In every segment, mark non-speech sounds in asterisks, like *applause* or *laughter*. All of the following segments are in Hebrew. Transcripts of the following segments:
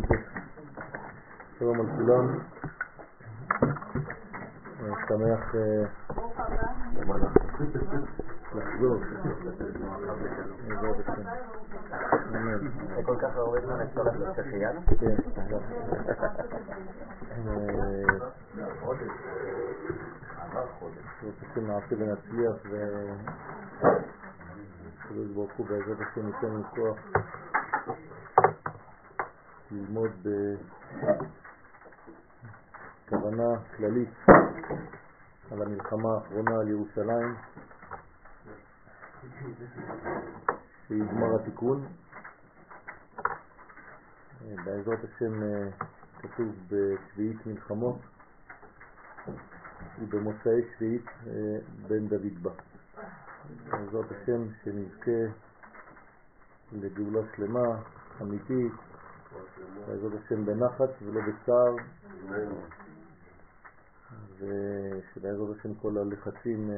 תש"ט. שלום על כולם. שמח לחזור. כל כך הרבה לעשות? כן. רוצים נעשה ונצליח ברוך הוא בעזרת השם ייתן כוח ללמוד בכוונה כללית על המלחמה האחרונה על ירושלים שהיא גמר התיקון בעזרת השם כתוב בשביעית מלחמות ובמוצאי שביעית בן דוד בא. בעזרת השם שנזכה לגאולה שלמה, אמיתית, בעזרת השם בנחת ולא בצער, ושבעזרת השם כל הלחצים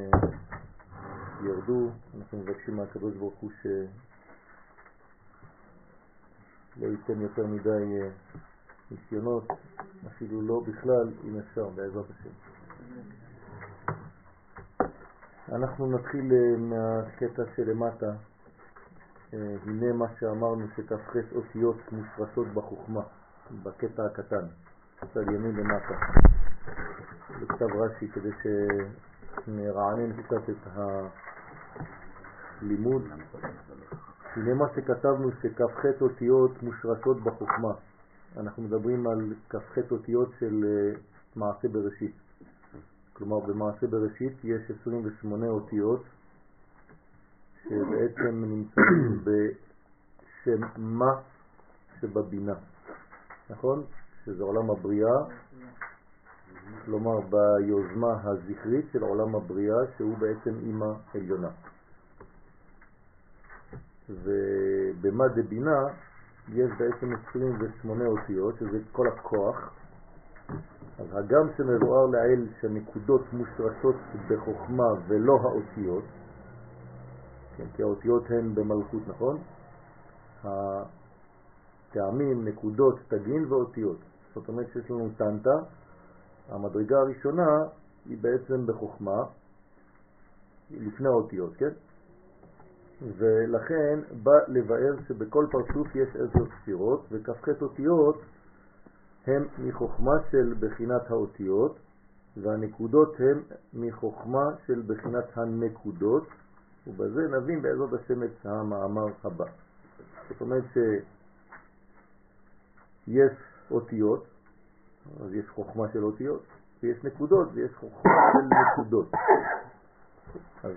ירדו. אנחנו מבקשים מהקדוש ברוך הוא שלא ייתן יותר מדי ניסיונות, אפילו לא בכלל, אם אפשר, בעזרת השם. אנחנו נתחיל מהקטע שלמטה, הנה מה שאמרנו שכ"ח אותיות מופרשות בחוכמה, בקטע הקטן, מצד ימין למטה, בכתב רש"י, כדי שנרענן קצת את הלימוד. הנה מה שכתבנו שכ"ח אותיות מושרשות בחוכמה. אנחנו מדברים על כ"ח אותיות של מעשה בראשית. כלומר במעשה בראשית יש 28 אותיות שבעצם נמצאים *clears throat* בשם מה שבבינה, נכון? שזה עולם הבריאה, כלומר ביוזמה הזכרית של עולם הבריאה שהוא בעצם אימא עליונה. ובמה דבינה יש בעצם 28 אותיות, שזה כל הכוח. אז הגם שמבואר לעיל שהנקודות מושרשות בחוכמה ולא האותיות, כן, כי האותיות הן במלכות, נכון? הטעמים, נקודות, תגין ואותיות. זאת אומרת שיש לנו טנטה, המדרגה הראשונה היא בעצם בחוכמה, לפני האותיות, כן? ולכן בא לבאר שבכל פרצוף יש עשר ספירות וכ"ח אותיות הם מחוכמה של בחינת האותיות והנקודות הם מחוכמה של בחינת הנקודות ובזה נבין בעזרת השם את המאמר הבא. זאת אומרת שיש אותיות, אז יש חוכמה של אותיות, ויש נקודות ויש חוכמה של נקודות. אז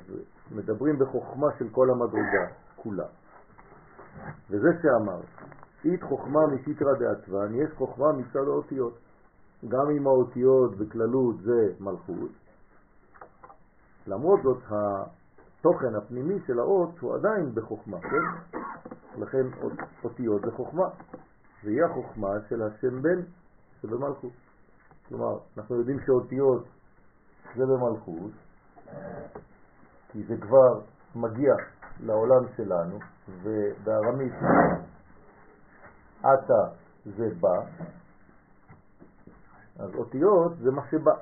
מדברים בחוכמה של כל המדרגה, כולה. וזה שאמר, אית חוכמה מסיתרא דעצבן, יש חוכמה מצד האותיות. גם אם האותיות בכללות זה מלכות, למרות זאת התוכן הפנימי של האות הוא עדיין בחוכמה, כן? לכן אותיות זה חוכמה, והיא החוכמה של השם בן שבמלכות. כלומר, אנחנו יודעים שאותיות זה במלכות, כי זה כבר מגיע לעולם שלנו, ובארמית עתה זה בא, אז אותיות זה מה שבא.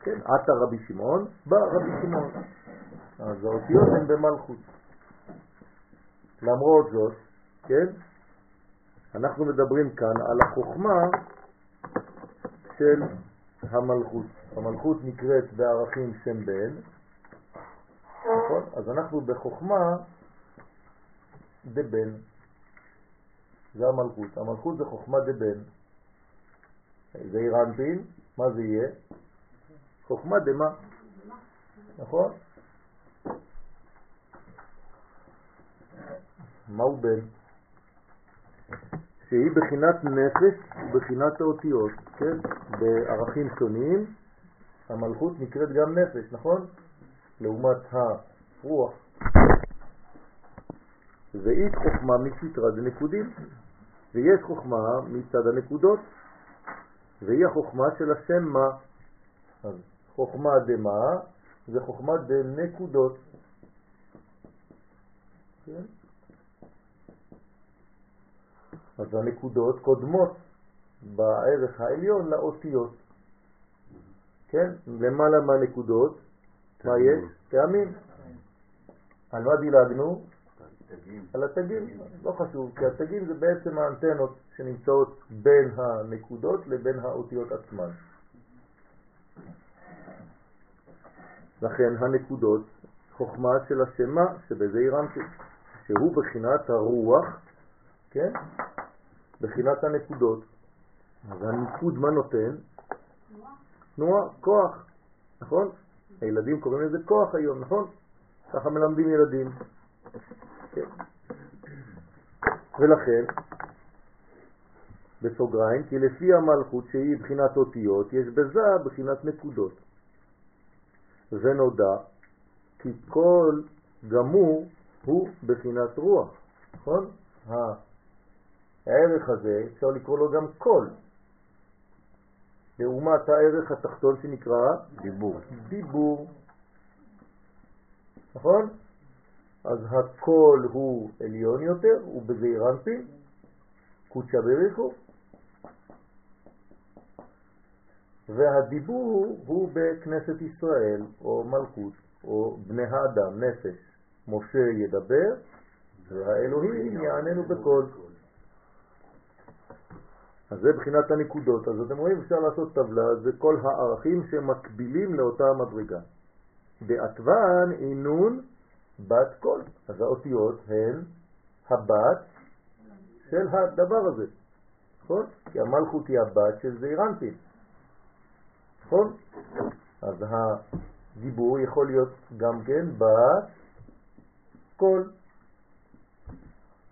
כן, עתה רבי שמעון, בא רבי שמעון. אז האותיות הן במלכות. למרות זאת, כן, אנחנו מדברים כאן על החוכמה של המלכות. המלכות נקראת בערכים שם בן, נכון? אז אנחנו בחוכמה דבן. זה המלכות. המלכות זה חוכמה דבן. זה אירנטין, מה זה יהיה? חוכמה דמה. נכון? מהו בן? שהיא בחינת נפש ובחינת האותיות, כן? בערכים שונים המלכות נקראת גם נפש, נכון? לעומת הרוח. ואית חוכמה מסתרה דנקודים, ויש חוכמה מצד הנקודות, והיא החוכמה של השם מה. אז חוכמה דמה זה חוכמה דנקודות. כן? אז הנקודות קודמות בערך העליון לאותיות. כן? למעלה מהנקודות, מה יש? טעמים. על מה דילגנו? על התגים, לא חשוב, כי התגים זה בעצם האנטנות שנמצאות בין הנקודות לבין האותיות עצמן. לכן הנקודות, חוכמה של השמה שבזה הרמתי, שהוא בחינת הרוח, כן? בחינת הנקודות. אז הניקוד מה נותן? תנועה, כוח, נכון? הילדים קוראים לזה כוח היום, נכון? ככה מלמדים ילדים. כן. ולכן, בסוגריים, כי לפי המלכות שהיא בחינת אותיות, יש בזה בחינת נקודות. ונודע כי כל גמור הוא בחינת רוח, נכון? הערך הזה, אפשר לקרוא לו גם קול, לעומת הערך התחתון שנקרא דיבור. דיבור. נכון? אז הקול הוא עליון יותר, הוא בזעיר אנפין, קודשא בריחו, והדיבור הוא בכנסת ישראל, או מלכות, או בני האדם, נפש. משה ידבר, והאלוהים יעננו בקול. אז זה בחינת הנקודות. אז אתם רואים, אפשר לעשות טבלה, זה כל הערכים שמקבילים לאותה מדרגה. בעטוון אינון בת קול. אז האותיות הן הבת של הדבר הזה, נכון? כי המלכות היא הבת של זעיר אנפין, נכון? אז הדיבור יכול להיות גם כן בת קול.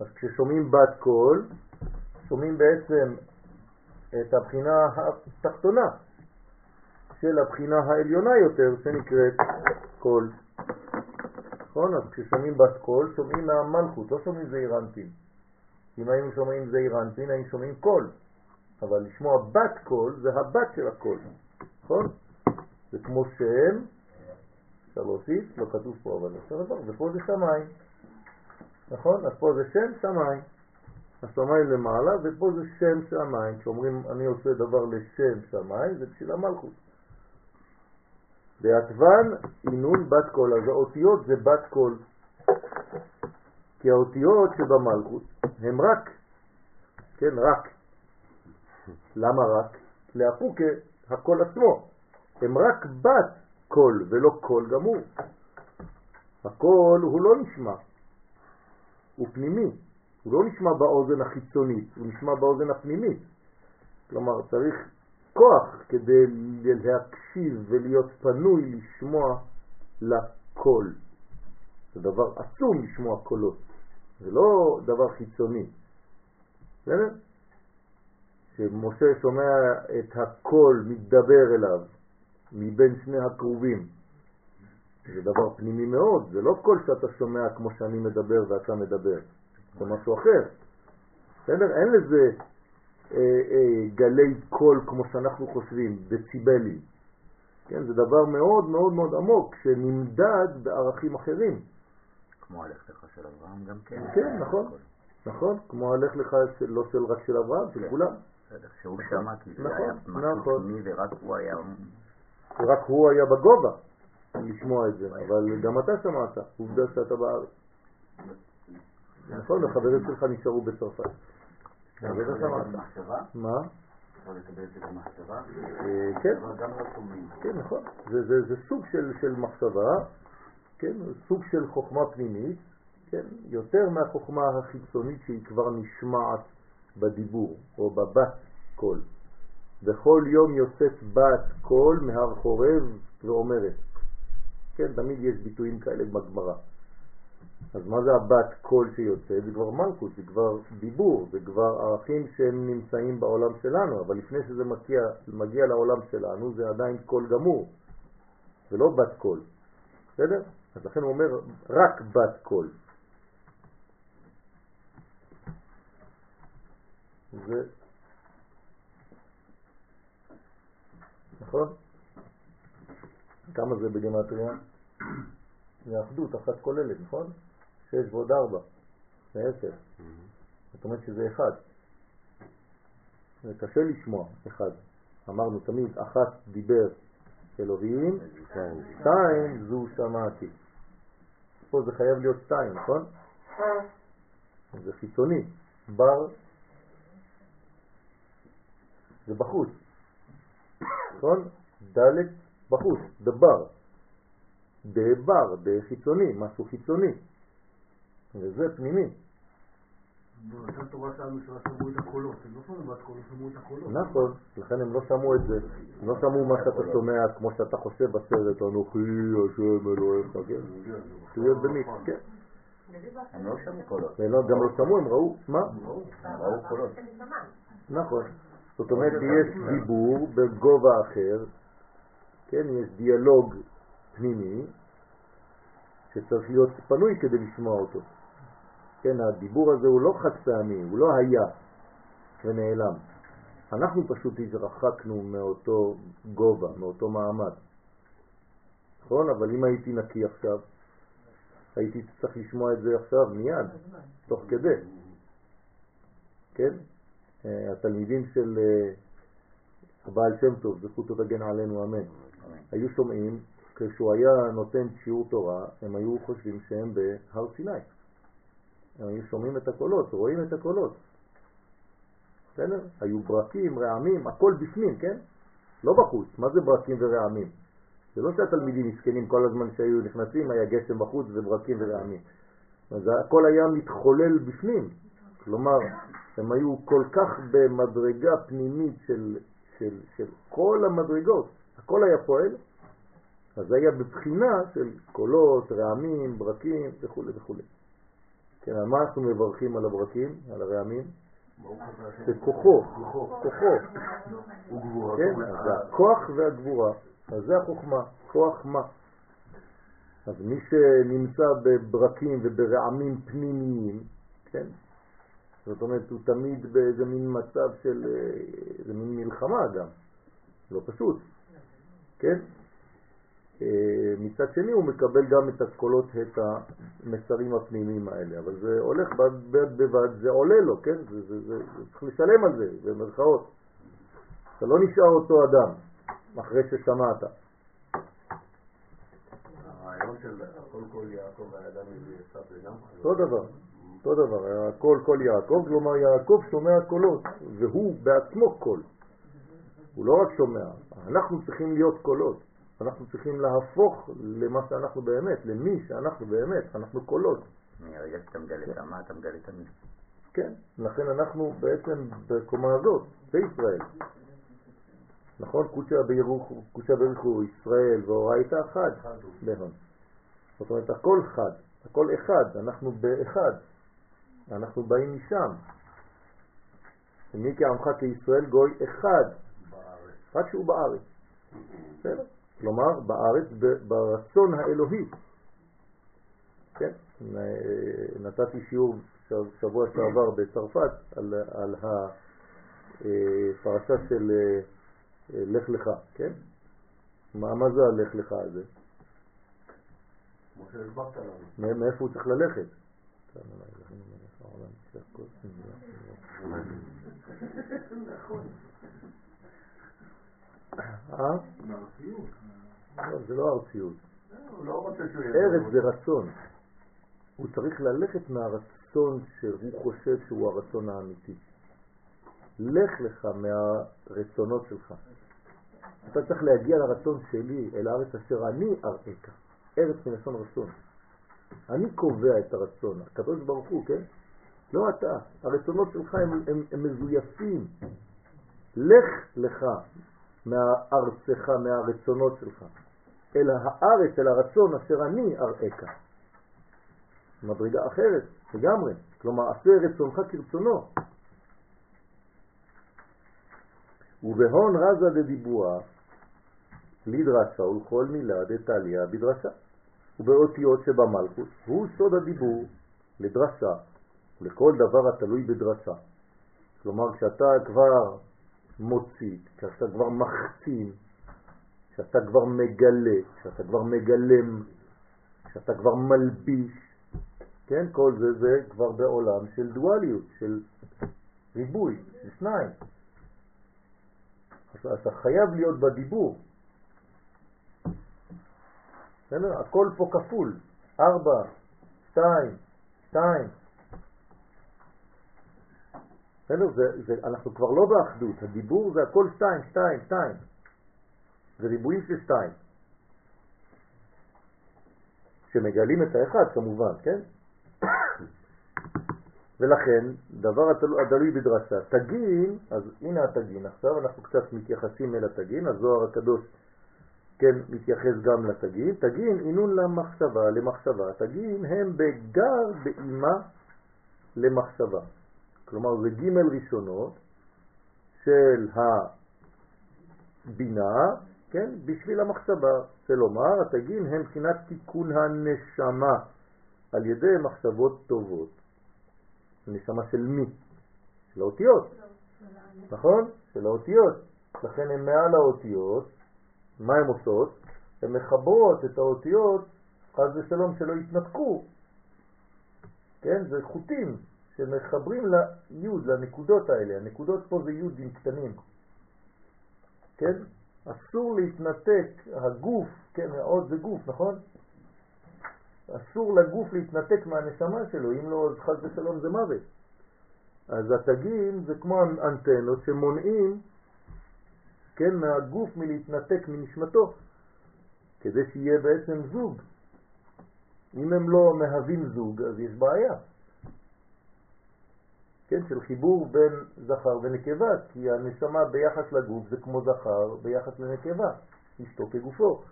אז כששומעים בת קול, שומעים בעצם את הבחינה התחתונה של הבחינה העליונה יותר שנקראת קול. נכון? אז כששומעים בת קול, שומעים מהמלכות, לא שומעים זעיר אנפין. אם היינו שומעים זעיר אנפין, היינו שומעים קול. אבל לשמוע בת קול זה הבת של הקול, נכון? זה כמו שם, אפשר להוסיף, לא כתוב פה אבל אפשר דבר, ופה זה שמיים, נכון? אז פה זה שם שמיים. השמיים למעלה, ופה זה שם שמיים. כשאומרים אני עושה דבר לשם שמיים, זה בשביל המלכות. באתוון אינון בת קול, אז האותיות זה בת קול. כי האותיות שבמלכות הם רק, כן, רק. למה רק? לאפוקי, הקול עצמו. הם רק בת קול ולא קול גמור. הקול הוא לא נשמע, הוא פנימי. הוא לא נשמע באוזן החיצונית, הוא נשמע באוזן הפנימית. כלומר, צריך כוח כדי להקשיב ולהיות פנוי לשמוע לקול. זה דבר עצום לשמוע קולות, זה לא דבר חיצוני. בסדר? שמשה שומע את הקול מתדבר אליו מבין שני הקרובים. זה דבר פנימי מאוד, זה לא קול שאתה שומע כמו שאני מדבר ואתה מדבר. זה משהו אחר. בסדר? אין לזה אה, אה, גלי קול כמו שאנחנו חושבים, דציבלים. כן, זה דבר מאוד מאוד מאוד עמוק שנמדד בערכים אחרים. כמו הלך לך של אברהם גם כן. כן, נכון, נכון, כמו הלך לך של, לא של רק של אברהם, של כן. כולם. בסדר, שהוא שמע כי זה היה נכון, משהו נכון. פנימי ורק הוא היה... רק הוא היה בגובה לשמוע את זה, אבל גם אתה שמעת, עובדה שאתה בארץ. נכון, החברים שלך נשארו בצרפת. מה? אה, כן, כן, נכון. זה סוג של מחשבה, כן, סוג של חוכמה פנימית, כן, יותר מהחוכמה החיצונית שהיא כבר נשמעת בדיבור או בבת קול. בכל יום יוצאת בת קול מהר חורב ואומרת. כן, תמיד יש ביטויים כאלה בגמרא. אז מה זה הבת קול שיוצא? זה כבר מלכות, זה כבר דיבור, זה כבר ערכים שהם נמצאים בעולם שלנו, אבל לפני שזה מגיע, מגיע לעולם שלנו זה עדיין קול גמור, זה לא בת קול, בסדר? אז לכן הוא אומר רק בת קול. זה נכון? כמה זה בגמטריה? זה אחדות אחת כוללת, נכון? שש ועוד ארבע, זה עשר. זאת אומרת שזה אחד. זה קשה לשמוע אחד. אמרנו תמיד, אחת דיבר אלוהים, שתיים זו שמעתי. פה זה חייב להיות שתיים, נכון? זה חיצוני. בר זה בחוץ, נכון? ד' בחוץ, דבר. דבר, בחיצוני, משהו חיצוני. וזה פנימי. נכון, לכן הם לא שמעו את זה, הם לא שמעו מה שאתה שומע כמו שאתה חושב בסרט, אנוכי השם אלוהיך, כן? שטויות במיקס, כן. הם לא שמעו קולות. הם גם לא שמעו, הם ראו, מה? הם ראו קולות. נכון. זאת אומרת יש דיבור בגובה אחר, כן, יש דיאלוג פנימי שצריך להיות פנוי כדי לשמוע אותו. כן, הדיבור הזה הוא לא חד פעמי, הוא לא היה ונעלם. אנחנו פשוט התרחקנו מאותו גובה, מאותו מעמד. נכון? אבל אם הייתי נקי עכשיו, הייתי צריך לשמוע את זה עכשיו מיד, תוך כדי. כן? אה, התלמידים של אה, הבעל שם טוב, זכותו תגן עלינו, אמן, היו שומעים, כשהוא היה נותן שיעור תורה, הם היו חושבים שהם בהר סיני. הם שומעים את הקולות, רואים את הקולות. בסדר? היו ברקים, רעמים, הכל בפנים, כן? לא בחוץ. מה זה ברקים ורעמים? זה לא שהתלמידים מסכנים כל הזמן שהיו נכנסים, היה גשם בחוץ וברקים ורעמים. אז הכל היה מתחולל בפנים. כלומר, הם היו כל כך במדרגה פנימית של, של, של כל המדרגות, הכל היה פועל, אז היה בבחינה של קולות, רעמים, ברקים וכו' וכו'. כן, על מה אנחנו מברכים? על הברקים, על הרעמים? בכוחו, כוחו. כן, זה הכוח והגבורה, אז זה החוכמה, כוח מה. אז מי שנמצא בברקים וברעמים פנימיים, כן, זאת אומרת, הוא תמיד באיזה מין מצב של, איזה מין מלחמה גם, לא פשוט, כן? אה, מצד שני הוא מקבל גם את הקולות, את המסרים הפנימיים האלה, אבל זה הולך בד בבד, זה עולה לו, כן? זה, זה, זה, זה צריך לשלם על זה, במרכאות. אתה לא נשאר אותו אדם אחרי ששמעת. הרעיון של הכל כל יעקב והאדם יצא בינם? אותו דבר. אותו דבר, הכל כל יעקב, כלומר יעקב שומע קולות, והוא בעצמו קול. הוא לא רק שומע, אנחנו צריכים להיות קולות. אנחנו צריכים להפוך למה שאנחנו באמת, למי שאנחנו באמת, אנחנו קולות. מרגע שאתה מגלה את המה, אתה מגלה את המי. כן, לכן אנחנו בעצם בקומה הזאת, בישראל. נכון? קודשא בריחו ישראל והורייתא חד בהון. זאת אומרת, הכל חד, הכל אחד, אנחנו באחד, אנחנו באים משם. ומי כעמך כישראל גוי אחד, רק שהוא בארץ. בסדר? כלומר בארץ ברצון האלוהי. כן, נתתי שיעור שבוע שעבר בצרפת על, על הפרשה של אה, לך לך, כן? מה, מה זה הלך לך הזה? מאיפה הוא צריך ללכת? נכון. אה? לא, זה לא ארציות. לא ארץ זה רצון. הוא צריך ללכת מהרצון שהוא חושב שהוא הרצון האמיתי. לך לך מהרצונות שלך. אתה צריך להגיע לרצון שלי, אל הארץ אשר אני אראך. ארץ מלשון רצון. אני קובע את הרצון, הקדוש ברוך הוא, כן? לא אתה. הרצונות שלך הם, הם, הם מזויפים. לך לך מהארצך, מהרצונות שלך, אלא הארץ, אל הרצון אשר אני אראך. מדרגה אחרת לגמרי, כלומר עשה רצונך כרצונו. ובהון רזה דדיבועה לדרשה ולכל מילה דתליה בדרשה. ובאותיות שבמלכות הוא סוד הדיבור לדרשה לכל דבר התלוי בדרשה. כלומר, כשאתה כבר מוציא, כשאתה כבר מחתים, כשאתה כבר מגלה, כשאתה כבר מגלם, כשאתה כבר מלביש, כן, כל זה זה כבר בעולם של דואליות, של ריבוי, של שניים. אז אתה חייב להיות בדיבור. בסדר? הכל פה כפול. ארבע, שתיים, שתיים. בסדר? זה, זה, אנחנו כבר לא באחדות, הדיבור זה הכל שתיים, שתיים, שתיים. זה ריבועים של שתיים. שמגלים את האחד כמובן, כן? *coughs* ולכן, דבר הדלוי בדרשה, תגין, אז הנה התגין, עכשיו אנחנו קצת מתייחסים אל התגין, הזוהר הקדוש כן מתייחס גם לתגין, תגין עינון למחשבה, למחשבה, תגין הם בגר באימה למחשבה. כלומר זה ג' ראשונות של הבינה, כן, בשביל המחשבה. כלומר, התגין הם מבחינת תיקון הנשמה על ידי מחשבות טובות. נשמה של מי? של האותיות, נכון? של האותיות. לכן הם מעל האותיות, מה הן עושות? הן מחברות את האותיות, חז ושלום שלא יתנתקו. כן? זה חוטים שמחברים ליוד, לנקודות האלה. הנקודות פה זה יודים קטנים. כן? אסור להתנתק, הגוף, כן, העוד זה גוף, נכון? אסור לגוף להתנתק מהנשמה שלו, אם לא, אז חס ושלום זה מוות. אז התגים זה כמו אנטנות שמונעים, כן, מהגוף מלהתנתק מנשמתו, כדי שיהיה בעצם זוג. אם הם לא מהווים זוג, אז יש בעיה. כן, של חיבור בין זכר ונקבה, כי הנשמה ביחס לגוף זה כמו זכר ביחס לנקבה, אשתו כגופו.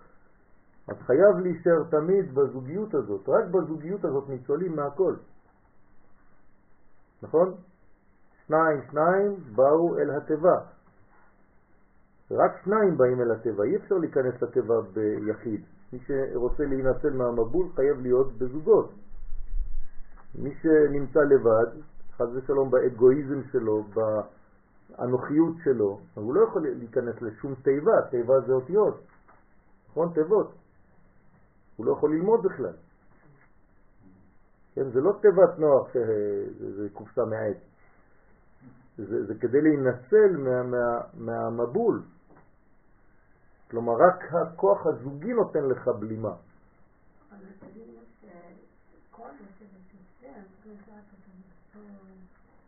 אז חייב להישאר תמיד בזוגיות הזאת, רק בזוגיות הזאת ניצולים מהכל. נכון? שניים שניים באו אל הטבע. רק שניים באים אל הטבע, אי אפשר להיכנס לטבע ביחיד. מי שרוצה להינצל מהמבול חייב להיות בזוגות. מי שנמצא לבד, חז ושלום באגואיזם שלו, באנוכיות שלו, הוא לא יכול להיכנס לשום תיבה, תיבה זה אותיות, נכון? תיבות. הוא לא יכול ללמוד בכלל. כן, זה לא תיבת נוח שזה קופסה מעט. זה, זה כדי להינצל מה, מה, מהמבול. כלומר, רק הכוח הזוגי נותן לך בלימה.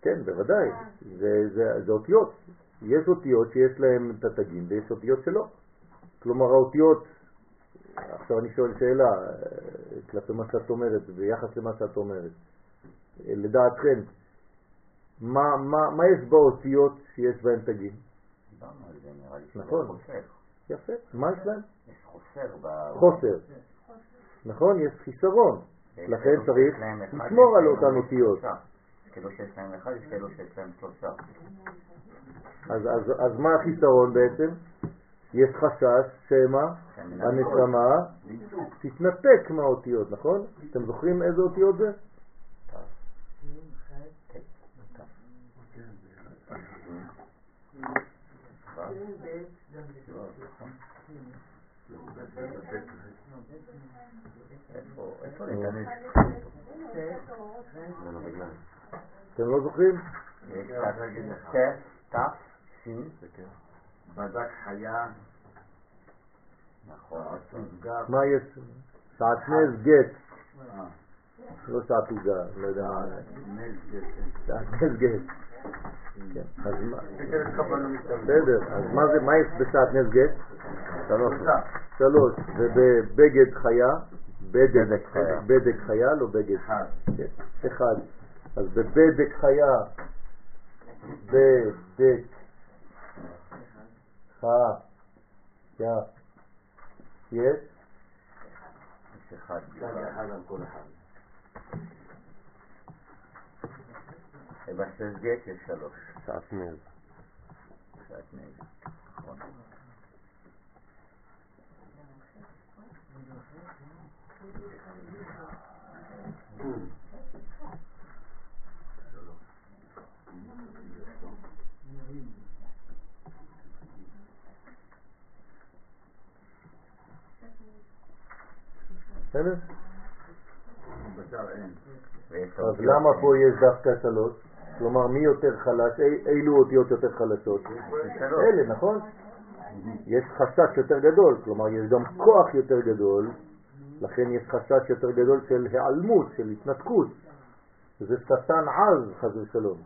כן, בוודאי, זה, זה, זה אותיות. יש אותיות שיש להן את התגים ויש אותיות שלא. כלומר, האותיות, עכשיו אני שואל שאלה אה, כלפי מה שאת אומרת, ביחס למה שאת אומרת. לדעתכם, מה, מה, מה יש באותיות שיש בהן תגים? דיברנו על זה, נראה לי נכון. יפה, מה יש להם? יש חוסר. חוסר. נכון, יש חיסרון. לכן צריך לשמור על אותן אותיות. כאלו שיש להם אחד, יש כאלו שיש להם שלושה. אז, אז, אז מה החיסרון בעצם? יש חשש שמה? הנשמה תתנתק מהאותיות, נכון? אתם זוכרים איזה אותיות זה? איפה ניתן? אתם לא זוכרים? בדק חיה. נכון. מה יש? שעטנז גט. לא שעטוגה, לא יודע מה. שעטנז גט. בסדר, אז מה יש בשעטנז גט? שלוש. שלוש. ובבגד חיה? בדק חיה, לא בגד. אחד. אז בבדק חיה, בדק חיה, יש? יש אחד. אחד על כל אחד. בססגט יש שלוש. שעטנז. שעטנז, נכון. בסדר? אז למה פה יש דווקא שלוש? כלומר, מי יותר חלש? אילו אותיות יותר חלשות? אלה, נכון? יש חשש יותר גדול, כלומר יש גם כוח יותר גדול, לכן יש חשש יותר גדול של העלמות, של התנתקות. זה שטן עז, חס ושלום.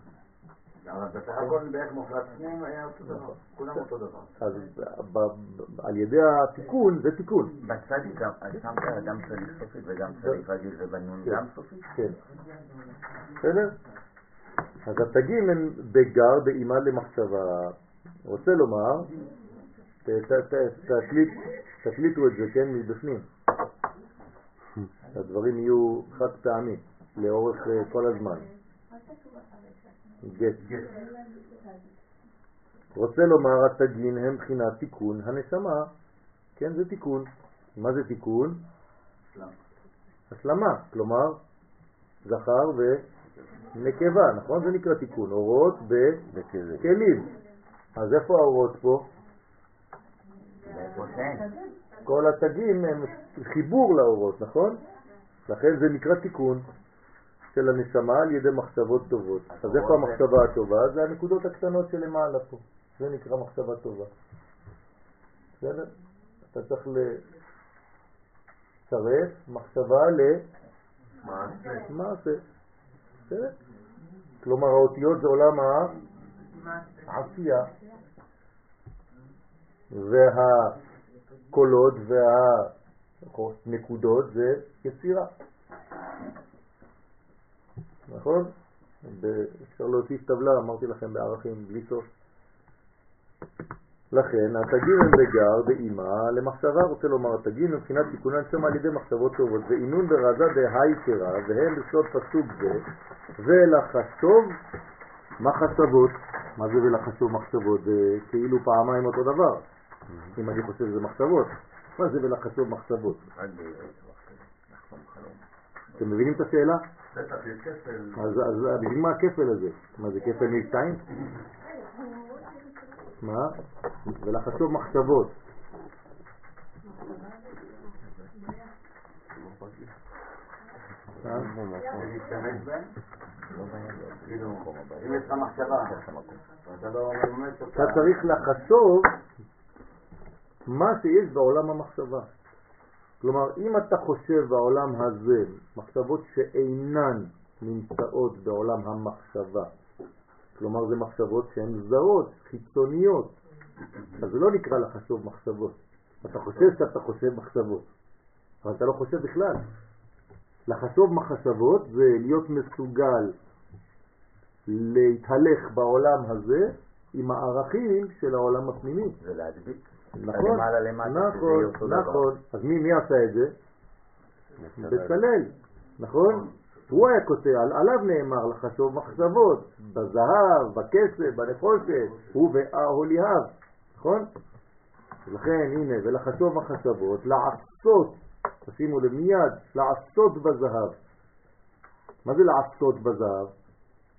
אבל בסך הכל בערך מוחלט שניהם היה אותו דבר, נכון. כולם אותו דבר. אז על ידי התיקון זה תיקון. בצדיק שמת גם צדיק סופית וגם צדיק רגיל ובנון כן. גם סופית? כן. בסדר? אז התגים הם בגר באימה למחשבה. רוצה לומר, תקליטו את זה, כן, מבפנים. *laughs* הדברים יהיו חד פעמי לאורך אה, כל הזמן. גט. רוצה לומר, התגין הם בחינת תיקון הנשמה. כן, זה תיקון. מה זה תיקון? השלמה. כלומר, זכר ונקבה, נכון? זה נקרא תיקון. אורות בכלים. אז איפה האורות פה? כל התגים הם חיבור לאורות, נכון? לכן זה נקרא תיקון. של הנשמה על ידי מחשבות טובות. אז איפה המחשבה הטובה? זה הנקודות הקטנות שלמעלה פה. זה נקרא מחשבה טובה. בסדר? אתה צריך לצרף מחשבה למעשה. בסדר? כלומר האותיות זה עולם העשייה. והקולות והנקודות זה יצירה. נכון? אפשר להוסיף טבלה, אמרתי לכם בערכים, בלי סוף. לכן, התגים הם בגר, באימה, למחשבה, רוצה לומר, התגים מבחינת תיקונן שם על ידי מחשבות טובות, ואינון ברזה דהייתרה, והם בסוד פסוק זה, ולחשוב מחשבות. מה זה ולחשוב מחשבות? זה כאילו פעמיים אותו דבר. אם אני חושב שזה מחשבות. מה זה ולחשוב מחשבות? אתם מבינים את השאלה? בטח, יש כפל. אז בשביל מה הכפל הזה? מה זה כפל מבצעים? מה? ולחשוב מחשבות. אתה צריך לחשוב מה שיש בעולם המחשבה. כלומר, אם אתה חושב בעולם הזה מחשבות שאינן נמצאות בעולם המחשבה, כלומר זה מחשבות שהן זרות, חיצוניות, אז זה לא נקרא לחשוב מחשבות. אתה חושב שאתה חושב מחשבות, אבל אתה לא חושב בכלל. לחשוב מחשבות זה להיות מסוגל להתהלך בעולם הזה עם הערכים של העולם הפנימי. זה להדביק. נכון, נכון, נכון. אז מי, מי עשה את זה? בצלאל, נכון? הוא היה כותב, עליו נאמר לחשוב מחשבות, בזהב, בכסף, בנחושת, הוא והאהוליהב, נכון? לכן, הנה, ולחשוב מחשבות, לעשות, תשימו לב מיד, לעשות בזהב. מה זה לעשות בזהב?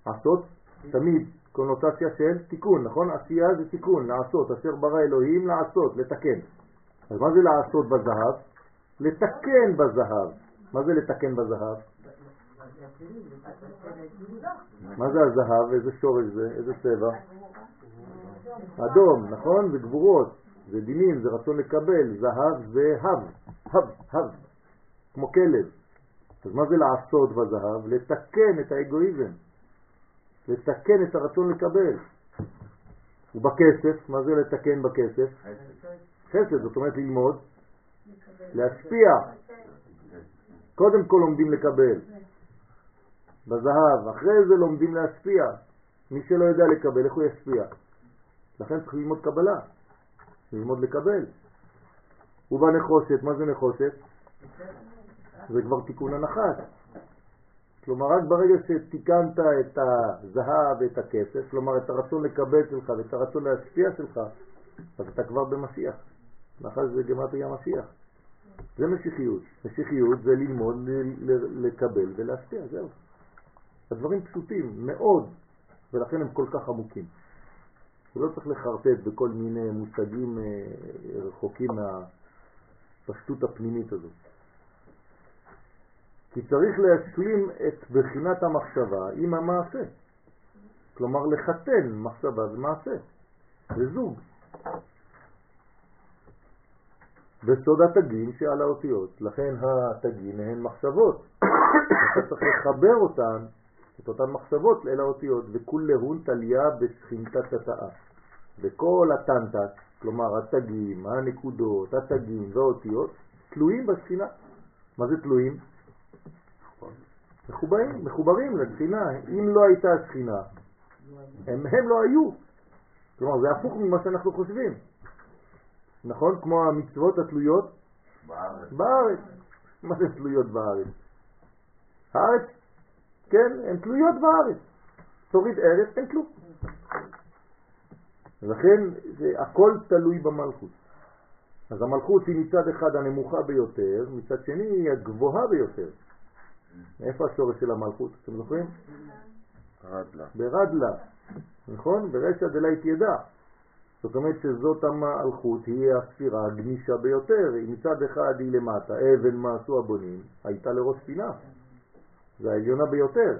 לעשות תמיד קונוטציה של תיקון, נכון? עשייה זה תיקון, לעשות, אשר ברא אלוהים לעשות, לתקן. אז מה זה לעשות בזהב? לתקן בזהב. מה זה לתקן בזהב? מה זה הזהב? איזה שורש זה? איזה צבע? אדום, נכון? זה גבורות, זה דינים, זה רצון לקבל, זהב זה הב, הב, הב, כמו כלב. אז מה זה לעשות בזהב? לתקן את האגואיזם. לתקן את הרצון לקבל. ובכסף, מה זה לתקן בכסף? חסד, זאת אומרת ללמוד, להשפיע. קודם כל לומדים לקבל. בזהב, אחרי זה לומדים להשפיע. מי שלא יודע לקבל, איך הוא ישפיע? לכן צריך ללמוד קבלה, ללמוד לקבל. ובנחושת, מה זה נחושת? זה כבר תיקון הנחש. כלומר, רק ברגע שתיקנת את הזהב ואת הכסף, כלומר את הרצון לקבל שלך ואת הרצון להשפיע שלך, אז אתה כבר במשיח. מאחר שזה גמטריה משיח. זה משיחיות. משיחיות זה ללמוד, לקבל ולהשפיע, זהו. הדברים פשוטים מאוד, ולכן הם כל כך עמוקים. ולא צריך לחרטט בכל מיני מושגים אה, רחוקים מהפשטות הפנימית הזאת. כי צריך להשלים את בחינת המחשבה עם המעשה. כלומר לחתן מחשבה ומעשה, זה זוג. בסוד התגים שעל האותיות. לכן התגים הן מחשבות. *coughs* אתה צריך לחבר אותן, את אותן מחשבות אל האותיות, וכולהון תליה בשכינתת התאה. וכל הטנטת, כלומר התגים, הנקודות, התגים והאותיות, תלויים בשכינה. מה זה תלויים? מחוברים, מחוברים לשכינה. אם לא הייתה שכינה, הם, הם לא היו. כלומר, זה הפוך ממה שאנחנו חושבים. נכון? כמו המצוות התלויות בארץ. בארץ. מה זה תלויות בארץ? הארץ, כן, הן תלויות בארץ. תוריד ארץ, אין כלום. לכן זה הכל תלוי במלכות. אז המלכות היא מצד אחד הנמוכה ביותר, מצד שני היא הגבוהה ביותר. איפה השורש של המלכות? אתם זוכרים? רדלה. ברדלה, נכון? ברשע דלית ידע. זאת אומרת שזאת המלכות, היא הספירה הגמישה ביותר, היא מצד אחד היא למטה, אבן מה עשו הבונים, הייתה לראש פינה, זה העליונה ביותר.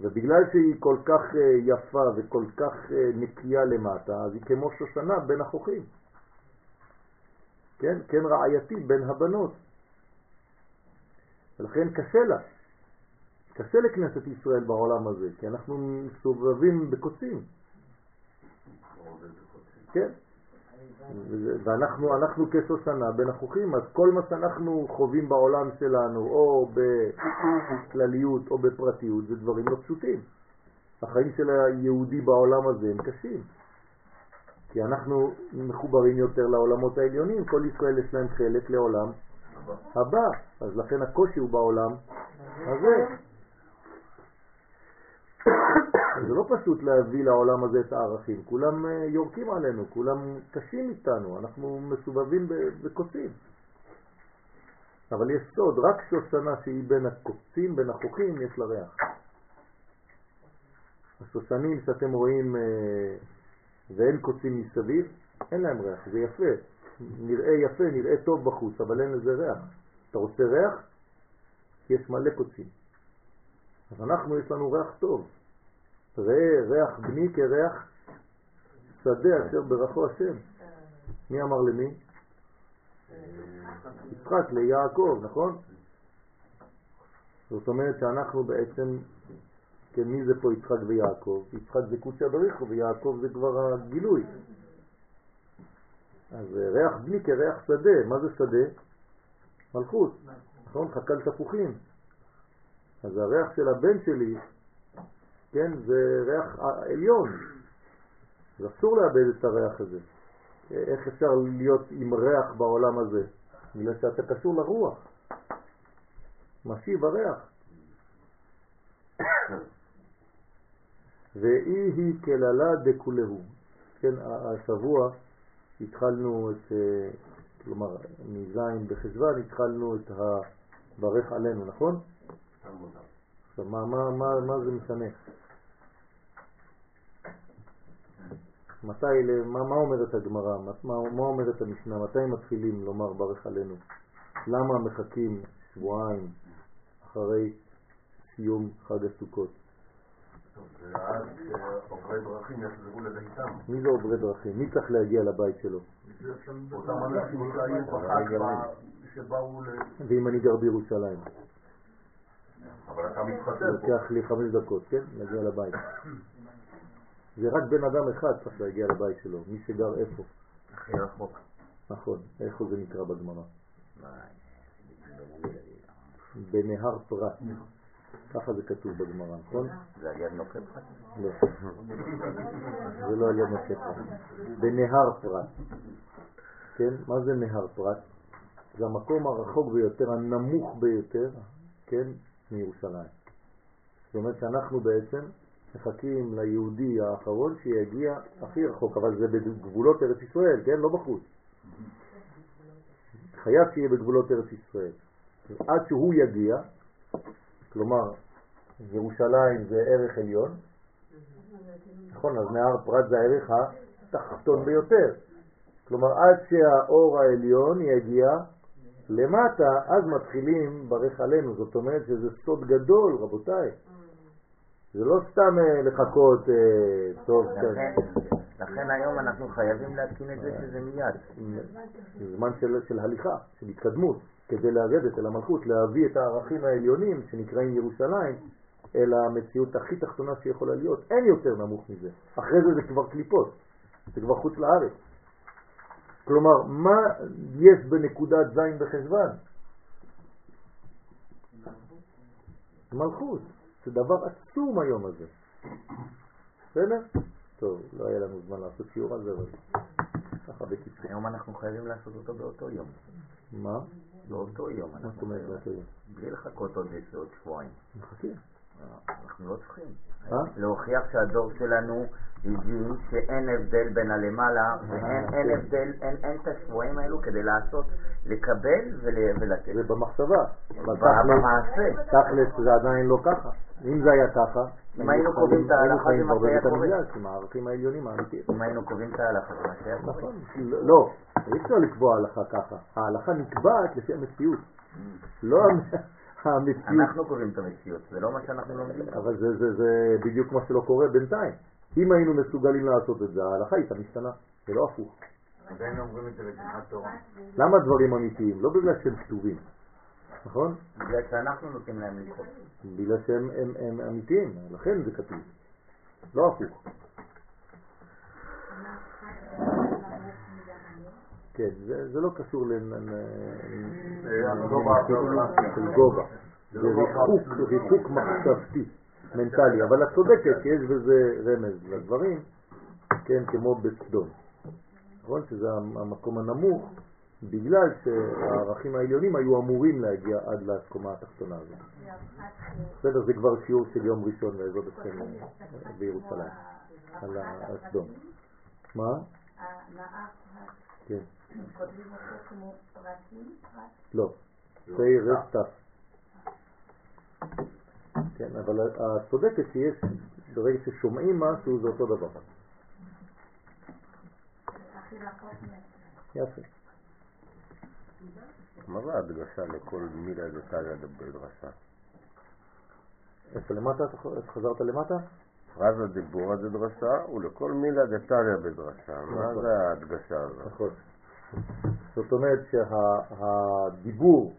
ובגלל שהיא כל כך אה, יפה וכל כך אה, נקייה למטה, אז היא כמו שושנה בין החוכים. כן, כן רעייתי בין הבנות. ולכן קשה לה. קשה לכנסת ישראל בעולם הזה, כי אנחנו מסובבים בקוצים. כן. ואנחנו אנחנו כשושנה בין החוכים, אז כל מה שאנחנו חווים בעולם שלנו, או בכלליות או בפרטיות, זה דברים לא פשוטים. החיים של היהודי בעולם הזה הם קשים. כי אנחנו מחוברים יותר לעולמות העליונים, כל ישראל יש להם חלק לעולם הבא, אז לכן הקושי הוא בעולם הזה. זה לא פשוט להביא לעולם הזה את הערכים, כולם אה, יורקים עלינו, כולם קשים איתנו, אנחנו מסובבים בקוצים. אבל יש סוד, רק שושנה שהיא בין הקוצים, בין החוכים, יש לה ריח. השושנים שאתם רואים אה, ואין קוצים מסביב, אין להם ריח, זה יפה. נראה יפה, נראה טוב בחוץ, אבל אין לזה ריח. אתה רוצה ריח? יש מלא קוצים. אז אנחנו, יש לנו ריח טוב. ראה ריח בני כריח שדה אשר ברכו השם. מי אמר למי? יצחק ליעקב, נכון? זאת אומרת שאנחנו בעצם, כן, מי זה פה יצחק ויעקב? יצחק זה קודשא בריחו ויעקב זה כבר הגילוי. אז ריח בני כריח שדה, מה זה שדה? מלכות, נכון? חכל תפוחים. אז הריח של הבן שלי, כן, זה ריח עליון. אז אסור לאבד את הריח הזה. איך אפשר להיות עם ריח בעולם הזה? בגלל שאתה קשור לרוח. משיב הריח. ואי היא כללה דכולהו. כן, השבוע התחלנו את, אה, כלומר, מזין בחשוון התחלנו את הברך עלינו, נכון? עכשיו, מה, מה, מה, מה זה משנה? מתי, מה, מה אומרת הגמרא? מה, מה אומרת המשנה? מתי מתחילים לומר ברך עלינו? למה מחכים שבועיים אחרי סיום חג הסוכות? ואז עוברי דרכים יחזרו לביתם. מי זה עוברי דרכים? מי צריך להגיע לבית שלו? אותם אנשים שהיו בחג שבאו ל... ואם אני גר בירושלים, אבל אתה מתחתן פה. לוקח לי חמש דקות, כן? להגיע לבית. זה רק בן אדם אחד צריך להגיע לבית שלו, מי שגר איפה. הכי רחוק. נכון, איפה זה נקרא בגמרא? בנהר פרת. ככה זה כתוב בגמרא, נכון? זה על יד נוקד? לא. זה לא על יד נוקפת. בנהר פרת. כן? מה זה נהר פרת? זה המקום הרחוק ביותר, הנמוך ביותר, כן? מירושלים. זאת אומרת שאנחנו בעצם מחכים ליהודי האחרון שיגיע הכי רחוק, אבל זה בגבולות ארץ ישראל, כן? לא בחוץ. חייב שיהיה בגבולות ארץ ישראל. עד שהוא יגיע, כלומר, ירושלים זה ערך עליון, נכון, אז נהר פרת זה הערך התחתון ביותר. כלומר, עד שהאור העליון יגיע למטה, אז מתחילים ברך עלינו. זאת אומרת שזה סוד גדול, רבותיי. זה לא סתם אה, לחכות, אה, טוב, כן. לכן היום אנחנו חייבים להתקין את זה שזה מיד. זמן של הליכה, של התקדמות, כדי לרדת אל המלכות, להביא את הערכים העליונים שנקראים ירושלים אל המציאות הכי תחתונה שיכולה להיות. אין יותר נמוך מזה. אחרי זה זה כבר קליפות, זה כבר חוץ לארץ. כלומר, מה יש בנקודת זין בחשוון? מלכות. זה דבר עצום היום הזה. בסדר? טוב, לא היה לנו זמן לעשות שיעור על זה, אבל ככה בקיצור. היום אנחנו חייבים לעשות אותו באותו יום. מה? באותו יום. מה זאת אומרת באותו יום? בלי לחכות עוד איזה עוד שבועיים. נחכה. אנחנו לא צריכים. אה? להוכיח שהדור שלנו הבין שאין הבדל בין הלמעלה ואין כן. אין הבדל, אין את השבועיים האלו כדי לעשות, לקבל ול- ולתת. זה במחשבה. במעשה. תכלס זה עדיין לא ככה. אם זה היה ככה, אם היינו קובעים את ההלכה, זה מה שהיה קורה. עם הערכים העליונים האמיתיים. אם היינו קובעים את ההלכה, זה מה שהיה קורה. נכון. לא, אי אפשר לקבוע הלכה ככה. ההלכה נקבעת לפי המציאות. לא *laughs* המציאות. אנחנו קובעים את המציאות, זה לא מה שאנחנו לומדים. אבל זה בדיוק מה שלא קורה בינתיים. אם היינו מסוגלים לעשות את זה, ההלכה הייתה משתנה, זה לא הפוך. עדיין אומרים את זה בשמחת תורה. למה דברים אמיתיים? לא בגלל שהם כתובים, נכון? בגלל שאנחנו נותנים להם לדחות. בגלל שהם הם, הם אמיתיים, לכן זה כתוב. לא הפוך. כן, זה, זה לא קשור הגובה, של גובה. זה ריחוק, ריחוק מחשבתי, מנטלי. אבל את צודקת שיש בזה רמז לדברים, כן, כמו בסדום. נכון? שזה המקום הנמוך, בגלל שהערכים העליונים היו אמורים להגיע עד לקומה התחתונה הזאת. בסדר, זה כבר שיעור של יום ראשון השם אה, בירושלים, על ה- על סדום. מה? כן. לא, פי רסטף. כן, אבל את צודקת שיש, ברגע ששומעים משהו זה אותו דבר. יפה. מה זה הדגשה לכל מילה דתליה בדרשה? איפה למטה? חזרת למטה? פרזה דיבורה דרשה, ולכל מילה דתליה בדרשה. מה נכון. זה ההדגשה הזאת? נכון. זאת אומרת שהדיבור,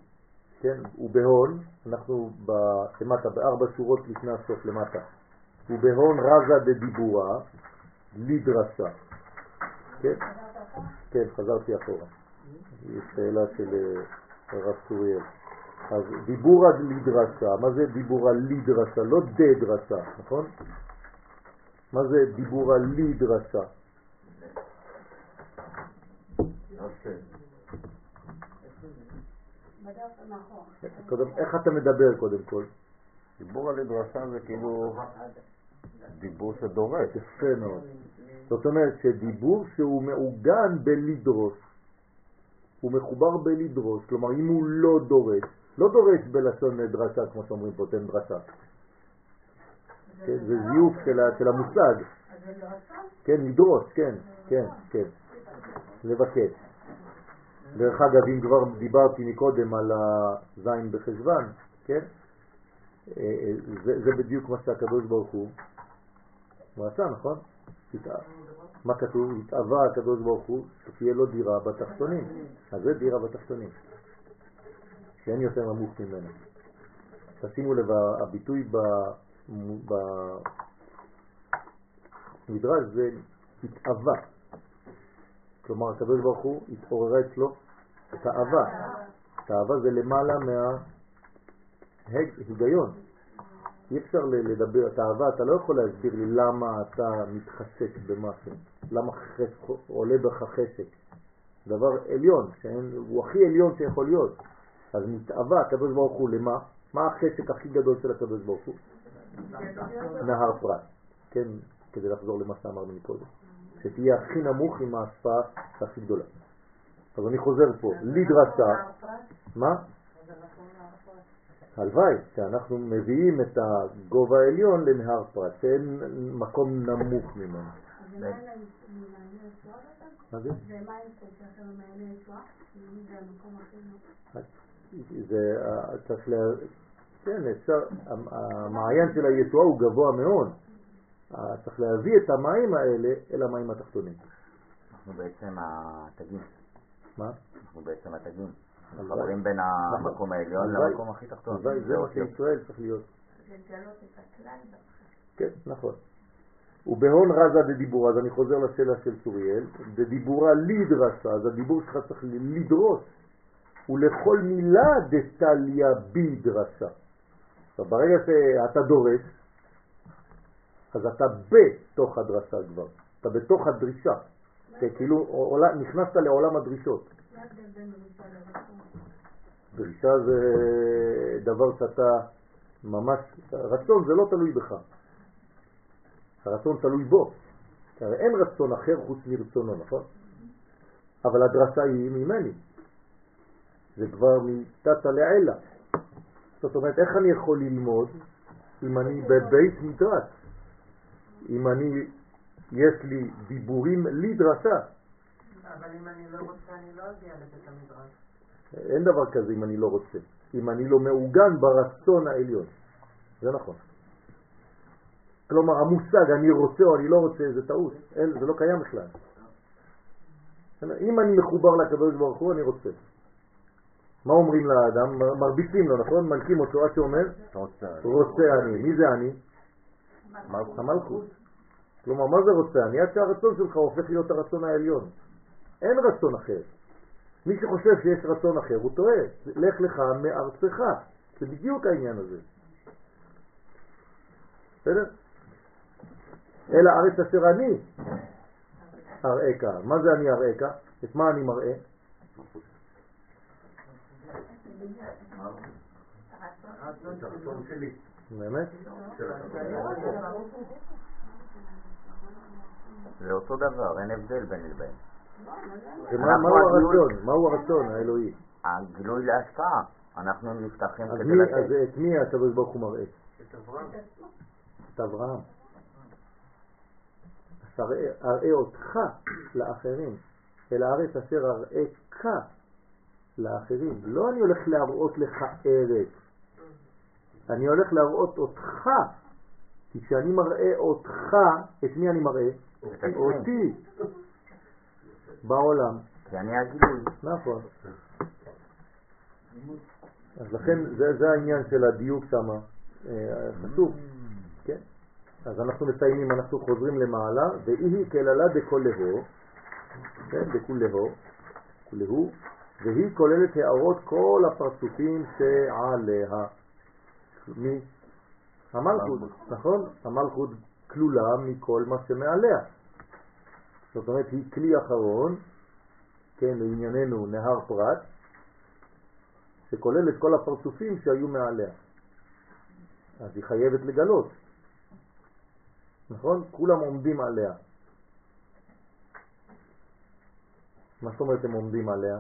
כן, הוא בהון, אנחנו למטה, בארבע שורות לפני הסוף למטה, הוא בהון רזה דדיבורה, לדרשה. כן? כן, חזרתי אחורה. יש שאלה של אה, הרב צוריאל. אז דיבורה לדרשה, מה זה דיבורה לדרשה? לא דדרשה, נכון? מה זה לדרשה? בדף הנכון. קודם, איך אתה מדבר קודם כל? דיבור על דרשה זה כאילו דיבור שדורש. יפה מאוד. זאת אומרת שדיבור שהוא מעוגן בלדרוש, הוא מחובר בלדרוש, כלומר אם הוא לא דורש, לא דורש בלשון דרשה כמו שאומרים פה, תן דרשה. כן, זה זיוף של, המושג? כן, לדרוש, כן, כן, כן, לבקש. דרך אגב, אם כבר דיברתי מקודם על הזין בחשוון, כן, אה, אה, זה, בדיוק מה שהקדוש ברוך הוא הוא נכון? מה כתוב? התאווה הקדוש ברוך הוא שתהיה לו דירה בתחתונים. אז זה דירה בתחתונים. שאין יותר נמוך ממנה. תשימו לב, הביטוי במדרש זה התאווה. כלומר, הקדוש ברוך הוא התעוררה אצלו תאווה. תאווה זה למעלה מההיגיון. אי אפשר לדבר, תאווה, אתה לא יכול להסביר לי למה אתה מתחשק במשהו, למה חש- עולה בך חשק. דבר עליון, שאין, הוא הכי עליון שיכול להיות. אז מתאווה הקדוש ברוך הוא למה? מה החשק הכי גדול של הקדוש ברוך הוא? נהר פרת, כן, כדי לחזור למה שאמרנו מקודם. שתהיה הכי נמוך עם ההשפעה הכי גדולה. אז אני חוזר פה, לדרשה, מה? הלוואי שאנחנו מביאים את הגובה העליון לנהר פרת, שאין מקום נמוך ממנו. זה? מה זה? צריך ל... כן, אפשר, המ- המעיין של הישועה הוא גבוה מאוד, צריך להביא את המים האלה אל המים התחתונים. אנחנו בעצם התגים. מה? אנחנו בעצם התגים. מחברים בין המקום העליון. למקום הכי תחתון. הלוואי, זה מה שישראל צריך להיות. לגלות את הכלל כן, נכון. ובהון רזה דדיבורה, אז אני חוזר לשאלה של צוריאל, דדיבורה לידרסה, אז הדיבור שלך צריך לדרוס, ולכל מילה דתליה בידרסה. עכשיו ברגע שאתה דורס, אז אתה בתוך הדרסה כבר, אתה בתוך הדרישה, זה כאילו נכנסת לעולם הדרישות. דרישה זה דבר שאתה ממש, רצון זה לא תלוי בך, הרצון תלוי בו, הרי אין רצון אחר חוץ מרצונו, נכון? אבל הדרשה היא ממני, זה כבר מתתא לעילא. זאת אומרת, איך אני יכול ללמוד אם אני בבית מדרש? אם אני, יש לי דיבורים לדרשה, אבל אם אני לא רוצה, אני לא אגיע לבית המדרש. אין דבר כזה אם אני לא רוצה, אם אני לא מעוגן ברצון העליון. זה נכון. כלומר, המושג אני רוצה או אני לא רוצה זה טעות, אין, זה לא קיים בכלל. אם אני מחובר לקדוש ברוך הוא, אני רוצה. מה אומרים לאדם? מרביצים לו, נכון? מלכים אותו עד שאומר, רוצה. רוצה אני. מי זה אני? המלכות. כלומר, מה זה רוצה אני? עד שהרצון שלך הופך להיות הרצון העליון. אין רצון אחר. מי שחושב שיש רצון אחר, הוא טועה. לך לך מארצך. זה בדיוק העניין הזה. בסדר? אל הארץ אשר אני אראך. מה זה אני אראך? את מה אני מראה? באמת? זה אותו דבר, אין הבדל בין לבין. מהו הרצון? מהו הרצון האלוהי? הגילוי להשפעה. אנחנו נפתחים כדי לתת. אז את מי הקדוש ברוך הוא מראה? את אברהם. את אברהם. אראה אראה אותך לאחרים, אל הארץ אשר אראך לאחרים. לא אני הולך להראות לך ארץ, אני הולך להראות אותך. כי כשאני מראה אותך, את מי אני מראה? אותי. בעולם. כי אני הגילוי. נכון. אז לכן זה, זה העניין של הדיוק שם, חשוב, כן? אז אנחנו מסיימים, אנחנו חוזרים למעלה, והיא כללה דקולהו, כן, דקולהו, כולהו, והיא כוללת הערות כל הפרצופים שעליה. מי? המלכות, נכון? המלכות כלולה מכל מה שמעליה. זאת אומרת, היא כלי אחרון, כן, לענייננו נהר פרט, שכולל את כל הפרצופים שהיו מעליה. אז היא חייבת לגלות. נכון? כולם עומדים עליה. מה זאת אומרת הם עומדים עליה?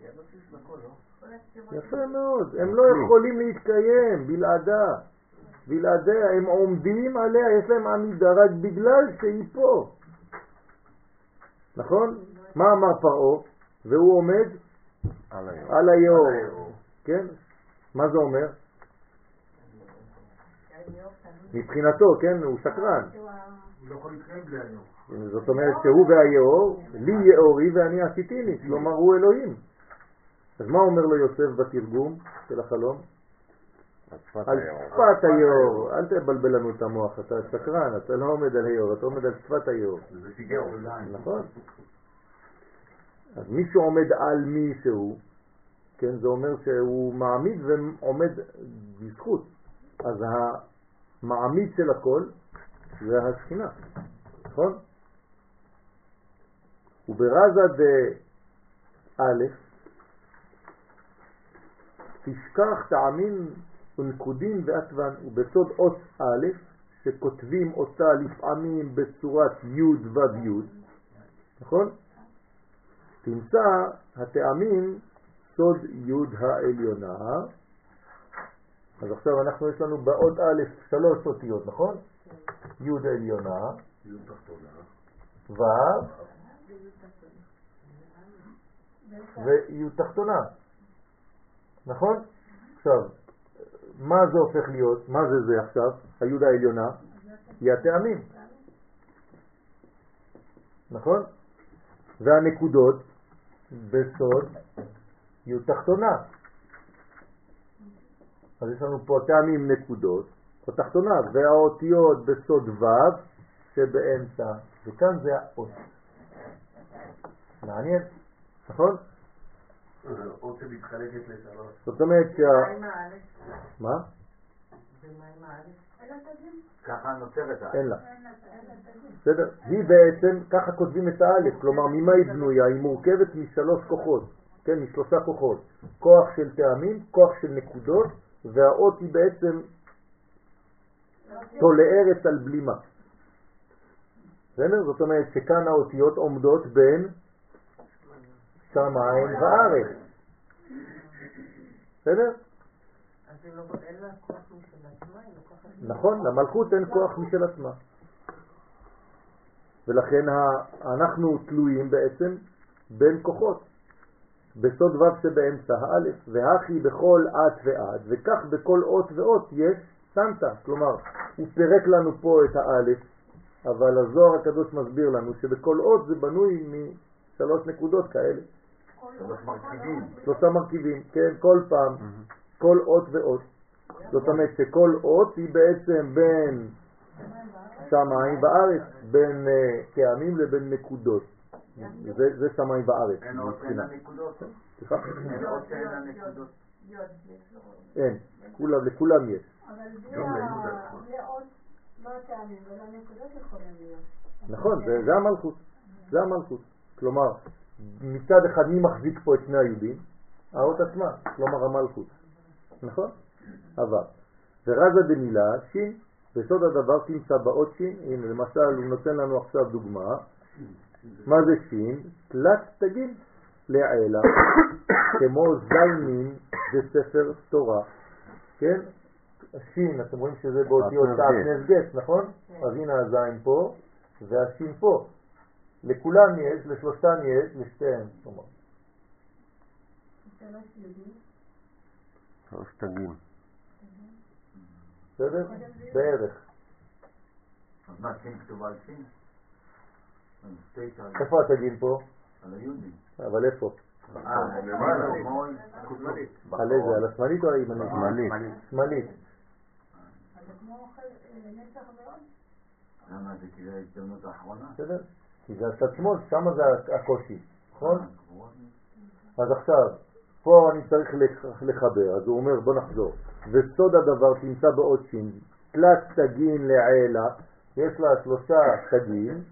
זה הבסיס לכל, לא? כל הסתירות יפה מאוד. הם לא יכולים להתקיים בלעדה. בלעדיה הם עומדים עליה, יש להם עמידה רק בגלל שהיא פה. נכון? מה אמר פרעה? והוא עומד על היאור. כן? מה זה אומר? מבחינתו, כן? הוא שקרן. לא. זאת אומרת שהוא והיאור, לי יאורי ואני עשיתיני, כלומר הוא אלוהים. אז מה אומר לו יוסף בתרגום של החלום? על שפת היאור, אל תבלבל לנו את המוח, אתה שקרן, אתה לא עומד על היאור, אתה עומד על שפת היאור. נכון. אז מי שעומד על מישהו, כן, זה אומר שהוא מעמיד ועומד בזכות. אז המעמיד של הכל זה השכינה, נכון? וברזה דא' תשכח טעמים ונקודים ועטוון, ובסוד אות א', שכותבים אותה לפעמים בצורת י' ו' י', נכון? תמצא הטעמים סוד י' העליונה. אז עכשיו אנחנו יש לנו באות א' שלוש אותיות, נכון? י' עליונה. ו' וי' תחתונה. נכון? עכשיו, מה זה הופך להיות? מה זה זה עכשיו? היוד העליונה? היא הטעמים. נכון? והנקודות בסוד י' תחתונה. אז יש לנו פה טעמים נקודות בתחתונה, והאותיות בסוד ו' שבאמצע, וכאן זה האות. מעניין, נכון? אות שמתחלקת לשלוש. זאת אומרת שה... מה? ככה נוצרת האלף. אין לה. בסדר? היא בעצם, ככה כותבים את האלף, כלומר ממה היא בנויה? היא מורכבת משלוש כוחות, כן, משלושה כוחות. כוח של טעמים, כוח של נקודות, והאות היא בעצם תולערת על בלימה. בסדר? זאת אומרת שכאן האותיות עומדות בין שמיים וארץ. בסדר? לא. נכון, למלכות אין כוח משל עצמה. ולכן אנחנו תלויים בעצם בין כוחות. בסוד ו' שבאמצע האלף, והכי בכל עת ועד, וכך בכל אות ואות יש סנטה. כלומר, הוא פירק לנו פה את האלף, אבל הזוהר הקדוש מסביר לנו שבכל אות זה בנוי משלוש נקודות כאלה. שלושה מרכיבים, כן, כל פעם, כל אות ואות. זאת אומרת שכל אות היא בעצם בין שמיים וארץ, בין אה, טעמים לבין נקודות. זה, זה שמיים וארץ. אין אות שאין לה נקודות. סליחה? אין אות שאין לה נקודות. אין, כולם, לכולם יש. אבל בלי נכון. האות, לא הטעמים ולא הנקודות יכולים להיות. נכון, זה, זה המלכות. זה המלכות. כלומר, מצד אחד מי מחזיק פה את שני היהודים? האות עצמה, כלומר המלכות. נכון? אבל. ורזה דמילה, שין, בסוד הדבר תמצא באות שין, הנה למשל הוא נותן לנו עכשיו דוגמה, מה זה שין? תלת תגיד לעילה, *coughs* כמו זיינים בספר תורה, כן? השין, אתם רואים שזה באותיות שעטנז גט, נכון? אז הנה הזין פה, והשין פה. לכולם יש, לשלושתן יש, לשתיהן, כלומר. שלוש תגים. בסדר? בערך. אז מה, שין כתובה על על- איפה התגין פה? על היהודים. אבל איפה? אה. על איזה? על השמאלית או על הימנית? שמאלית. שמאלית. אז זה כמו אוכל אה, נצח ועוד. למה זה זה ההזדמנות האחרונה? בסדר? כי זה הצד שמאל, שם זה הקושי, נכון? אה. אז עכשיו, פה אני צריך לח- לחבר, אז הוא אומר בוא נחזור. וסוד הדבר תמצא בעוד שין, תלת תגין לעילה, יש לה שלושה תגים,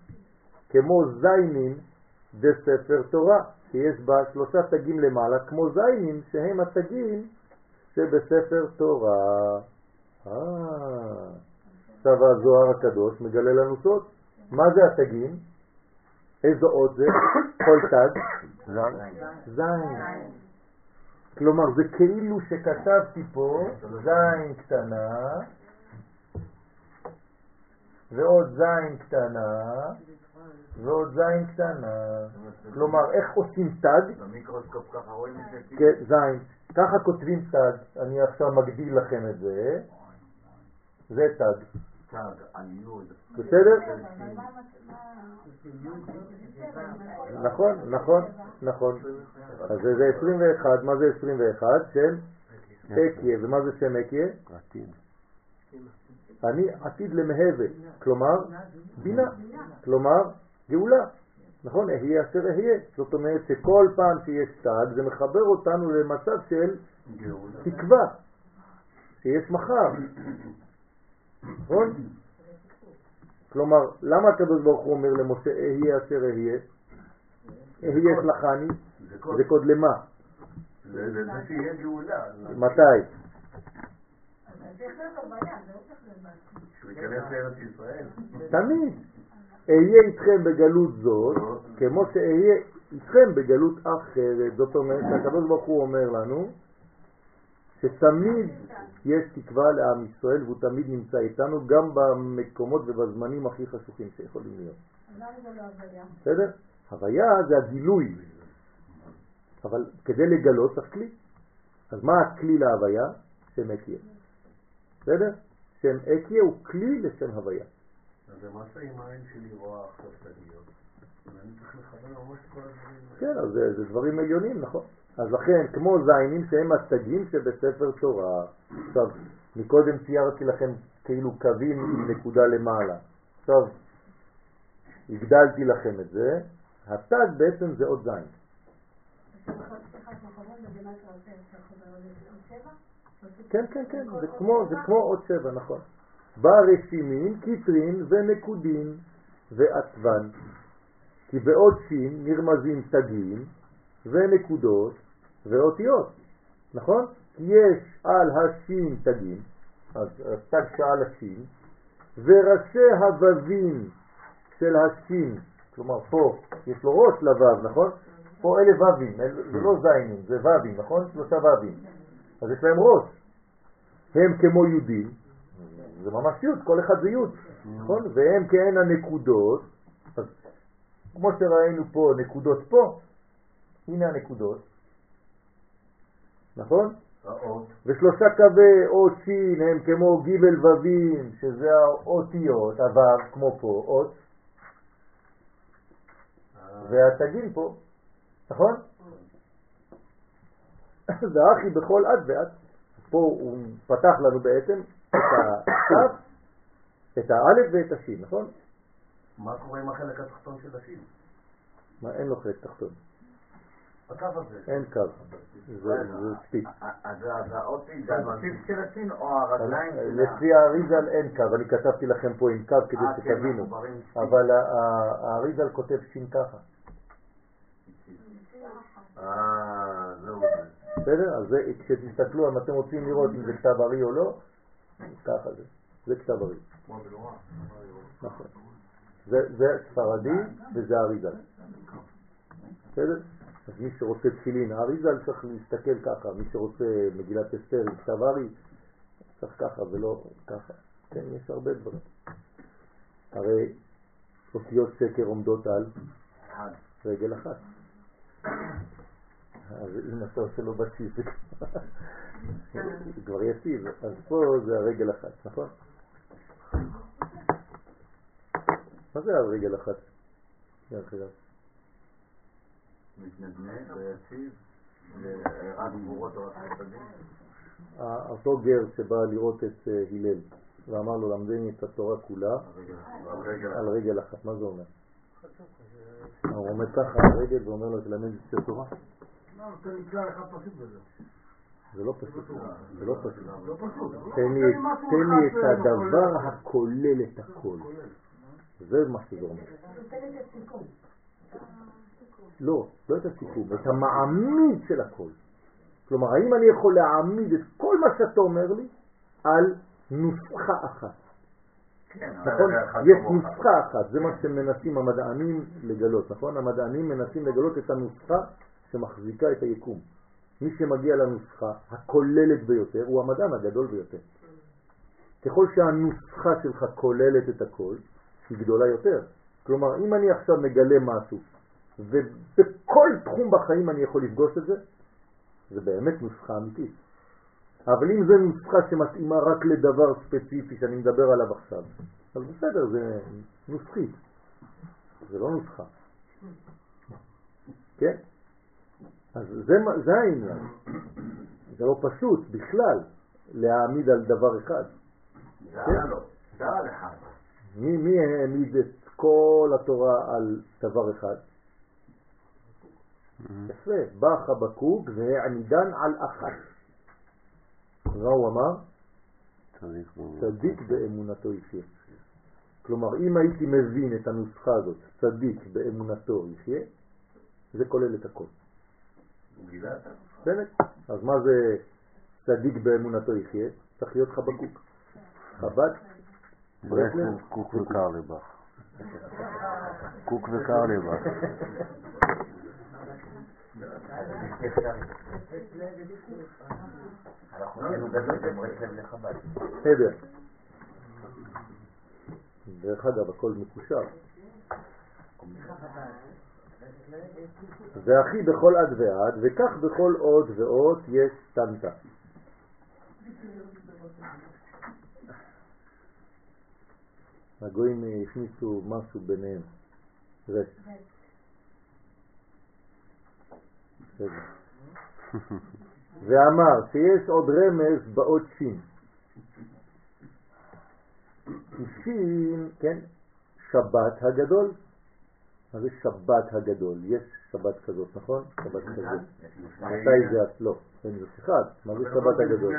כמו זיינים בספר תורה, שיש בה שלושה תגים למעלה, כמו זיינים שהם התגים שבספר תורה. אה, עכשיו הזוהר הקדוש מגלה לנו סוד. מה זה התגים? איזו אות זה? כל תג? זין. כלומר, זה כאילו שכתבתי פה זין קטנה, ועוד זין קטנה, ועוד זין קטנה. כלומר, איך עושים תג? במיקרוסקופ ככה רואים את זה? כן, זין. ככה כותבים תג. אני עכשיו מגדיל לכם את זה. זה תג. על יוד. בסדר? נכון, נכון, נכון. אז זה זה 21, מה זה 21? שם אקיה, ומה זה שם אקיה? עתיד. אני עתיד למהווה, כלומר בינה, כלומר גאולה. נכון, אהיה אשר אהיה. זאת אומרת שכל פעם שיש תג זה מחבר אותנו למצב של. תקווה, שיש מחר. נכון? כלומר, למה הקדוש ברוך הוא אומר למשה אהיה אשר אהיה? אהיה שלחני, זה קוד למה? מתי? לא. תמיד. אהיה איתכם בגלות זאת, כמו שאהיה איתכם בגלות אחרת. זאת אומרת שהקדוש ברוך הוא אומר לנו שתמיד יש תקווה לעם ישראל והוא תמיד נמצא איתנו גם במקומות ובזמנים הכי חשוכים שיכולים להיות. בסדר? הוויה זה הגילוי, אבל כדי לגלות צריך כלי. אז מה הכלי להוויה? שם אקיה. בסדר? שם אקיה הוא כלי לשם הוויה. אז למעשה אם העין שלי רואה עכשיו תגיות, כן, אז זה, זה דברים עליונים, נכון. אז לכן, כמו זיינים שהם התגים שבספר תורה. עכשיו, מקודם ציירתי לכם כאילו קווים עם נקודה למעלה. עכשיו, הגדלתי לכם את זה, התג בעצם זה עוד זין. כן, כן, כן, זה כמו, זה כמו עוד שבע, נכון. ברשימין, קיטרין ונקודין ואתוון. כי באות שין נרמזים תגים ונקודות ואותיות, נכון? כי יש על השין תגים, אז תג שעל השין, וראשי הוווים של השין, כלומר פה יש לו ראש לוו, נכון? פה אלה ווים, זה לא זיינים, זה ווים, נכון? שלושה ווים. אז יש להם ראש. הם כמו יהודים, זה ממש יוד, כל אחד זה יוד, נכון? והם כהן הנקודות, כמו שראינו פה נקודות פה, הנה הנקודות, נכון? האות. ושלושה קווי אות שין הם כמו גיבל ווים, שזה האותיות, הוו, כמו פה, אות, והתגים פה, נכון? זה אחי בכל עד ועד. פה הוא פתח לנו בעצם את הכף, את האלף ואת השין, נכון? מה קורה עם החלק התחתון של השין? מה, אין לו חלק תחתון, הקו הזה. אין קו, זה זה ספיץ. אז אז האוטי זה המוטיב של השין או הרגליים של ה... לפי האריזל אין קו, אני כתבתי לכם פה עם קו כדי אה, כן, שתבינו. אבל האריזל כותב שין ככה, אה. בסדר? אז כשתסתכלו, אם אתם רוצים לראות אם זה כתב ארי או לא, ככה זה, זה כתב ארי, כמו בלורה. נכון. זה, ספרדי וזה אריזל. בסדר? אז מי שרוצה תפילין אריזל צריך להסתכל ככה, מי שרוצה מגילת אסתר עם כתב ארי, צריך ככה ולא ככה. כן, יש הרבה דברים. הרי אותיות שקר עומדות על. רגל אחת. אז אם אתה עושה לו בסיס, זה זה כבר יציב. אז פה זה הרגל אחת, נכון? מה זה הרגל אחת? דרך אגב? מתנדנד ויציב, ורק גבורות או רק אותו גר שבא לראות את אה, הלל ואמר לו למדני את התורה כולה. על רגל אחת, מה זה אומר? הוא עומד ככה על רגל ואומר לו תלמד את התורה? לא. זה לא פשוט, זה לא פשוט. לא פשוט. תן לי, תן לי את הדבר הכולל את הכל. זה מה שזה אומר. לא, לא את הסיכום, את המעמיד של הכל. כלומר, האם אני יכול להעמיד את כל מה שאתה אומר לי על נוסחה אחת? כן, נכון? יש. נוסחה אחת, זה מה שמנסים המדענים לגלות, נכון? המדענים מנסים לגלות את הנוסחה שמחזיקה את היקום. מי שמגיע לנוסחה הכוללת ביותר הוא המדען הגדול ביותר. ככל שהנוסחה שלך כוללת את הכל, היא גדולה יותר. כלומר, אם אני עכשיו מגלה משהו, ובכל תחום בחיים אני יכול לפגוש את זה, זה באמת נוסחה אמיתית. אבל אם זה נוסחה שמתאימה רק לדבר ספציפי שאני מדבר עליו עכשיו, אז בסדר, זה נוסחית. זה לא נוסחה. כן? אז זה, זה העניין. זה לא פשוט בכלל להעמיד על דבר אחד. זה. עלה לו. זה על אחד. מי, מי העמיד את כל התורה על דבר אחד? יפה, בא חבקוק והעמידן על אחת. מה הוא אמר? צדיק באמונתו. יחיה. כלומר, אם הייתי מבין את הנוסחה הזאת, צדיק באמונתו יחיה, זה כולל את הכל. באמת? אז מה זה צדיק באמונתו יחיה? צריך להיות חבקוק. חב"ד, ברסלב, קוק וקרליבך. קוק וקרליבך. אנחנו היינו גדול בברסלב לחב"ד. בסדר. דרך אגב, הכל מקושר. והכי בכל עד ועד, וכך בכל עוד ואות יש סטנטה. הגויים הכניסו משהו ביניהם. רש. בסדר. ואמר שיש עוד רמז באות שין. שין, כן, שבת הגדול. מה זה שבת הגדול? יש שבת כזאת, נכון? שבת כזאת. מתי זה? לא, אין זה אחד. מה זה שבת הגדול?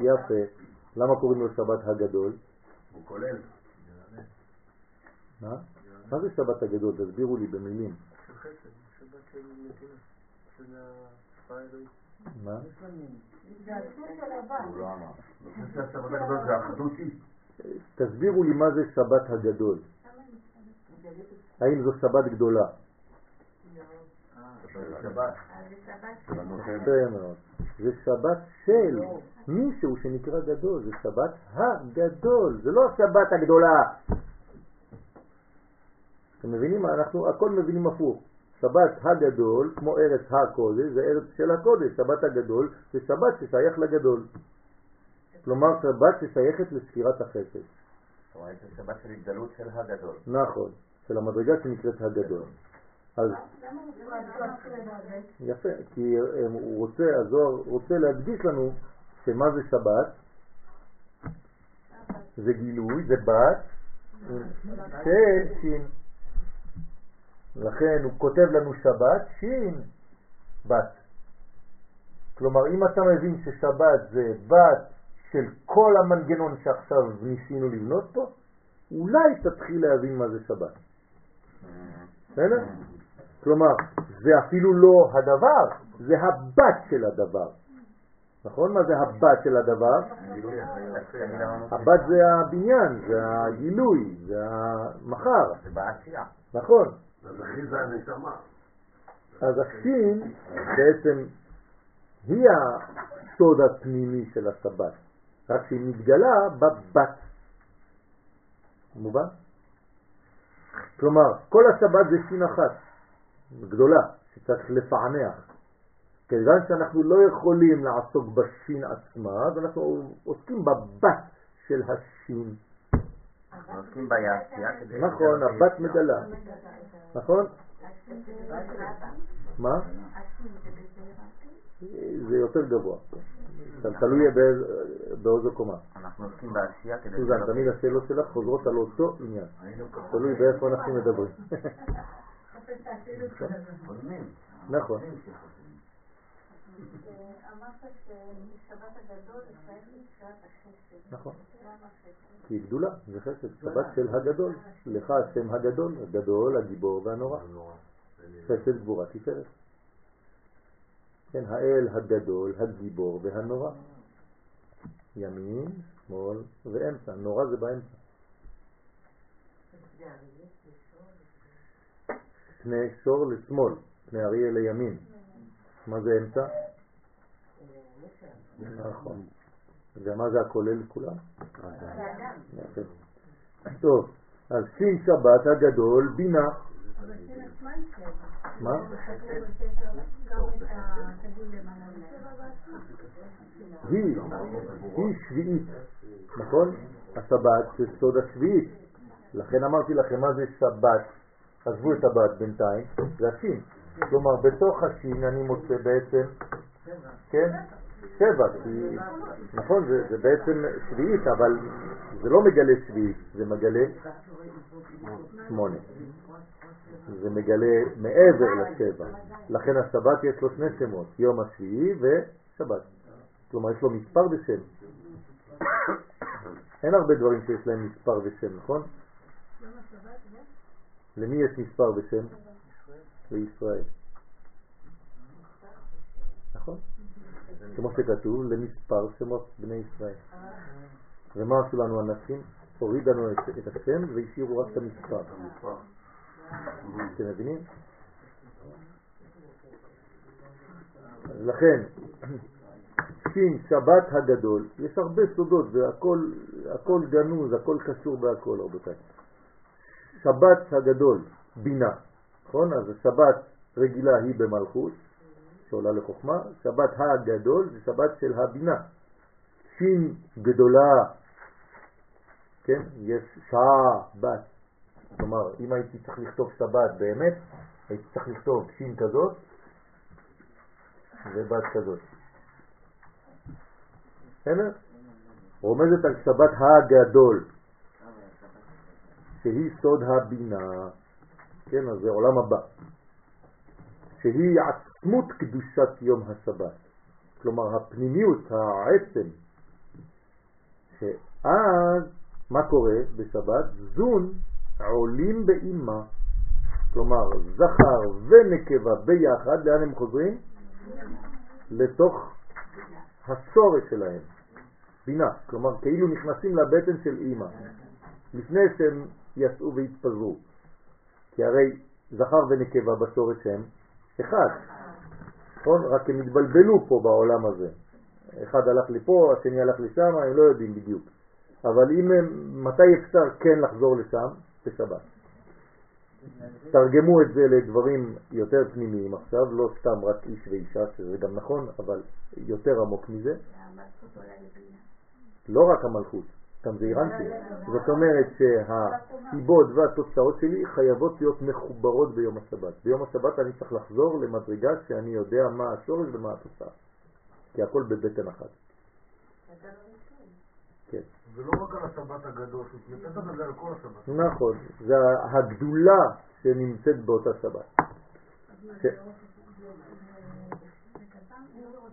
יפה. למה קוראים לו שבת הגדול? הוא כולל. מה? מה זה שבת הגדול? תסבירו לי במילים. מה? השבת. תסבירו לי מה זה שבת הגדול. האם זו שבת גדולה? זה שבת של מישהו שנקרא גדול, זה שבת הגדול, זה לא שבת הגדולה. אתם מבינים? אנחנו הכל מבינים הפוך. שבת הגדול, כמו ארץ הקודש, זה ארץ של הקודש. שבת הגדול זה שבת ששייך לגדול. כלומר שבת ששייכת לספירת החסד. זאת אומרת, זה שבת של התגלות של הגדול. נכון, של המדרגה שנקראת הגדול. אז יפה, כי אה, הוא רוצה, הזוהר רוצה להדגיש לנו שמה זה שבת, זה גילוי, זה בת של שין. לכן הוא כותב לנו שבת, שין, בת. כלומר, אם אתה מבין ששבת זה בת של כל המנגנון שעכשיו ניסינו לבנות פה, אולי תתחיל להבין מה זה שבת. בסדר? כלומר, זה אפילו לא הדבר, זה הבת של הדבר. נכון? מה זה הבת של הדבר? הבת זה הבניין, זה הגילוי, זה המחר. זה בעשייה. נכון. אז זה בעצם היא הסוד הפנימי של השבת, רק שהיא מתגלה בבת. מובן? כלומר, כל השבת זה שין אחת, גדולה, שצריך לפענח. כיוון שאנחנו לא יכולים לעסוק בשין עצמה, אז אנחנו עוסקים בבת של השין. עוסקים כדי... נכון, הבת מגלה. נכון? מה? זה יותר גבוה. תלוי באיז- באיזו קומה. אנחנו עוסקים בעשייה כדי... סוזן, תמיד השאלות שלך חוזרות על אותו עניין. תלוי באיפה אנחנו מדברים. חולמים. *laughs* נכון. אמרת ששבת הגדול היא שבת החסד. נכון. כי גדולה, זה חסד, שבת של הגדול. לך השם הגדול, הגדול, הגיבור והנורא. חסד גבורה תפארת. כן, האל הגדול, הגיבור והנורא. ימין, שמאל ואמצע. נורא זה באמצע. פני שור לשמאל, פני אריה לימין. מה זה אמצע? נכון. ומה זה הכולל כולם? טוב, אז שין שבת הגדול בינה. מה? היא, היא שביעית, נכון? השבת זה סוד השביעית. לכן אמרתי לכם מה זה שבת. עזבו את הבת בינתיים, זה השין. כלומר, בתוך השין אני מוצא בעצם, כן? שבע, כי, נכון, זה, זה בעצם שביעית, אבל זה לא מגלה שביעית, זה מגלה שמונה. זה מגלה מעבר לשבע. לכן השבת יש לו שני שמות, יום השביעי ושבת. כלומר, יש לו מספר ושם. אין הרבה דברים שיש להם מספר ושם, נכון? למי יש מספר ושם? לישראל. נכון? כמו שכתוב, למספר שמות בני ישראל. ומה עשו לנו אנשים? הוריד לנו את השם והשאירו רק את המספר. אתם מבינים? לכן, שין שבת הגדול, יש הרבה סודות והכל הכל גנוז, הכל קשור בהכל רבותיי. שבת הגדול, בינה. נכון? אז השבת רגילה היא במלכות, שעולה לחוכמה, שבת הגדול זה שבת של הבינה. שין גדולה, כן? יש שעה בת. כלומר, אם הייתי צריך לכתוב שבת באמת, הייתי צריך לכתוב שין כזאת ובת כזאת. בסדר? רומזת על שבת הגדול, שהיא סוד הבינה, כן, אז זה עולם הבא, שהיא עצמות קדושת יום השבת, כלומר הפנימיות, העצם, שאז מה קורה בשבת? זון עולים באימה, כלומר זכר ונקבה ביחד, לאן הם חוזרים? לתוך השורש שלהם, בינה, כלומר כאילו נכנסים לבטן של אימא, לפני שהם יצאו והתפזרו, כי הרי זכר ונקבה בשורש הם אחד, נכון? רק הם התבלבלו פה בעולם הזה, אחד הלך לפה, השני הלך לשם, הם לא יודעים בדיוק, אבל אם הם, מתי אפשר כן לחזור לשם? בשבת. תרגמו את זה לדברים יותר פנימיים עכשיו, לא סתם רק איש ואישה, שזה גם נכון, אבל יותר עמוק מזה. לא רק המלכות, גם זה אירנטי. זאת אומרת שהסיבות והתוצאות שלי חייבות להיות מחוברות ביום השבת. ביום השבת אני צריך לחזור למדרגה שאני יודע מה השורש ומה התוצאה. כי הכל בבטן אחת. כן. זה לא רק על השבת הגדול, זה על כל השבת. נכון, זה הגדולה שנמצאת באותה שבת.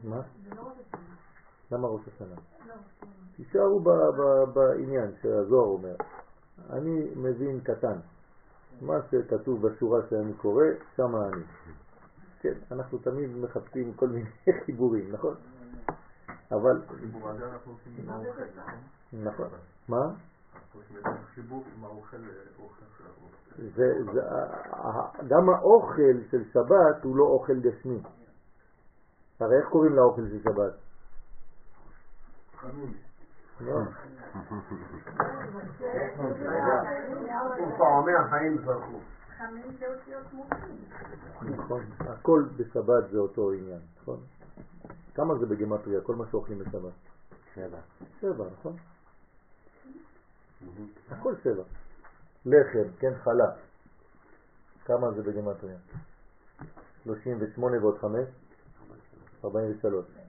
מה? למה ראש השנה? תישארו בעניין שהזוהר אומר. אני מבין קטן. מה שכתוב בשורה שאני קורא, שמה אני. כן, אנחנו תמיד מחפשים כל מיני *laughs* חיבורים, נכון? אבל... נכון. מה? זה, זה, גם האוכל של שבת הוא לא אוכל גשמי. הרי איך קוראים לאוכל של שבת? לא. נכון, הכל בשבת זה אותו עניין, נכון? כמה זה בגמטריה, כל מה שאוכלים בשבת? שבע. שבע, נכון? הכל שבע. לחם, כן, חלה. כמה זה בגמטריה? 38 ועוד 5? 43.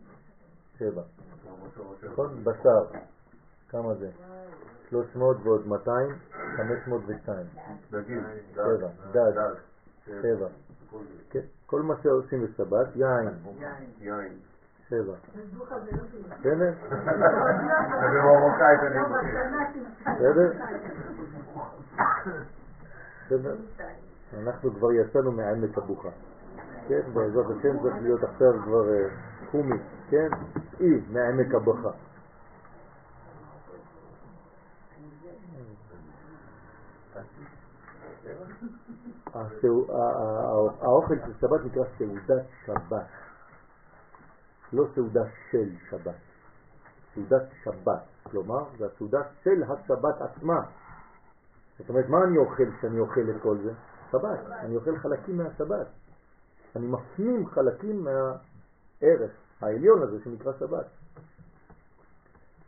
שבע. נכון? בשר. כמה זה? 300 ועוד 200? 502. שבע. דג. שבע. כן, כל מה שעושים בשבת, יין. יין. שבע. בסדר? בסדר? אנחנו כבר יצאנו מעמק הבוכה. כן, בעזרת השם צריך להיות עכשיו כבר אה, חומי, כן? אי מעמק הבוכה. האוכל של שבת נקרא סעודת שבת, לא סעודה של שבת, סעודת שבת, כלומר זה הסעודה של השבת עצמה. זאת אומרת, מה אני אוכל כשאני אוכל את כל זה? שבת, אני אוכל חלקים מהשבת. אני מפנים חלקים מהערך העליון הזה שנקרא שבת.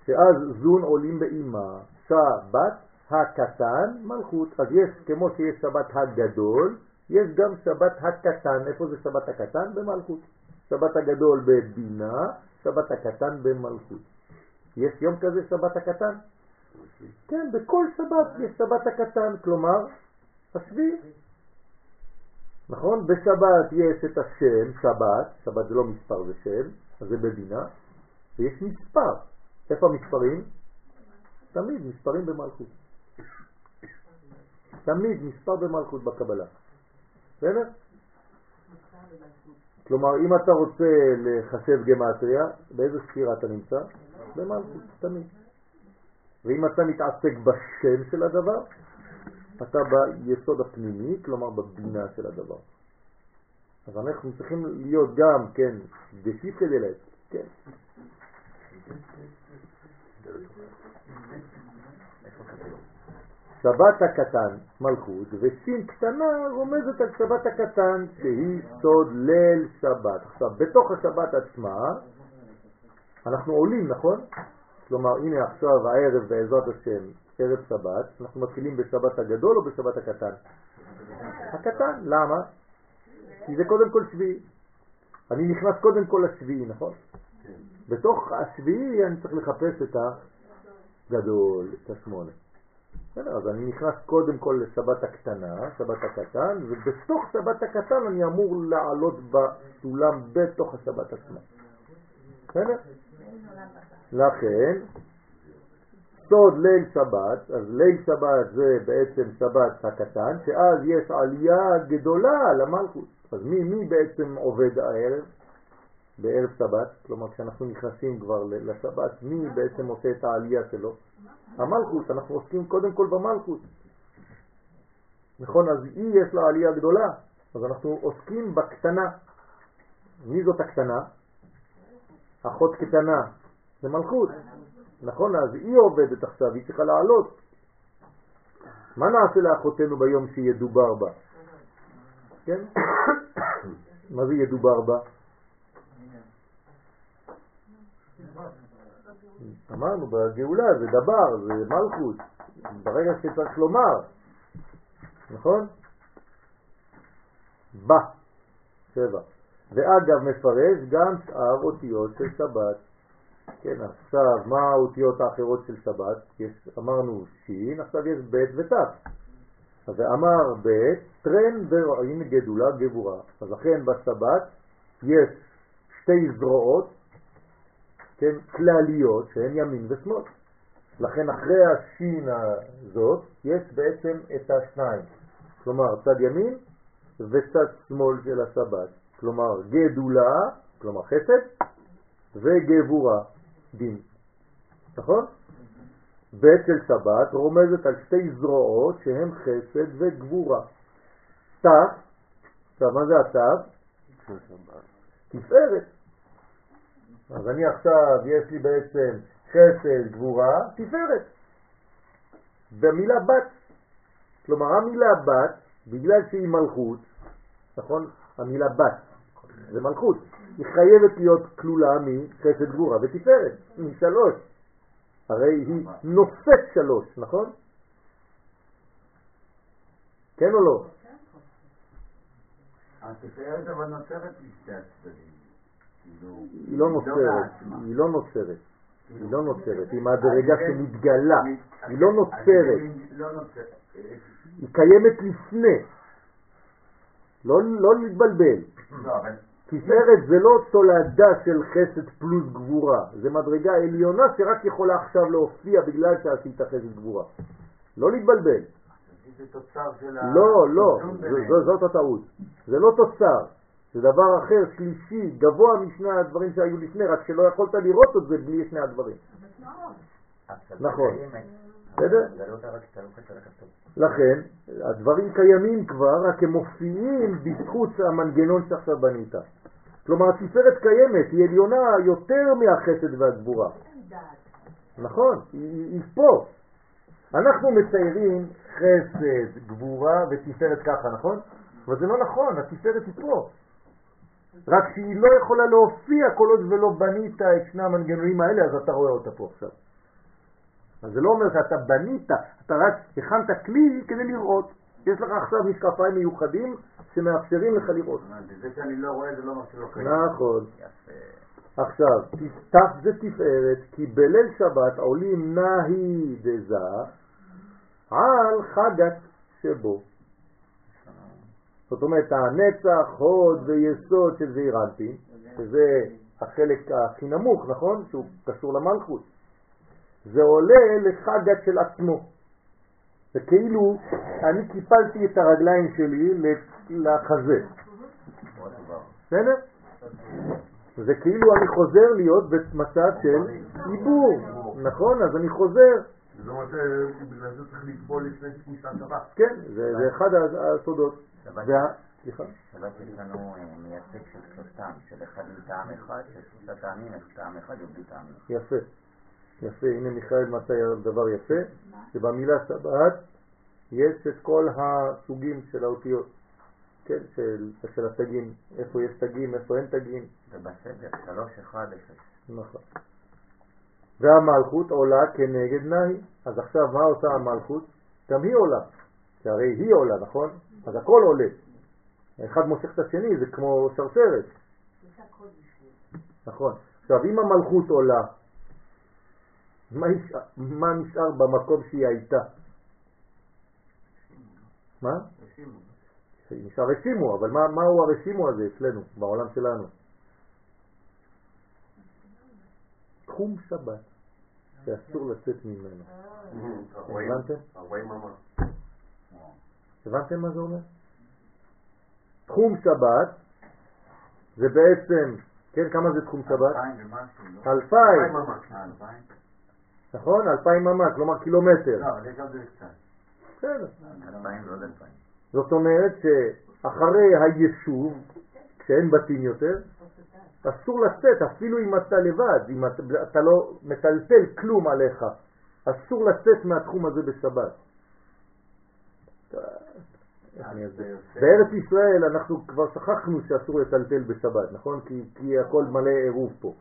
שאז זון עולים באימה, שבת הקטן מלכות. אז יש, כמו שיש שבת הגדול, יש גם שבת הקטן. איפה זה שבת הקטן? במלכות. שבת הגדול בבינה, שבת הקטן במלכות. יש יום כזה שבת הקטן? כן, בכל שבת יש שבת הקטן, כלומר, השביעי. נכון? בשבת יש את השם, שבת, שבת זה לא מספר, זה שם, אז זה בבינה, ויש מספר. איפה המספרים? תמיד מספרים במלכות. תמיד מספר במלכות בקבלה. בסדר? כלומר, אם אתה רוצה לחשב גמטריה, באיזה ספירה אתה נמצא? במלכות, תמיד. ואם אתה מתעסק בשם של הדבר, אתה ביסוד הפנימי, כלומר בבינה של הדבר. אז אנחנו צריכים להיות גם, כן, דשיף כדי לעת, כן. שבת הקטן מלכות, ושין קטנה רומזת על שבת הקטן שהיא סוד ליל שבת. עכשיו, בתוך השבת עצמה אנחנו עולים, נכון? כלומר, הנה עכשיו הערב בעזרת השם, ערב שבת, אנחנו מתחילים בשבת הגדול או בשבת הקטן? הקטן, למה? כי זה קודם כל שביעי. אני נכנס קודם כל לשביעי, נכון? בתוך השביעי אני צריך לחפש את הגדול, את השמונה. בסדר, אז אני נכנס קודם כל לשבת הקטנה, שבת הקטן, ובתוך שבת הקטן אני אמור לעלות בסולם בתוך השבת עצמה. בסדר? לכן, סוד ליל שבת, אז ליל שבת זה בעצם שבת הקטן, שאז יש עלייה גדולה למלכות. אז מי, מי בעצם עובד הערב? בערב שבת, כלומר כשאנחנו נכנסים כבר לשבת, מי בעצם עושה את העלייה שלו? המלכות, אנחנו עוסקים קודם כל במלכות. נכון, אז היא יש לה עלייה גדולה, אז אנחנו עוסקים בקטנה. מי זאת הקטנה? אחות קטנה, זה מלכות. נכון, אז היא עובדת עכשיו, היא צריכה לעלות. מה נעשה לאחותנו ביום שידובר בה? כן? *coughs* מה זה ידובר בה? אמרנו, בגאולה זה דבר, זה מלכות, ברגע שצריך לומר, נכון? בא, שבע. ואגב מפרש גם שאר אותיות של שבת. כן, עכשיו, מה האותיות האחרות של שבת? יש, אמרנו שין, עכשיו יש ב' ות'. אז אמר ב', טרן ורעים גדולה גבורה. אז לכן בשבת יש שתי זרועות כן, כלליות שהן ימין ושמאל. לכן אחרי השין הזאת יש בעצם את השניים, כלומר צד ימין וצד שמאל של השבת, כלומר גדולה, כלומר חסד, וגבורה, דין. נכון? בית של שבת רומזת על שתי זרועות שהן חסד וגבורה. ת', עכשיו מה זה הת'? תפארת. אז אני עכשיו, יש לי בעצם חסד, גבורה, תפארת. במילה בת. כלומר, המילה בת, בגלל שהיא מלכות, נכון? המילה בת, זה מלכות. היא חייבת להיות כלולה מחסד גבורה ותפארת, משלוש. הרי היא נושאת שלוש, נכון? כן או לא? התפארת אבל נוצרת משתי הצדדים. היא לא נוצרת, היא לא נוצרת, היא לא נוצרת, היא מהדרגה שמתגלה, היא לא נוצרת, היא קיימת לפני, לא להתבלבל. תפארת זה לא תולדה של חסד פלוס גבורה, זה מדרגה עליונה שרק יכולה עכשיו להופיע בגלל שעשית חסד גבורה. לא להתבלבל. לא, לא, זאת הטעות. זה לא תוצר, זה דבר אחר, שלישי, גבוה משני הדברים שהיו לפני, רק שלא יכולת לראות את זה בלי שני הדברים. נכון. בסדר? לכן, הדברים קיימים כבר, רק הם מופיעים בזכות המנגנון שעכשיו בנית. כלומר, התפארת קיימת, היא עליונה יותר מהחסד והגבורה. נכון, היא, פה. אנחנו מציירים חסד, גבורה ותפארת ככה, נכון? אבל זה לא נכון, התפארת היא פה. רק שהיא לא יכולה להופיע כל עוד ולא בנית את שני המנגנונים האלה, אז אתה רואה אותה פה עכשיו. אז זה לא אומר שאתה בנית, אתה רק הכנת כלי כדי לראות. יש לך עכשיו משקפיים מיוחדים שמאפשרים לך לראות. זה שאני לא רואה זה לא אומר שלא קיים. נכון. עכשיו, תפתח זה תפארת, כי בליל שבת עולים נהי דזה על חגת שבו. זאת אומרת, הנצח, הוד ויסוד של זעיר אנפין, שזה החלק הכי נמוך, נכון? שהוא קשור למלכות. זה עולה לחגת של עצמו. זה כאילו אני קיפלתי את הרגליים שלי לחזה. בסדר? זה כאילו אני חוזר להיות במצב של עיבור, נכון? אז אני חוזר. זאת אומרת, בגלל זה צריך לטבול לפני כניסת שבת. כן, זה אחד הסודות. סליחה? שבת יש לנו מייצג של שלושתם, של אחד עם טעם אחד, של שלושה טעמים, יש טעם אחד ובלי טעמים. יפה. יפה, הנה מיכאל מצא דבר יפה, שבמילה שבת יש את כל הסוגים של האותיות, כן, של, של התגים, איפה יש תגים, איפה אין תגים. זה בסדר, שלוש אחד אפס. נכון. והמלכות עולה כנגד נאי. אז עכשיו מה עושה המלכות? גם היא עולה. שהרי היא עולה, נכון? אז הכל עולה. אחד מושך את השני, זה כמו שרשרת. נכון. עכשיו, אם המלכות עולה, מה, נשאר, מה נשאר במקום שהיא הייתה? מה? נשאר רשימו, אבל מה, מהו הרשימו הזה אצלנו, בעולם שלנו? תחום שבת, שאסור לצאת ממנו. הבנתם? הבנתם מה זה אומר? תחום שבת זה בעצם, כן, כמה זה תחום שבת? אלפיים. נכון? אלפיים ממה, כלומר קילומטר. לא, גם זה קצת. בסדר. אלפיים ועוד אלפיים. זאת אומרת שאחרי היישוב, כשאין בתים יותר, אסור לצאת, אפילו אם אתה לבד, אם אתה, לא מטלטל כלום עליך, אסור לצאת מהתחום הזה בשבת. בארץ ישראל אנחנו כבר שכחנו שאסור לטלטל בשבת, נכון? כי, כי הכל מלא עירוב פה.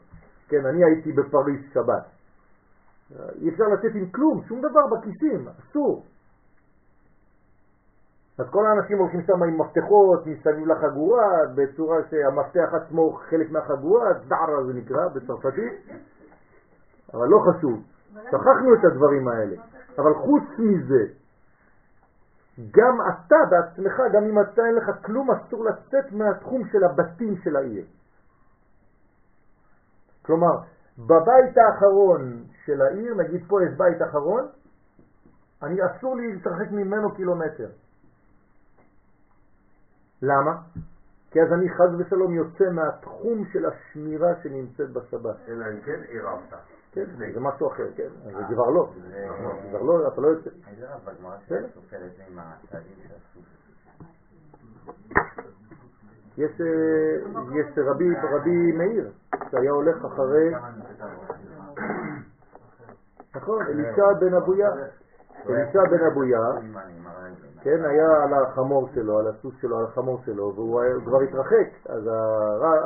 כן, אני הייתי בפריז שבת. אי אפשר לצאת עם כלום, שום דבר בכיסים, אסור. אז כל האנשים הולכים שם עם מפתחות מסביב לחגורה, בצורה שהמפתח עצמו חלק מהחגורה, דערה זה נקרא בצרפתית, אבל לא חשוב, שכחנו את הדברים האלה. אבל חוץ מזה, גם אתה בעצמך, גם אם אתה אין לך כלום, אסור לצאת מהתחום של הבתים של העיר. כלומר, בבית האחרון של העיר, נגיד פה יש בית אחרון, אני אסור לי להתרחק ממנו קילומטר. למה? כי אז אני חז ושלום יוצא מהתחום של השמירה שנמצאת בשבת. אלא אם כן עירבת. כן, זה משהו אחר, כן, זה כבר לא, זה כבר לא, אתה לא יוצא. בגמרא שסופר את זה עם הצעדים שעשו. יש, אה, יש רבי, רבי מאיר, שהיה הולך אחרי, נכון, אלישע בן אבויה, אלישע בן אבויה, כן, היה על החמור שלו, על הסוס שלו, על החמור שלו, והוא כבר התרחק, אז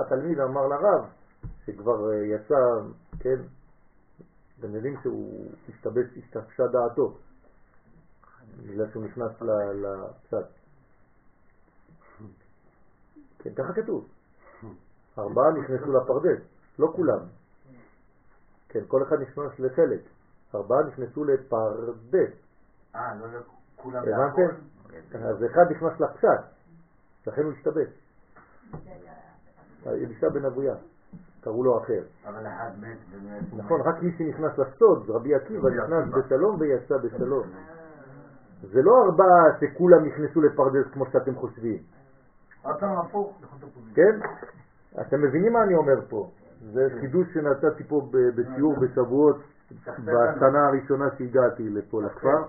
התלמיד אמר לרב, שכבר אה, יצא, כן, אתם יודעים שהוא השתבש, השתבשה דעתו, בגלל שהוא נכנס ל- לפשט. כן, ככה כתוב. ארבעה נכנסו לפרדס, לא כולם. כן, כל אחד נכנס לחלק. ארבעה נכנסו לפרדס. אה, לא, כולם הבנתם? אז אחד נכנס לפשט, לכן הוא השתבש. אלישע בן אבויה, קראו לו אחר. אבל אחד מת. נכון, רק מי שנכנס לסוד, רבי עקיבא, נכנס בשלום ויצא בשלום. זה לא ארבעה שכולם נכנסו לפרדס כמו שאתם חושבים. כן? אתם מבינים מה אני אומר פה? זה חידוש שנתתי פה ב- בשיעור בשבועות בשנה הראשונה שהגעתי לפה לכפר.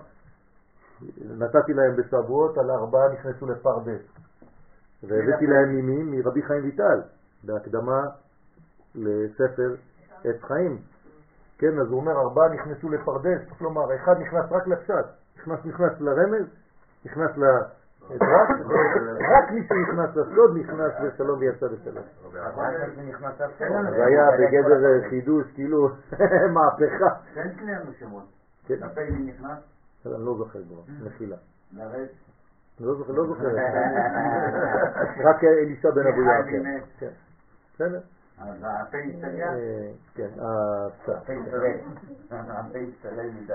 נתתי להם בשבועות על ארבעה נכנסו לפרדס. והבאתי להם ממי? מרבי חיים ויטל, בהקדמה לספר עץ חיים. כן, אז הוא אומר ארבעה נכנסו לפרדס, כלומר אחד נכנס רק לפשט, נכנס, נכנס לרמז, נכנס רק מי שנכנס לסוד נכנס בשלום ויצא בשלום. אבל זה. היה בגדר חידוש, כאילו *laughs* מהפכה. תן לנו שמות. כן, לפי מי נכנס? אני לא זוכר כבר, מחילה. לרד. לא זוכר, לא זוכר. *laughs* רק אלישע בן מיכאל אחר. מת. כן, בסדר? אז הפה הסתגר? אה, כן. הפה הסתגר. הפה הסתגר מדי.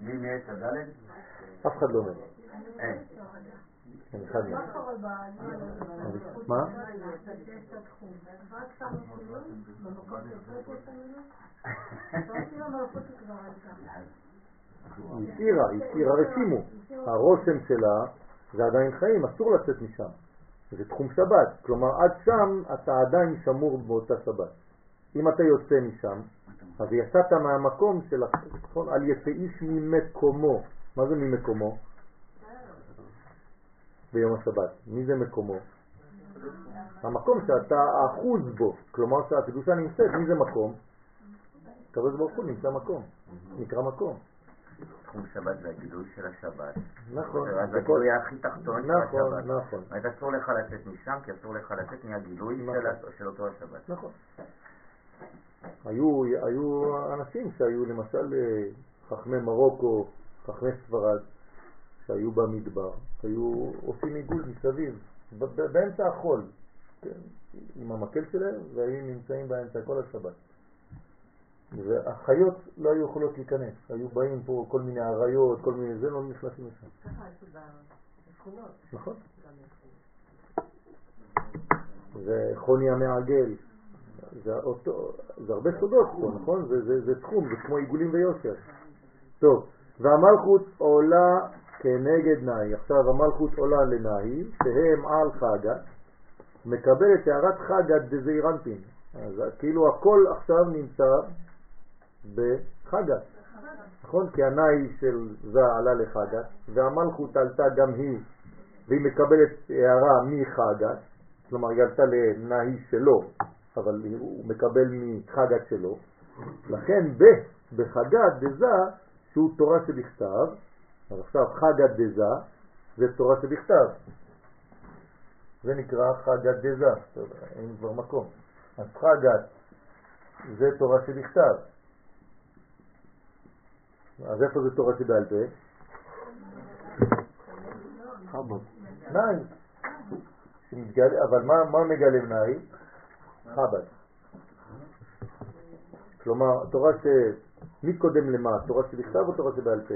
מי מת הדלת? אף אחד לא מת. אין. כן, מת. מה היא השאירה *laughs* רשימו. הרושם שלה זה עדיין חיים, אסור לצאת משם. זה תחום שבת, כלומר עד שם אתה עדיין שמור באותה שבת. אם אתה יוצא משם, אז יצאת מהמקום של, נכון, על יצא איש ממקומו. מה זה ממקומו? ביום השבת. מי זה מקומו? המקום שאתה אחוז בו, כלומר שהקדושה נמצאת, מי זה מקום? הקדוש ברוך הוא נמצא מקום, נקרא מקום. תחום שבת זה הגילוי של השבת. נכון. זה בכל- הגילוי הכי תחתון של נכון, השבת. נכון, זאת אומרת, אסור לך לצאת משם, כי אסור לך לצאת מהגילוי נכון. של אותו השבת. נכון. היו, היו אנשים שהיו למשל אה, חכמי מרוקו, חכמי ספרד, שהיו במדבר, היו עושים עיגול מסביב, באמצע החול, כן, עם המקל שלהם, והיו נמצאים באמצע כל השבת. והחיות לא היו יכולות להיכנס, היו באים פה כל מיני אריות, כל מיני זה, לא נכנסים לשם. ככה עשו בשכונות. נכון? זה חוני המעגל, זה, אותו, זה הרבה סודות פה, נכון? זה, זה, זה תחום, זה כמו עיגולים ויושר. טוב, והמלכות עולה כנגד נאי. עכשיו המלכות עולה לנאי, שהם על חגת, מקבל את הערת חגת דזעירנטין. אז כאילו הכל עכשיו נמצא בחגת. נכון? כי הנאי של זה עלה לחגת, והמלכות עלתה גם היא, והיא מקבלת הערה מחגת, כלומר היא עלתה לנאי שלו, אבל הוא מקבל מחגת שלו. לכן ב, בחגת דזה, שהוא תורה שבכתב, אז עכשיו חגת דזה זה תורה שבכתב. זה נקרא חגת דזה, טוב, אין כבר מקום. אז חגת זה תורה שבכתב. אז איפה זה תורה שבעל פה? חב"ד. נאי. אבל מה, מה מגלם נאי? חב"ד. כלומר, תורה ש... מי קודם למה? תורה שבכתב או תורה שבעל פה?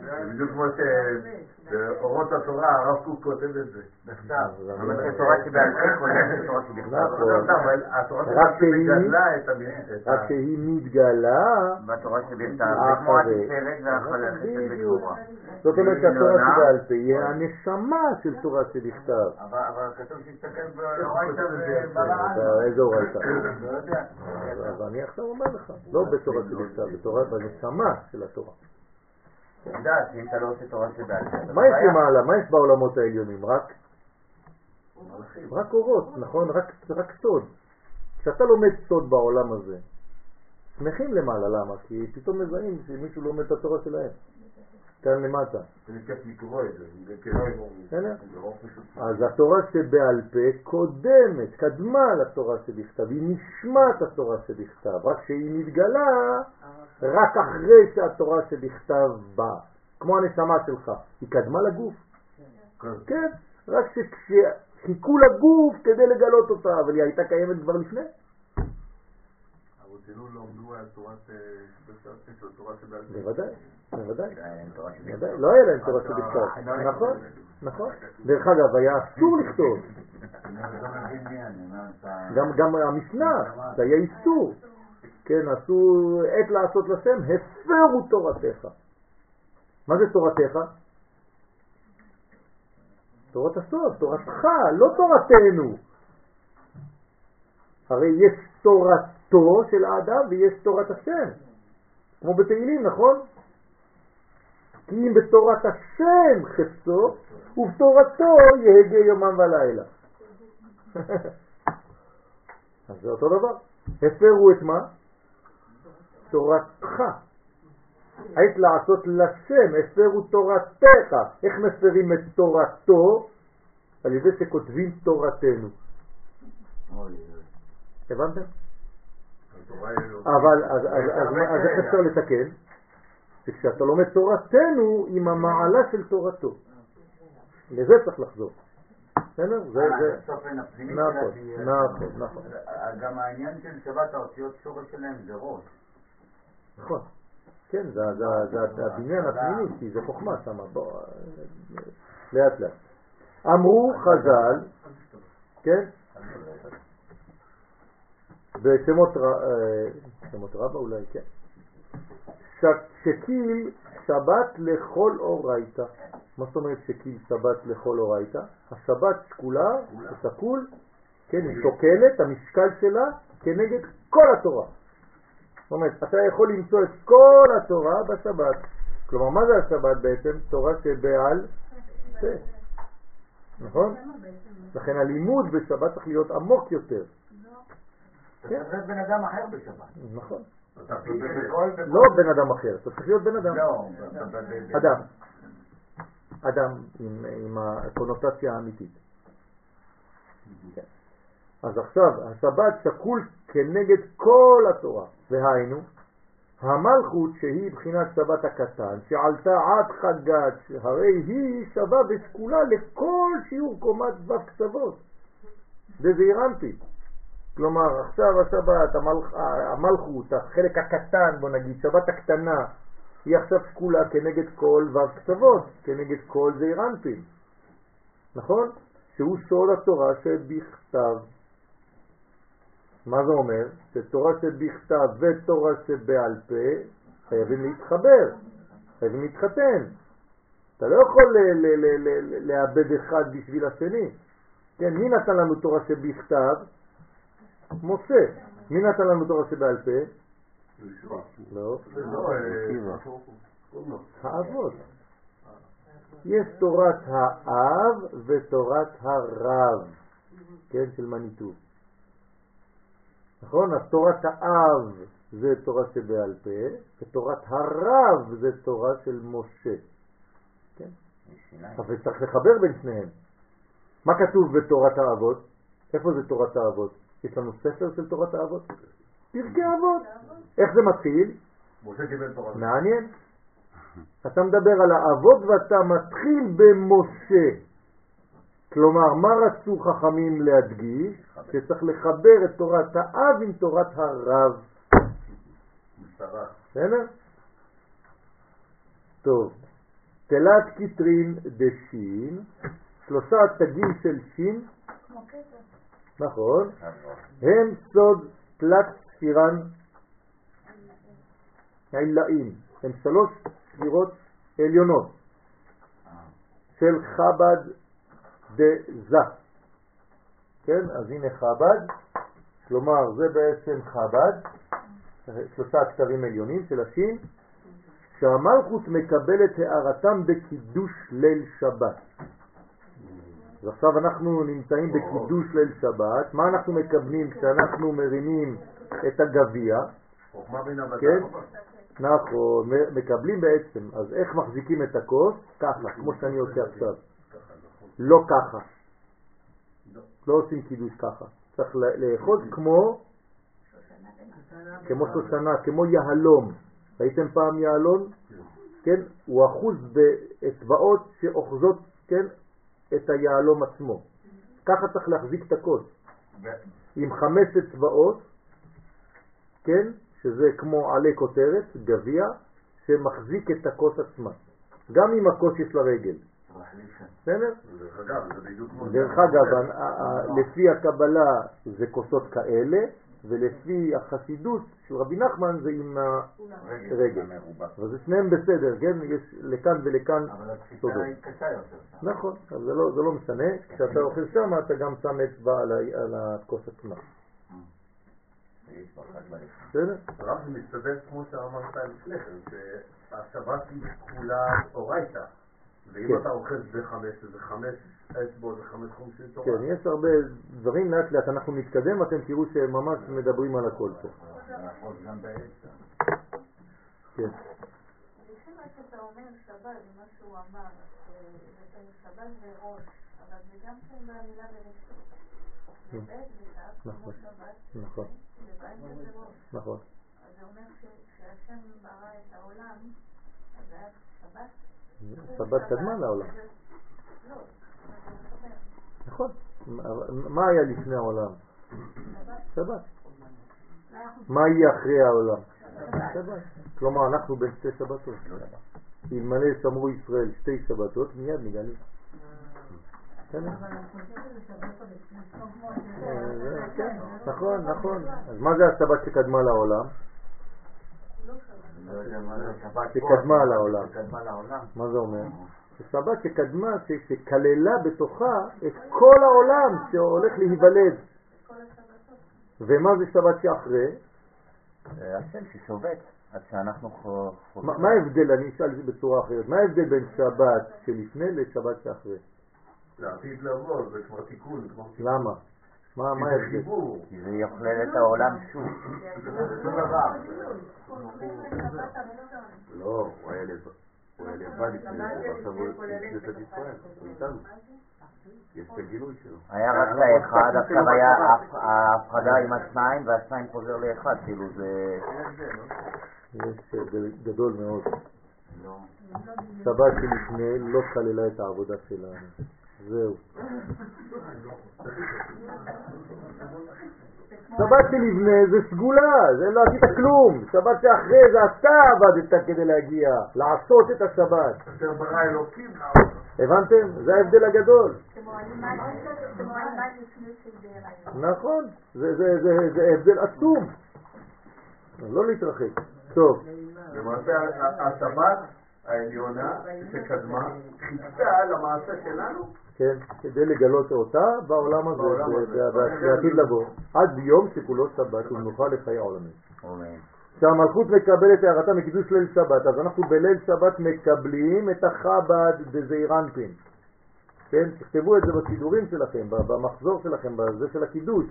זה בדיוק כמו שבאורות התורה הרב קוק כותב את זה, בכתב. אבל זה תורה שבעל פה *laughs* לתורה שבכתב. התורה רק שבעל פה שהיא- את רק מתגלה, בתורה שבכתב, זה כמו. התפארת בדיוק. וגבורה. זאת אומרת שהתורה לא. שבעל פה היא הנשמה של תורה שבכתב. אבל כתוב הוא באורייתא? ובלען. אתה- איזה אורייתא? לא יודע. אני עכשיו אומר לך, לא בתורה שבכתב, בתורה, בנשמה של התורה. יודעת שאם אתה לא עושה תורה שבעל פה, מה יש. למעלה? מה יש בעולמות העליונים? רק רק אורות, נכון? רק, רק סוד. כשאתה לומד סוד בעולם הזה, שמחים למעלה, למה? כי פתאום מזהים שמישהו לומד את התורה שלהם. כאן למטה. אז התורה שבעל פה קודמת, קדמה לתורה שבכתב, היא נשמת התורה שבכתב, רק שהיא מתגלה רק אחרי שהתורה שבכתב באה. כמו הנשמה שלך, היא קדמה לגוף. כן, רק שחיכו לגוף כדי לגלות אותה, אבל היא הייתה קיימת כבר לפני. לא עמדו על תורת אה, תורה שבעל פה. בוודאי, בוודאי. לא היה להם תורה שבכתב. נכון, נכון. דרך אגב, היה אסור לכתוב. גם, גם המשנה, זה היה איסור. כן, עשו עת לעשות לשם, הפרו תורתך. מה זה תורתך? תורת הסוד, תורתך, לא תורתנו. הרי יש תורתו של האדם ויש תורת השם. כמו בתהילים, נכון? כי אם בתורת השם חפצו, ובתורתו יהגה יומם ולילה. *laughs* אז זה אותו דבר. הפרו את מה? תורתך. עת לעשות לשם, הפרו תורתך. איך מפרים את תורתו? על ידי שכותבים תורתנו. הבנתם? אבל אז, איך אפשר לתקן? שכשאתה לומד תורתנו עם המעלה של תורתו. לזה צריך לחזור. בסדר? זה, זה, נכון, נכון, נכון. גם העניין של שבת האותיות שורש שלהם זה ראש. נכון. כן, זה, זה, זה, זה הבניין הפנימי, כי זה חוכמה שם. בוא, לאט לאט. אמרו חז"ל, כן? בשמות אה, רבה אולי, כן. שקיל שבת לכל אורייתא. מה זאת אומרת שקיל שבת לכל אורייתא? השבת שקולה, שקול, כן, היא שוקלת, המשקל שלה כנגד כל התורה. זאת אומרת, אתה יכול למצוא את כל התורה בשבת. כלומר, מה זה השבת בעצם? תורה שבעל פה. נכון? לכן הלימוד בשבת צריך להיות עמוק יותר. כן. זה בן אדם אחר בשבת. נכון. אתה. לא בן אדם אחר, אתה צריך להיות בן אדם. לא, אדם. אדם עם, הקונוטציה האמיתית. כן. אז עכשיו, השבת שקול כנגד כל התורה, והיינו, המלכות שהיא בחינת שבת הקטן, שעלתה עד חגת, הרי היא שווה ושקולה לכל שיעור קומת ו' קצוות. דזעירנטי. כלומר, עכשיו השבת, המלכ, המלכות, החלק הקטן, בוא נגיד, שבת הקטנה, היא עכשיו שקולה כנגד כל ו' קצוות, כנגד כל זעירנטים. נכון? שהוא סוד התורה שבכתב. מה זה אומר? שתורה שבכתב ותורה שבעל פה חייבים להתחבר, חייבים להתחתן. אתה לא יכול ל- ל- ל- ל- לאבד אחד בשביל השני. כן, מי נתן לנו תורה שבכתב? משה. מי נתן לנו תורה שבעל פה? לא. לא, אה, האבות. יש תורת האב ותורת הרב, כן, של מניטו. נכון? אז תורת האב זה תורה שבעל פה, ותורת הרב זה תורה של משה. כן? אבל צריך לחבר בין שניהם. מה כתוב בתורת האבות? איפה זה תורת האבות? יש לנו ספר של תורת האבות? פרקי אבות. איך זה מתחיל? משה קיבל תורה. מעניין. אתה מדבר על האבות ואתה מתחיל במשה. כלומר, מה רצו חכמים להדגיש? שצריך לחבר את תורת האב עם תורת הרב. בסדר? טוב, תלת קיטרין דשין, שלושה תגים של שין. נכון, אבות. הם סוד תלת ספירן עילאין, הם שלוש ספירות עליונות של חב"ד דז"א. כן, אז הנה חב"ד, כלומר זה בעצם חב"ד, שלושה כתרים עליונים של השין, שהמלכות מקבלת הערתם בקידוש ליל שבת. אז עכשיו אנחנו נמצאים בקידוש ליל שבת, מה אנחנו מקבלים כשאנחנו מרימים את הגביע? כן. נכון, מקבלים בעצם, אז איך מחזיקים את הכוס? ככה, כמו שאני עושה עכשיו. לא ככה. לא עושים קידוש ככה. צריך לאחוז כמו, כמו שושנה, כמו יהלום. ראיתם פעם יהלום? כן? הוא אחוז באצבעות שאוחזות, כן? את היהלום עצמו. ככה צריך להחזיק את הכוס. עם חמש אצבעות, כן? שזה כמו עלי כותרת, גביע, שמחזיק את הכוס עצמה. גם אם הכוס יש לה רגל. בסדר? דרך אגב, לפי הקבלה זה כוסות כאלה, ולפי החסידות של רבי נחמן זה עם הרגל. אבל זה שניהם בסדר, כן? יש לכאן ולכאן אבל התפיסה. היא קשה יותר. נכון, אבל זה לא, זה לא משנה. כשאתה אוכל שם אתה גם שם אצבע על, הכוס עצמה. דבריך. בסדר? הרב זה מסתדר כמו שאמרת לפני כן, שהשבת היא כולה אורייתא. ואם כן. אתה אוחז בחמש, זה חמש אצבעות וחמש חומשי תורה. כן, יש הרבה דברים, לאט לאט אנחנו נתקדם, אתם תראו שממש מדברים על הכל פה. כן. זה זה כן. זה נכון. נכון, זה. נכון. אז זה אומר שכשהשם ברא את העולם, אז היה שבת. שבת קדמה לעולם. נכון. מה- היה לפני העולם? שבת. מה יהיה אחרי העולם? שבת. כלומר, אנחנו בין שתי שבתות. אלמלא שמרו ישראל שתי שבתות, מיד נגלים. בסדר? אה, כן, נכון, נכון. אז מה זה השבת שקדמה לעולם? לא יודע מה זה שבת שקדמה לעולם. שקדמה לעולם. מה זה אומר? שבת שקדמה, ש- שכללה בתוכה את כל העולם שהולך להיוולד. ומה זה שבת שאחרי? זה השם ששובת עד שאנחנו חו- חוזרים. מה מה ההבדל, אני אשאל את זה בצורה אחרת, מה ההבדל בין שבת שלפני לשבת שאחרי? לעתיד לבוא, זה כבר תיקון. למה? מה מה זה ההבדל? כי זה יוכלל את העולם שוב. זה שום דבר. לא, הוא היה לבד. הוא היה לבד לפני בכנסת ישראל, הוא איתנו. יש את הגילוי שלו. היה רק לאחד, עכשיו היה הפ- ההפרדה עם השניים, והשניים חוזר לאחד, כאילו זה... יש הבדל גדול מאוד. לא. שבת שלפני לא כללה את העבודה שלנו. זהו. שבת שלפני זה סגולה, זה לא עשית כלום. שבת שאחרי זה אתה עבדת כדי להגיע, לעשות את השבת. אשר ברא אלוקים לעבוד. הבנתם? זה ההבדל הגדול. נכון, זה, זה, זה, זה הבדל עצום. לא להתרחק. טוב, למעשה השבת העליונה שקדמה חיכתה למעשה שלנו כן, כדי לגלות אותה בעולם הזה, בעתיד לבוא, עד ביום שכולו שבת ומנוחה לחיי העולמים. אמן. שהמלכות מקבלת הערתה מקידוש ליל שבת, אז אנחנו בליל שבת מקבלים את החב"ד דזעירנטין. כן, תכתבו את זה בסידורים שלכם, במחזור שלכם, בזה של הקידוש.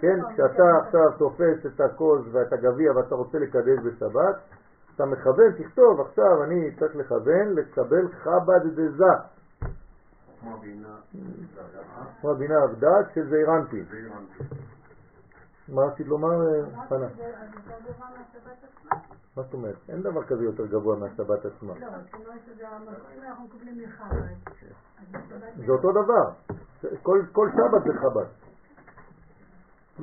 כן, כשאתה עכשיו תופס את הכוס ואת הגביע ואתה רוצה לקדש בשבת, אתה מכוון, תכתוב, עכשיו אני צריך לכוון לקבל חב"ד דזה, כמו בינה כמו הבינה עבדת של זעירנטין. מה רצית לומר, אה, חנה? מה זאת אומרת? אין דבר כזה יותר גבוה מהשבת עצמה. לא, מקבלים מחב"ד. אז בשבת זה אותו דבר. כל, כל שבת זה חב"ד.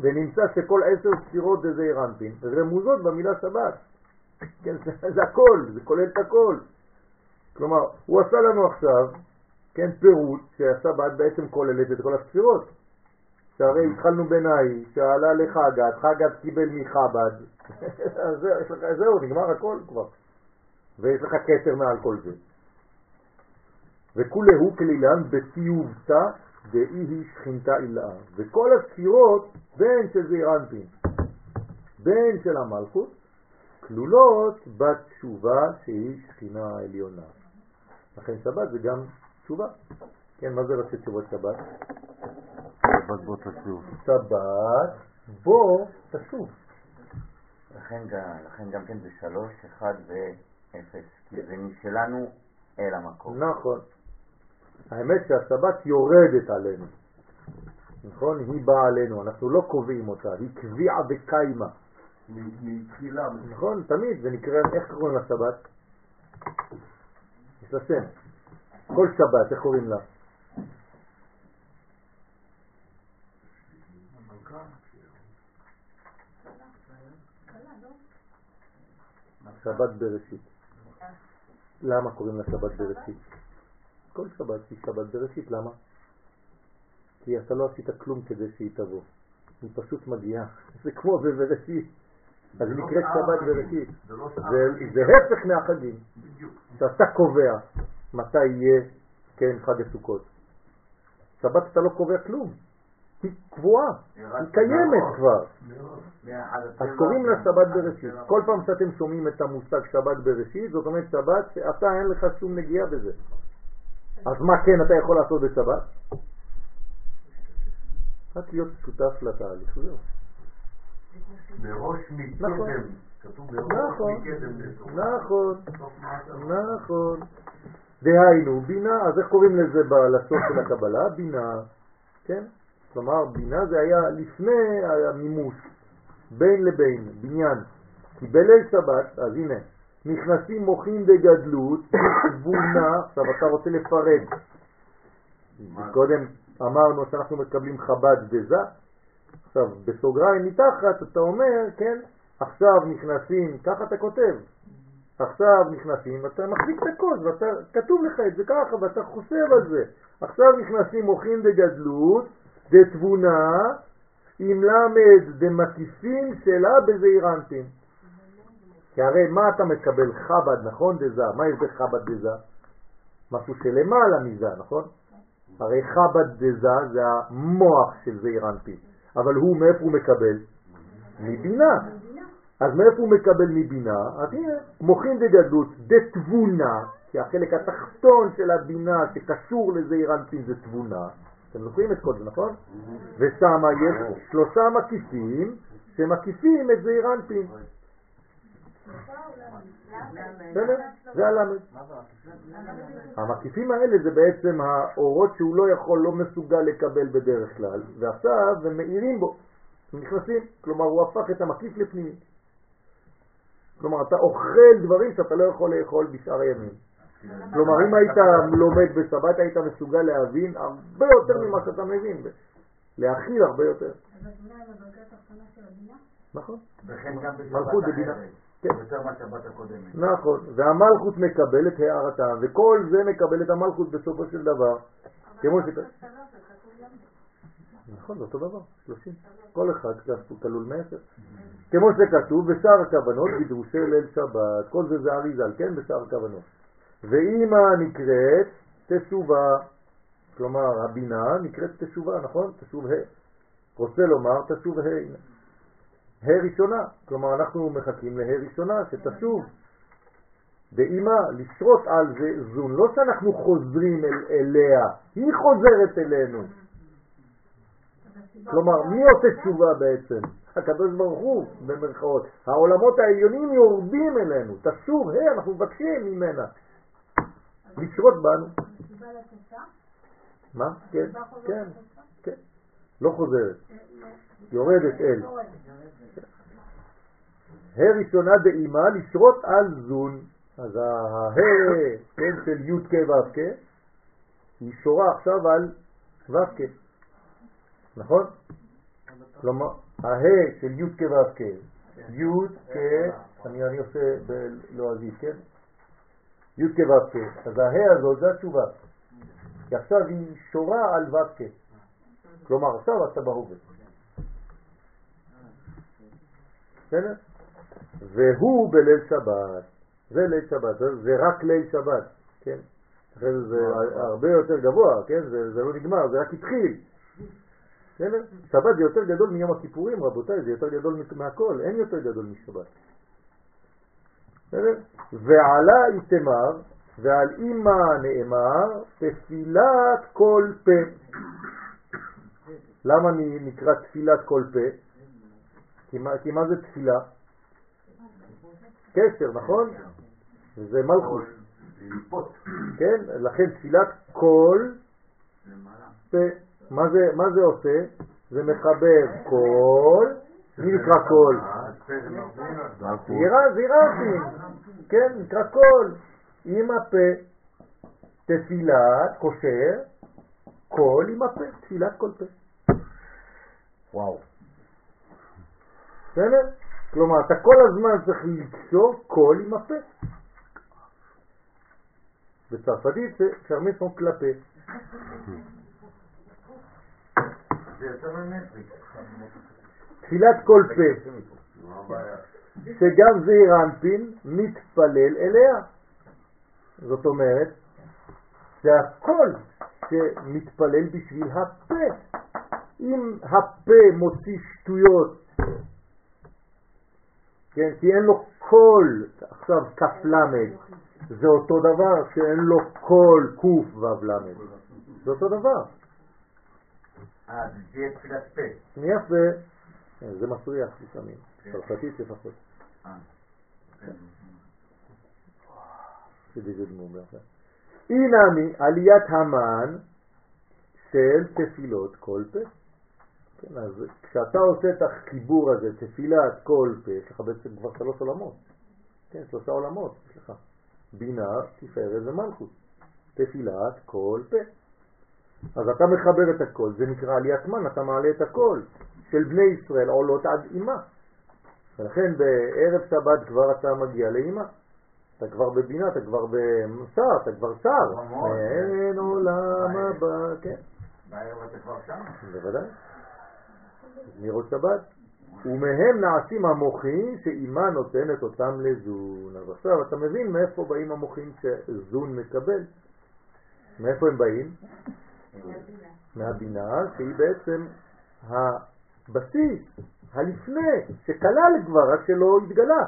ונמצא שכל עשר ספירות זה זעירנטין רמוזות במילה שבת. כן, זה, זה הכל, זה כולל את הכל. כלומר, הוא עשה לנו עכשיו, כן, פירוט שהשבת בעצם כוללת את כל הספירות. שהרי התחלנו בנאי, שעלה לחגת, חגת קיבל מחב"ד, *laughs* אז זהו, זהו, נגמר הכל כבר. ויש לך כתר מעל כל זה. וכולהו כלילן בטיובתא דאי היא שכינתה אילאה. וכל הספירות, בין של זעירנטין, בין של המלכות, כלולות בתשובה שהיא שכינה העליונה. לכן שבת זה גם תשובה. כן, מה זה ראשי תשובות שבת? שבת בוא תשוב. שבת בו תשוב. לכן גם, לכן גם כן זה שלוש, אחד ואפס, כי זה משלנו אל המקום. נכון. האמת שהשבת יורדת עלינו. נכון? היא באה עלינו, אנחנו לא קובעים אותה, היא קביעה וקיימה. מתחילה נכון? תמיד, זה נקרא, איך קוראים לשבת? יש לה שם. כל שבת, איך קוראים לה? שבת בראשית. למה קוראים לה שבת בראשית? כל שבת היא שבת בראשית, למה? כי אתה לא עשית כלום כדי שהיא תבוא. היא פשוט מגיעה. *laughs* זה כמו בבראשית. אז היא נקראת שבת בראשית. זה לא זה זה הפך מהחגים. שאתה קובע מתי יהיה, כן, חג הסוכות. שבת אתה לא קובע כלום. היא קבועה, היא קיימת כבר. אז קוראים לה שבת בראשית. כל פעם שאתם שומעים את המושג שבת בראשית, זאת אומרת שבת שאתה אין לך שום נגיעה בזה. אז מה כן אתה יכול לעשות בשבת? רק להיות שותף לתהליך, זהו. מראש נכון. מקדם. כתוב מראש נכון, מקדם לתורה. נכון, מעשה. נכון. דהיינו, בינה, אז איך קוראים לזה בלשון של הקבלה? בינה, כן? כלומר, בינה זה היה לפני המימוש, בין לבין, בניין. כי בליל שבת, אז הנה, נכנסים מוחים בגדלות, תבונה, עכשיו אתה רוצה לפרט. קודם אמרנו שאנחנו מקבלים חב"ד בזה, עכשיו בסוגריים מתחת אתה אומר, כן, עכשיו נכנסים, ככה אתה כותב, עכשיו נכנסים, אתה מחזיק את הקוד, ואתה, כתוב לך את זה ככה, ואתה חושב על זה. עכשיו נכנסים מוחים בגדלות, דתבונה, עם למד דמקיפין שלה בזעירנטין. כי הרי מה אתה מקבל? חב"ד, נכון? דזה. מה יש בחב"ד דזה? משהו שלמעלה מזה, נכון? הרי חב"ד דזה זה המוח של זעירנטין. אבל הוא, מאיפה הוא מקבל? מבינה. אז מאיפה הוא מקבל מבינה? אז הנה, מוחין דגדלות, דתבונה, כי החלק התחתון של הבינה שקשור לזעירנטין זה תבונה, אתם זוכרים את כל זה, נכון? ושם יש שלושה מקיפים שמקיפים את זעיר אנפין. בסדר? זה הלמד. המקיפים האלה זה בעצם האורות שהוא לא יכול, לא מסוגל לקבל בדרך כלל, ועכשיו הם מאירים בו, הם נכנסים, כלומר הוא הפך את המקיף לפנימי. כלומר אתה אוכל דברים שאתה לא יכול לאכול בשאר הימים. כלומר אם היית לומד בסבת היית מסוגל להבין הרבה יותר ממה שאתה מבין, להכיל הרבה יותר. נכון. וכן גם מלכות בבינה. כן. יותר מהשבת הקודמת. נכון, והמלכות מקבלת הערתה, וכל זה מקבל את המלכות בסופו של דבר. כמו ש... נכון, זה אותו דבר, 30. כל אחד כלול מעשר. כמו שכתוב, בשאר הכוונות בדרושי ליל שבת, כל זה זה אריזל, כן? בשאר הכוונות. ואימא נקראת תשובה, כלומר הבינה נקראת תשובה, נכון? תשוב ה'. רוצה לומר תשוב ה'. ה' ראשונה, כלומר אנחנו מחכים לה' ראשונה שתשוב. ואימא לשרות על זה זון, לא שאנחנו חוזרים אל, אליה, היא חוזרת אלינו. כלומר, מי עושה תשובה בעצם? הקדוש ברוך הוא, במרכאות. העולמות העליונים יורדים אלינו. תשוב, היי, אנחנו מבקשים ממנה. לשרות בנו. מה? כן, כן, כן. לא חוזרת. יורדת אל. ה' ראשונה דאימה לשרות על זון. אז הה, כן, של י' כ' ו' כ', היא שורה עכשיו על ו' כ', נכון? כלומר, הה של י' כ' ו' כ', י' כ', אני עושה בלועזית, כן? י' כ' ו' כ', אז הה הזאת זה התשובה, כי עכשיו היא שורה על ו' כ', כלומר עכשיו אתה בהווה. בסדר? והוא בליל שבת, זה ליל שבת, זה רק ליל שבת, כן? אחרי זה זה הרבה יותר גבוה, כן? זה, זה לא נגמר, זה רק התחיל. בסדר? שבת זה יותר גדול מיום הכיפורים, רבותיי, זה יותר גדול מהכל, אין יותר גדול משבת. בסדר? ועלה איתמר, ועל אימא נאמר, תפילת כל פה. למה נקרא תפילת כל פה? כי מה, זה תפילה? קשר, נכון? זה מלכות. כן? לכן תפילת פה. מה זה, עושה? זה מחבר כל, מי נקרא כל? זירה, כן, נקרא כל, עם הפה, תפילת, קושר, כל עם הפה, תפילת כל פה. וואו. בסדר? כלומר, אתה כל הזמן צריך לקשור קול עם הפה. בצרפתית זה פרמסון קלפה. תפילת כל פה, שגם זעיר אנפין מתפלל אליה. זאת אומרת שהכל שמתפלל בשביל הפה. אם הפה מוציא שטויות כן, כי אין לו קול, עכשיו כף למד, זה אותו דבר שאין לו קול למד, זה אותו דבר. אה, זה יהיה תפילת פה. יפה, כן, זה מסריח לפעמים, כן. צרפתית לפחות. אה, אינמי עליית המן של תפילות כל פה. כן, אז כשאתה עושה את החיבור הזה, תפילת כל פה, יש לך בעצם כבר שלוש עולמות. כן, שלושה עולמות, יש לך. בינה, תפארת ומלכות. תפילת כל פה. אז אתה מחבר את הכל, זה נקרא עליית מן, אתה מעלה את הכל של בני ישראל עולות עד אימה. ולכן בערב שבת כבר אתה מגיע לאימה. אתה כבר בבינה, אתה כבר בשר, אתה כבר שר. אין עולם הבא, כן. בערב אתה כבר שם? בוודאי. זמירות שבת, ומהם נעשים המוחים שאימה נותנת אותם לזון. אז עכשיו אתה מבין מאיפה באים המוחים שזון מקבל. מאיפה הם באים? מהבינה, שהיא בעצם הבסיס, הלפני, שכלל כבר, רק שלא התגלה.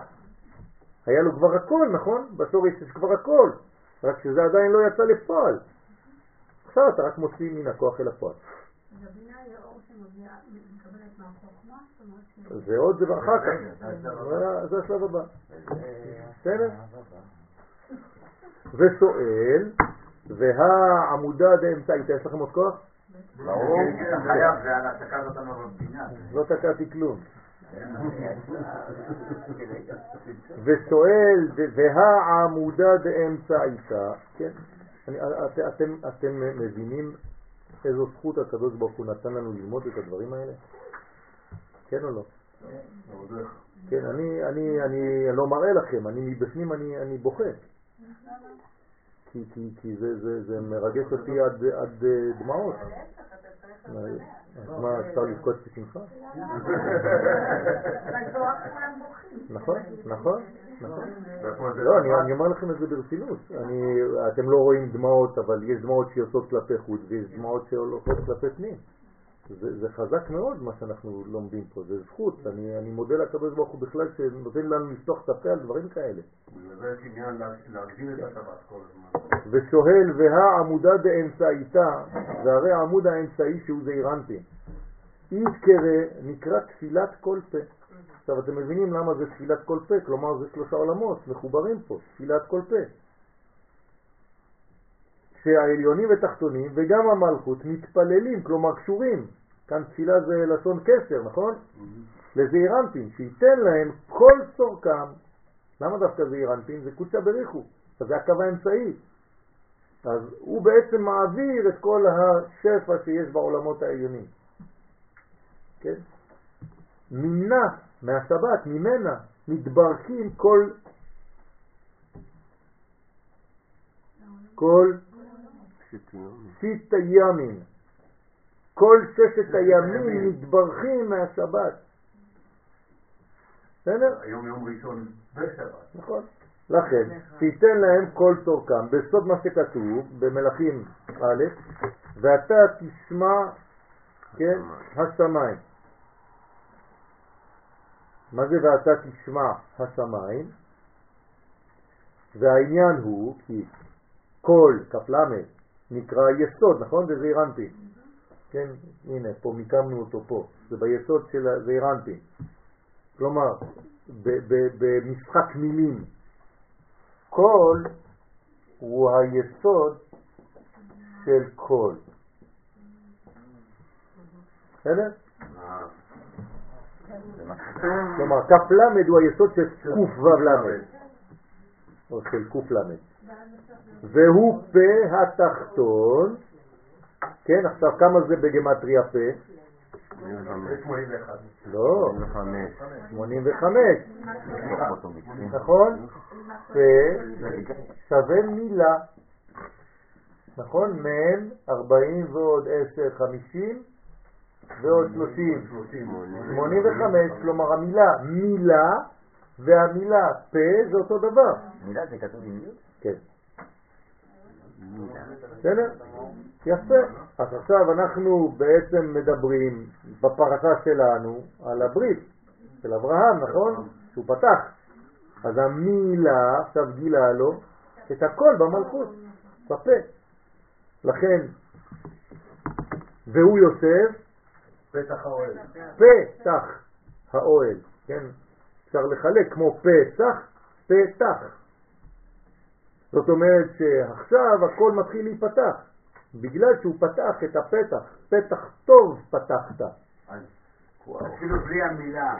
היה לו כבר הכל, נכון? בשורש יש כבר הכל, רק שזה עדיין לא יצא לפועל. עכשיו אתה רק מוציא מן הכוח אל הפועל. זה עוד דבר אחר כך, זה השלב הבא. בסדר? ושואל, והעמודה דאמצעית, יש לכם עוד כוח? ברור, אתה חייב, זה על התקעת אותנו בפינה. לא תקעתי כלום. ושואל, והעמודה דאמצעיתה, כן, אתם, אתם מבינים איזו זכות הקדוש ברוך הוא נתן לנו ללמוד את הדברים האלה? כן או לא? כן, אני, אני, אני לא מראה לכם, אני מבפנים אני, אני בוכה. כי, כי, כי זה, זה, זה מרגש אותי עד, עד דמעות. אז מה, אפשר לבכות בשמחה? נכון, נכון, נכון. לא, אני אומר לכם את זה ברצינות. אתם לא רואים דמעות, אבל יש דמעות שיוצאות כלפי חוץ ויש דמעות שהולכות כלפי פנים. זה, זה חזק מאוד מה שאנחנו לומדים פה, זה זכות, אני, אני מודה לקדוש ברוך הוא בכלל שנותן לנו לפתוח את הפה על דברים כאלה. זה עניין להגדיל את השבת כל הזמן. ושואל והעמודה דאמצעיתה, והרי העמוד האמצעי שהוא זעירנטי. יזכרה נקרא תפילת כל פה. עכשיו אתם מבינים למה זה תפילת כל פה, כלומר זה שלושה עולמות מחוברים פה, תפילת כל פה. שהעליונים ותחתונים וגם המלכות מתפללים, כלומר קשורים. כאן תפילה זה לשון קשר, נכון? Mm-hmm. לזעירנטים, שייתן להם כל צורכם. למה דווקא זעירנטים? זה קודשא בריחו, זה הקו האמצעי. אז הוא בעצם מעביר את כל השפע שיש בעולמות העליונים. כן? מינה מהשבת, ממנה, מתברכים כל כל שיט הימים. כל ששת הימים מתברכים מהשבת. בסדר? היום יום ראשון בשבת. נכון. לכן, תיתן להם כל צורכם, בסוד מה שכתוב במלאכים א', ואתה תשמע, כן, השמיים. מה זה ואתה תשמע השמיים? והעניין הוא כי כל כ"ל נקרא יסוד, נכון? זה זעירנטי. כן, הנה, פה מיקמנו אותו פה, זה ביסוד של הזעירנטי. כלומר, במשחק מילים, כל הוא היסוד של כל. בסדר? כלומר, למד הוא היסוד של למד, או של למד. והוא פה התחתון, כן, עכשיו כמה זה בגמטריה פה? 81. לא, 85. נכון? פה שווה מילה. נכון? מ' 40 ועוד 10, 50 ועוד 30, 85, כלומר המילה מילה והמילה פה זה אותו דבר. מילה זה כתוב עם י'? כן. בסדר? יפה. אז עכשיו אנחנו בעצם מדברים בפרשה שלנו על הברית של אברהם, נכון? שהוא פתח. אז המילה עכשיו גילה לו את הכל במלכות, בפה. לכן, והוא יוסף פתח האוהל. פתח האוהל, כן? אפשר לחלק כמו פסח, פתח. זאת אומרת שעכשיו הכל מתחיל להיפתח, בגלל שהוא פתח את הפתח, פתח טוב פתחת. אפילו בלי המילה.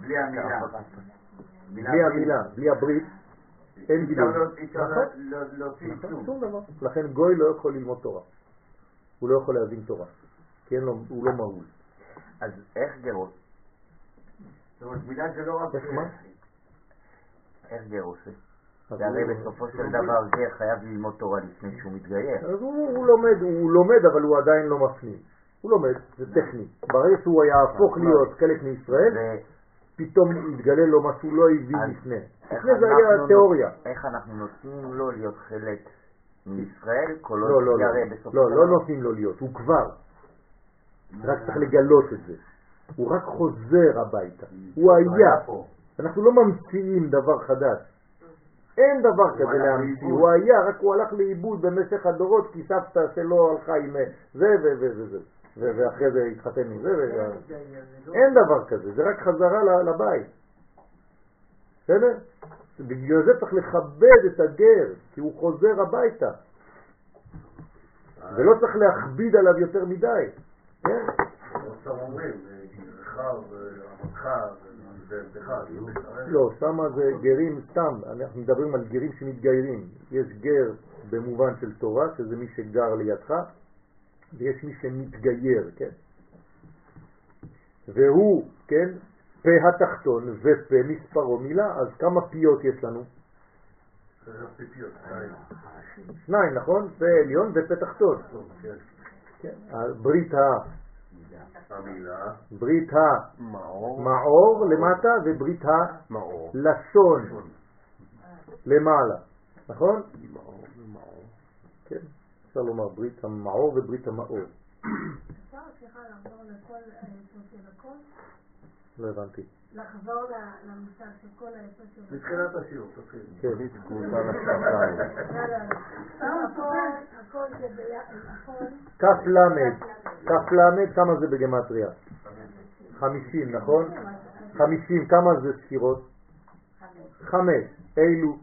בלי המילה. בלי המילה, בלי הברית, אין גילוי. נכון? להוציא נכון, שום דבר. לכן גוי לא יכול ללמוד תורה. הוא לא יכול להבין תורה. כי הוא לא מהול. אז איך גירוש? זאת אומרת, מילה זה לא רק... איך מה? איך גירוש? והרי בסופו של דבר זה חייב ללמוד תורה לפני שהוא מתגייר. אז הוא לומד, הוא לומד, אבל הוא עדיין לא מפנים. הוא לומד, זה טכני. ברגע שהוא יהפוך להיות חלק מישראל, פתאום יתגלה לו מה שהוא לא הבין לפני. לפני זה היה תיאוריה. איך אנחנו נותנים לו להיות חלק מישראל, כל לא, לא, לא, לא, לא נותנים לו להיות, הוא כבר. רק צריך לגלות את זה. הוא רק חוזר הביתה. הוא היה. אנחנו לא ממציאים דבר חדש. אין דבר כזה להמציא. הוא היה, רק הוא הלך לאיבוד במשך הדורות, כי סבתא שלו הלכה עם אה, זה וזה וזה, ואחרי זה התחתן עם זה, ו- אין דבר כזה, זה רק חזרה ל- לבית. בסדר? בגלל זה צריך לכבד את הגר, כי הוא חוזר הביתה, ולא צריך להכביד עליו יותר מדי. כן? לא, שמה זה גרים סתם, אנחנו מדברים על גרים שמתגיירים. יש גר במובן של תורה, שזה מי שגר לידך, ויש מי שמתגייר, כן? והוא, כן, פה התחתון ופה מספרו מילה, אז כמה פיות יש לנו? שתיים. שניים, נכון? פה עליון ופה תחתון. ברית ה... ברית מאור, המאור למטה וברית מאור, הלשון למעלה, נכון? כן, אפשר לומר ברית המאור וברית המאור. אפשר סליחה לחזור לכל הכל? לא הבנתי. לחזור ל- למושג של כל היסוד של הכל? מתחילת השיעור, תתחיל. כן. לא, לא, לא. הכל, זה ביחד, הכל. כף למד, כף למד, כמה זה בגמטריה? חמישים, נכון? חמישים, כמה זה ספירות? חמש. אילו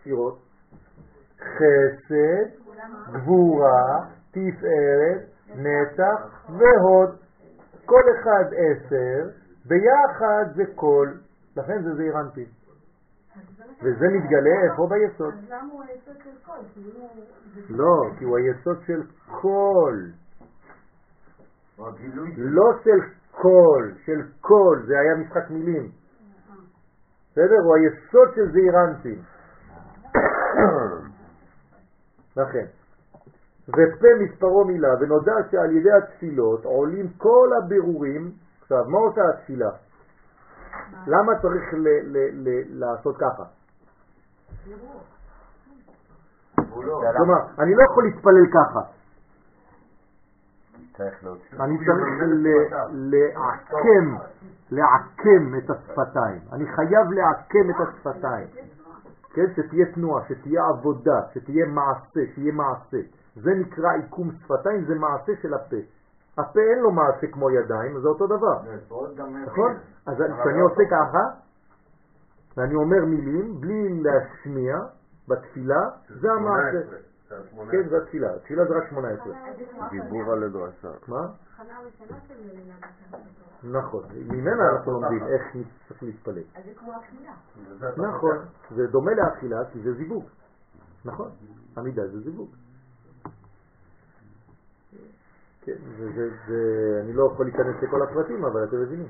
ספירות? חסד, גבורה, תפארת, נצח והוד. כל אחד עשר, ביחד זה כל, לכן זה זעיר אנפין. וזה מתגלה איפה ביסוד? אז למה הוא היסוד של כל? לא, כי הוא היסוד של כל, לא של כל, של כל, זה היה משחק מילים. בסדר? הוא היסוד של זעיר אנפין. לכן. ופה מספרו מילה, ונודע שעל ידי התפילות עולים כל הבירורים. עכשיו, מה עושה התפילה? למה צריך ל- ל- ל- לעשות ככה? גבולות. כלומר, אני לא יכול להתפלל ככה. אני צריך לעקם, לעקם את השפתיים. אני חייב לעקם את השפתיים. כן, שתהיה תנועה, שתהיה עבודה, שתהיה מעשה, שיהיה מעשה. זה נקרא עיקום שפתיים, זה מעשה של הפה. הפה אין לו מעשה כמו ידיים, זה אותו דבר, נכון? אז כשאני עושה ככה, ואני אומר מילים בלי להשמיע בתפילה, זה המעשה. כן, זה התפילה. התפילה זה רק 18. דיבור על הדרשה. מה? בתנ"ך. נכון, ממנה אנחנו לומדים איך צריך להתפלל. אז זה כמו אכילה. נכון, זה דומה לאכילה כי זה זיווג. נכון, עמידה זה זיווג. כן, זה, זה, אני לא יכול להיכנס לכל הפרטים, אבל אתם מבינים.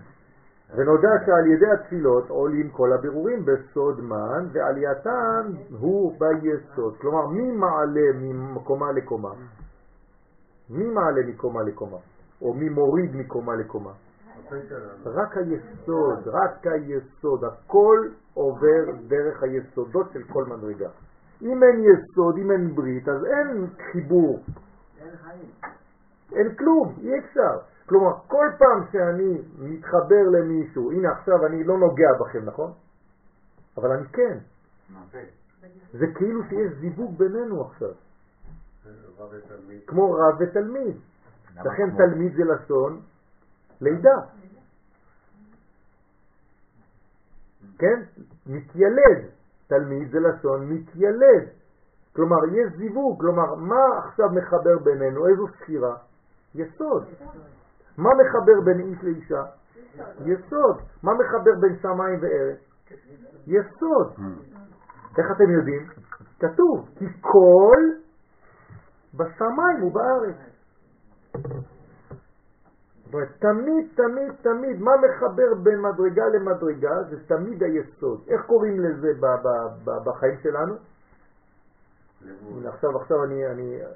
ונודע שעל ידי התפילות עולים כל הבירורים בסוד מן, ועלייתן הוא ביסוד. כלומר, מי מעלה מקומה לקומה? מי מעלה מקומה לקומה? או מי מוריד מקומה לקומה? רק היסוד, רק היסוד, הכל עובר דרך היסודות של כל מדרגה. אם אין יסוד, אם אין ברית, אז אין חיבור, אין חיים. אין כלום, אי אפשר. כלומר, כל פעם שאני מתחבר למישהו, הנה עכשיו אני לא נוגע בכם, נכון? אבל אני כן. זה כאילו שיש זיווג בינינו עכשיו, כמו רב ותלמיד. לכן תלמיד זה לשון לידה. כן? מתיילד. תלמיד זה לשון מתיילד. כלומר, יש זיווג. כלומר, מה עכשיו מחבר בינינו? איזו ספירה? יסוד. מה מחבר בין איש לאישה? יסוד. מה מחבר בין שמיים וארץ? יסוד. איך אתם יודעים? כתוב, כי כל בשמיים ובארץ. זאת אומרת, תמיד, תמיד, תמיד, מה מחבר בין מדרגה למדרגה? זה תמיד היסוד. איך קוראים לזה בחיים שלנו? הנה, עכשיו, עכשיו אני, אני אה,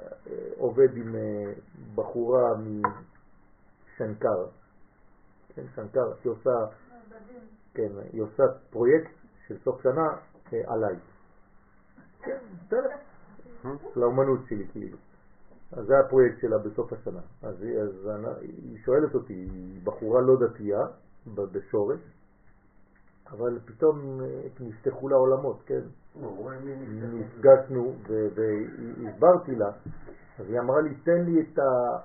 עובד עם אה, בחורה משנקר, כן, שנקר, שהיא עושה, כן, היא עושה פרויקט של סוף שנה אה, עליי. כן, בסדר, לאומנות שלי כאילו. אז זה הפרויקט שלה בסוף השנה. אז, היא- אז אני, היא שואלת אותי, היא בחורה לא דתייה, בשורש, אבל פתאום נפתחו לה עולמות, כן? נפגשנו והסברתי לה, אז היא אמרה לי, תן לי את, ה,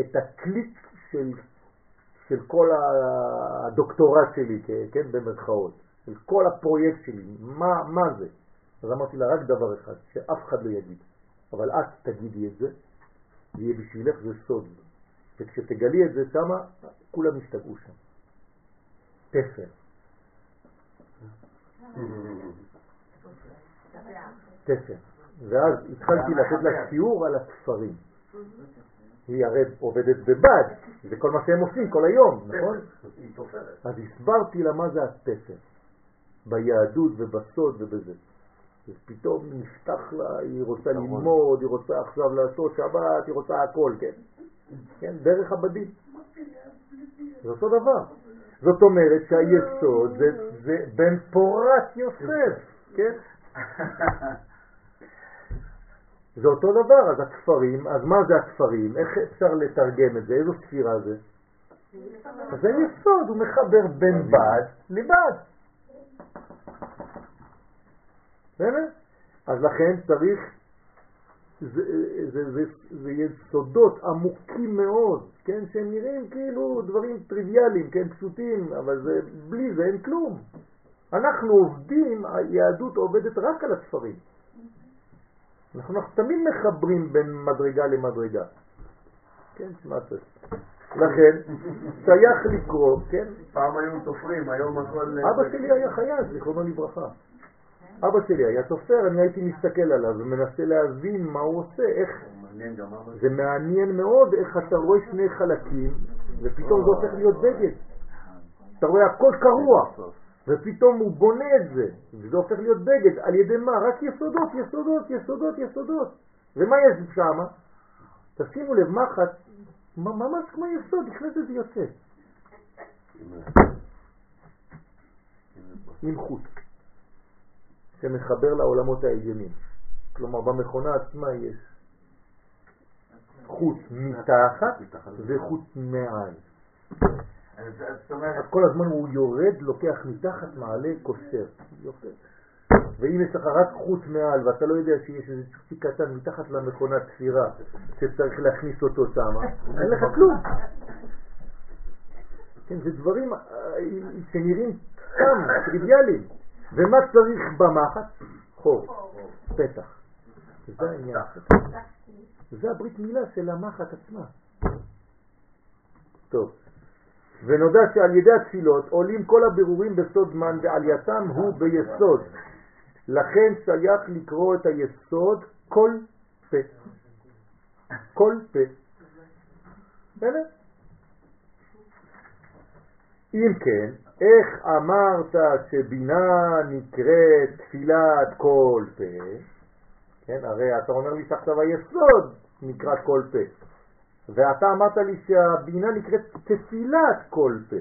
את הקליק של, של כל הדוקטורט שלי, כן, במרכאות, של כל הפרויקט שלי, מה, מה זה? אז אמרתי לה רק דבר אחד, שאף אחד לא יגיד, אבל את תגידי את זה, יהיה בשבילך זה סוד. וכשתגלי את זה שמה, כולם ישתגעו שם. תפר. *laughs* תפר. ואז התחלתי לתת לה שיעור על הספרים. היא הרי עובדת בבד, זה כל מה שהם עושים כל היום, נכון? אז הסברתי לה מה זה התפר, ביהדות ובסוד ובזה. אז פתאום נפתח לה, היא רוצה ללמוד, היא רוצה עכשיו לעשות שבת, היא רוצה הכל, כן? כן, דרך הבדים. זה אותו דבר. זאת אומרת שהיסוד זה, זה בן פורת יוסף, כן? *laughs* זה אותו דבר, אז הכפרים, אז מה זה הכפרים? איך אפשר לתרגם את זה? איזו ספירה זה? זה יסוד, הוא מחבר בין בד לבד. אז לכן צריך, זה, זה יסודות עמוקים מאוד, כן, שהם נראים כאילו דברים טריוויאליים, כן, פשוטים, אבל זה, בלי זה אין כלום. אנחנו עובדים, היהדות עובדת רק על הספרים. אנחנו, אנחנו תמיד מחברים בין מדרגה למדרגה. כן, שמע לכן, שייך לקרוא, כן? פעם היו תופרים, היום הכל... אבא שלי היה חייל, זיכרונו לברכה. אבא שלי היה תופר, אני הייתי מסתכל עליו ומנסה להבין מה הוא עושה, איך... זה מעניין מאוד איך אתה רואה שני חלקים ופתאום זה הופך להיות בגד. אתה רואה הכל קרוע ופתאום הוא בונה את זה וזה הופך להיות בגד. על ידי מה? רק יסודות, יסודות, יסודות, יסודות. ומה יש שם? תשימו לב, מחט, ממש כמו יסוד, נכנס לזה יוצא. עם חוט. שמחבר לעולמות העליונים. כלומר, במכונה עצמה יש חוט מתחת וחוט מעל. אז כל הזמן הוא יורד, לוקח מתחת, מעלה, קושר. יופי. ואם יש לך רק חוט מעל ואתה לא יודע שיש איזה צ'ופי קטן מתחת למכונת תפירה שצריך להכניס אותו שם, אין לך כלום. כן, זה דברים אה, שנראים סתם, טריוויאליים. ומה צריך במחט? חור, פתח. זה העניין. זה הברית מילה של המחט עצמה. טוב. ונודע שעל ידי התפילות עולים כל הבירורים בסוד מן ועלייתם הוא ביסוד. לכן שייך לקרוא את היסוד כל פה. כל פה. אם כן, איך אמרת שבינה נקראת תפילת כל פה? כן, הרי אתה אומר לי שעכשיו היסוד נקרא כל פה. ואתה אמרת לי שהבינה נקראת תפילת כל פה.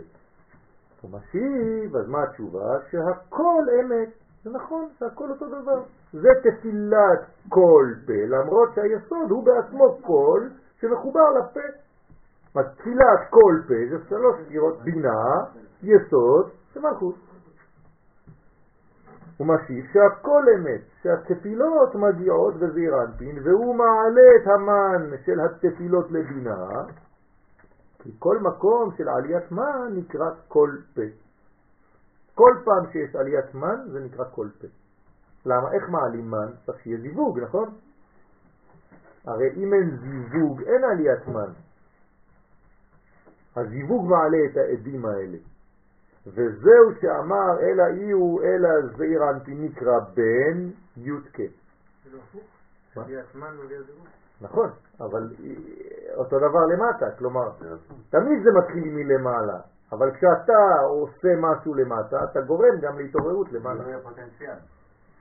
הוא משיב, אז מה התשובה? שהכל אמת. זה נכון, זה הכל אותו דבר. זה תפילת כל פה, למרות שהיסוד הוא בעצמו קול שמחובר לפה. אז תפילת כל פה זה שלוש ספירות בינה, יסוד ומלכות. הוא משיב שהכל אמת, שהתפילות מגיעות בזעיר אנפין, והוא מעלה את המן של התפילות לבינה, כי כל מקום של עליית מן נקרא כל פה. כל פעם שיש עליית מן זה נקרא כל פה. למה? איך מעלים מן? צריך שיהיה זיווג, נכון? הרי אם אין זיווג אין עליית מן. הזיווג מעלה את העדים האלה. וזהו שאמר אלא אי הוא אלא זעיר אנפי נקרא בן י"ק. נכון, אבל אותו דבר למטה, כלומר, תמיד זה מתחיל מלמעלה, אבל כשאתה עושה משהו למטה, אתה גורם גם להתעוררות למעלה.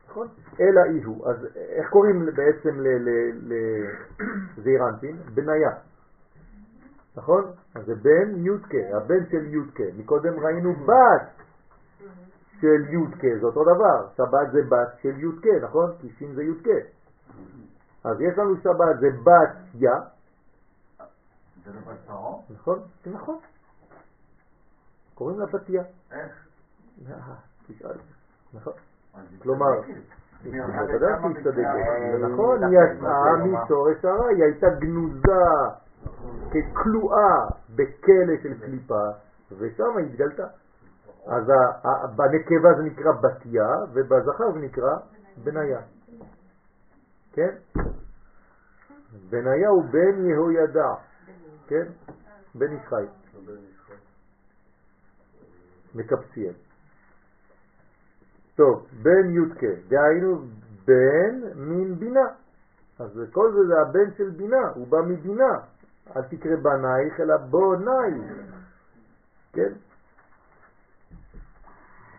נכון? אלא אי הוא. אז איך קוראים בעצם לזעיר אנפין? בניה. נכון? אז זה בן יודקה, הבן של יודקה. מקודם ראינו בת של יודקה, זה אותו דבר. שבת זה בת של יודקה, נכון? כי שין זה יודקה. אז יש לנו שבת, זה בת יא. זה לא בת פרעה? נכון, נכון. קוראים לה בתיה. איך? תשאל. נכון. כלומר, בוודאי שהיא. נכון, היא יצאה משורש הרע, היא הייתה גנוזה ככלואה בכלא של קליפה, ושם היא התגלתה. אז בנקבה זה נקרא בתיה, ובזכר זה נקרא בניה. כן? בניה הוא בן יהוידע, כן? בן ישחי. מקפציאל. טוב, בן י"ק, דהיינו בן מין בינה. אז כל זה זה הבן של בינה, הוא בא מבינה. אל תקרא בנייך אלא בונייך, כן?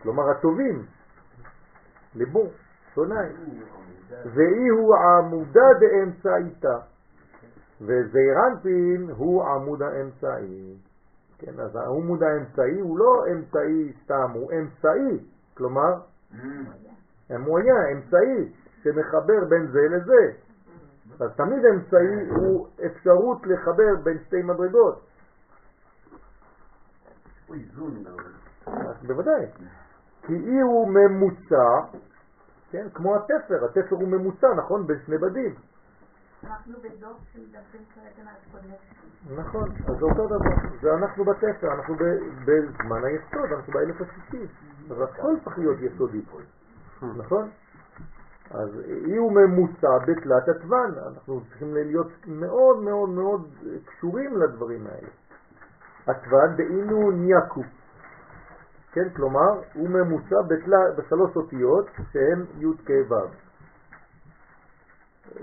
כלומר הטובים, לבו, שונאי. ואי הוא עמודה דאמצעיתה, וזעירנטין הוא עמוד האמצעי. כן, אז העמוד האמצעי הוא לא אמצעי סתם, הוא אמצעי, כלומר, אמויה, אמצעי, שמחבר בין זה לזה. אז תמיד אמצעי הוא אפשרות לחבר בין שתי מדרגות. בוודאי. כי אי הוא ממוצע, כן, כמו התפר, התפר הוא ממוצע, נכון, בין שני בדים. אנחנו בדוח שמדברים כרגע על קונקשן. נכון, אז זה אותו דבר, זה אנחנו בתפר, אנחנו בזמן היסוד, אנחנו באלף השישי, אז הכל צריך להיות יסודי, נכון? אז אי הוא ממוצע בתלת התוון, אנחנו צריכים להיות מאוד מאוד מאוד קשורים לדברים האלה. התוון באינו נייקו, כן, כלומר הוא ממוצע בשלוש אותיות שהן י' כ'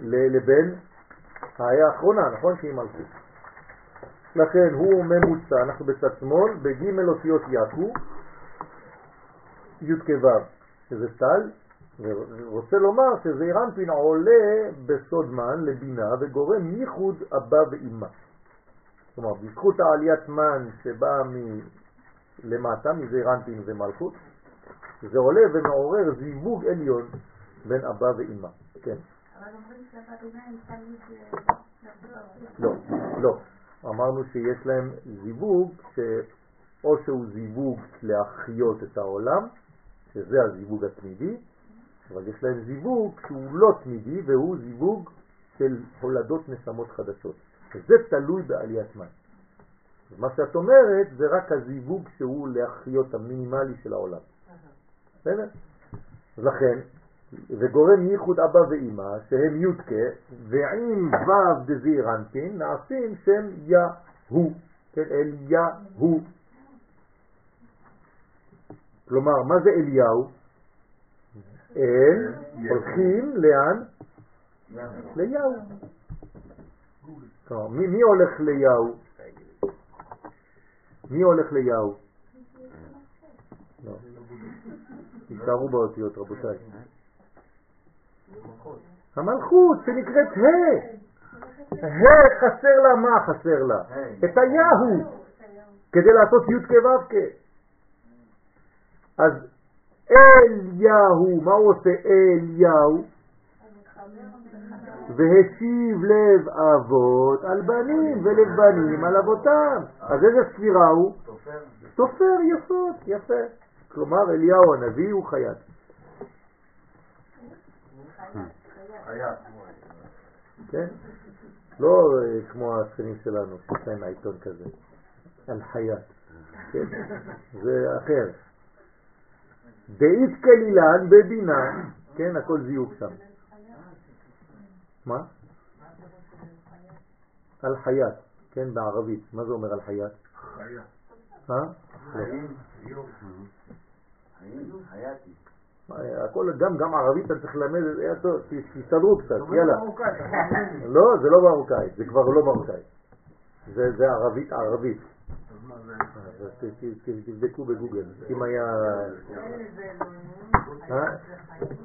לבין האיה האחרונה, נכון שהיא מלכות. לכן הוא ממוצע, אנחנו בצד שמאל, בג' אותיות יעקו, י' כ' שזה סטל, ורוצה לומר שזעיר אנפין עולה בסוד מן לבינה וגורם ייחוד אבא ואימא. כלומר, בזכות העליית מן שבאה מלמטה, מזעיר אנפין ומלכות, זה עולה ומעורר זיווג עליון בין אבא ואימא. כן. אבל אומרים הם תמיד... לא, לא. אמרנו שיש להם זיווג, שאו שהוא זיווג להחיות את העולם, שזה הזיווג התמידי, אבל יש להם זיווג שהוא לא תמידי והוא זיווג של הולדות נשמות חדשות. וזה תלוי בעליית מים. מה שאת אומרת זה רק הזיווג שהוא להחיות המינימלי של העולם. בסדר? לכן, וגורם ייחוד אבא ואימא, שהם יודקה, ועם ו' דזיר אנפין, נעשים שם יהו, כן, אל יהו. כלומר, מה זה אליהו? אל, הולכים לאן? ליהו. מי, מי הולך ליהו? מי הולך ליהו? לא. תישארו באותיות רבותיי. המלכות שנקראת ה', ה' חסר לה מה חסר לה? את היהו, כדי לעשות י' כו'. אז אליהו, מה הוא עושה אליהו? והשיב לב אבות על בנים ולב בנים על אבותם. אז איזה ספירה הוא? סופר יסוד, יפה. כלומר אליהו הנביא הוא חייט. כן? לא אה, כמו השכנים שלנו, להם העיתון כזה, על חייט. כן? זה אחר. דאית כלילן בבינה, כן, הכל זיוק שם. מה? על חייט, כן, בערבית. מה זה אומר על חייט? חייט. אה? הכל, גם, גם ערבית אתה צריך ללמד, תסתדרו קצת, יאללה. לא, זה לא מרוקאית, זה כבר לא מרוקאית. זה ערבית, ערבית. תבדקו בגוגל, אם היה...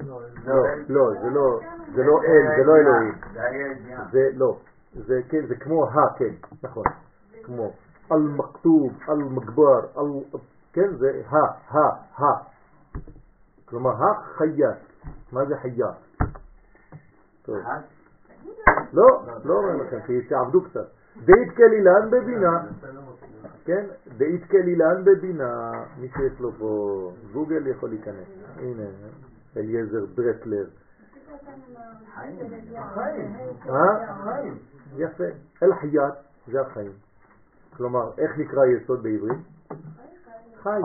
לא, לא, זה לא, אל, זה לא אלוהים. זה לא, זה כן, כמו ה, כן, נכון, כמו אל-מכתוב, אל-מגבר, כן, זה ה, ה, ה. כלומר, החייט. מה זה חייט? לא, לא אומר לכם, כי תעבדו קצת. דית כלילן בבינה. כן? דאית כלילן בבינה, מי שיש לו פה גוגל יכול להיכנס. הנה, אליעזר דרטלר. אה? יפה. אל חיית זה החיים. כלומר, איך נקרא יסוד בעברית? חי.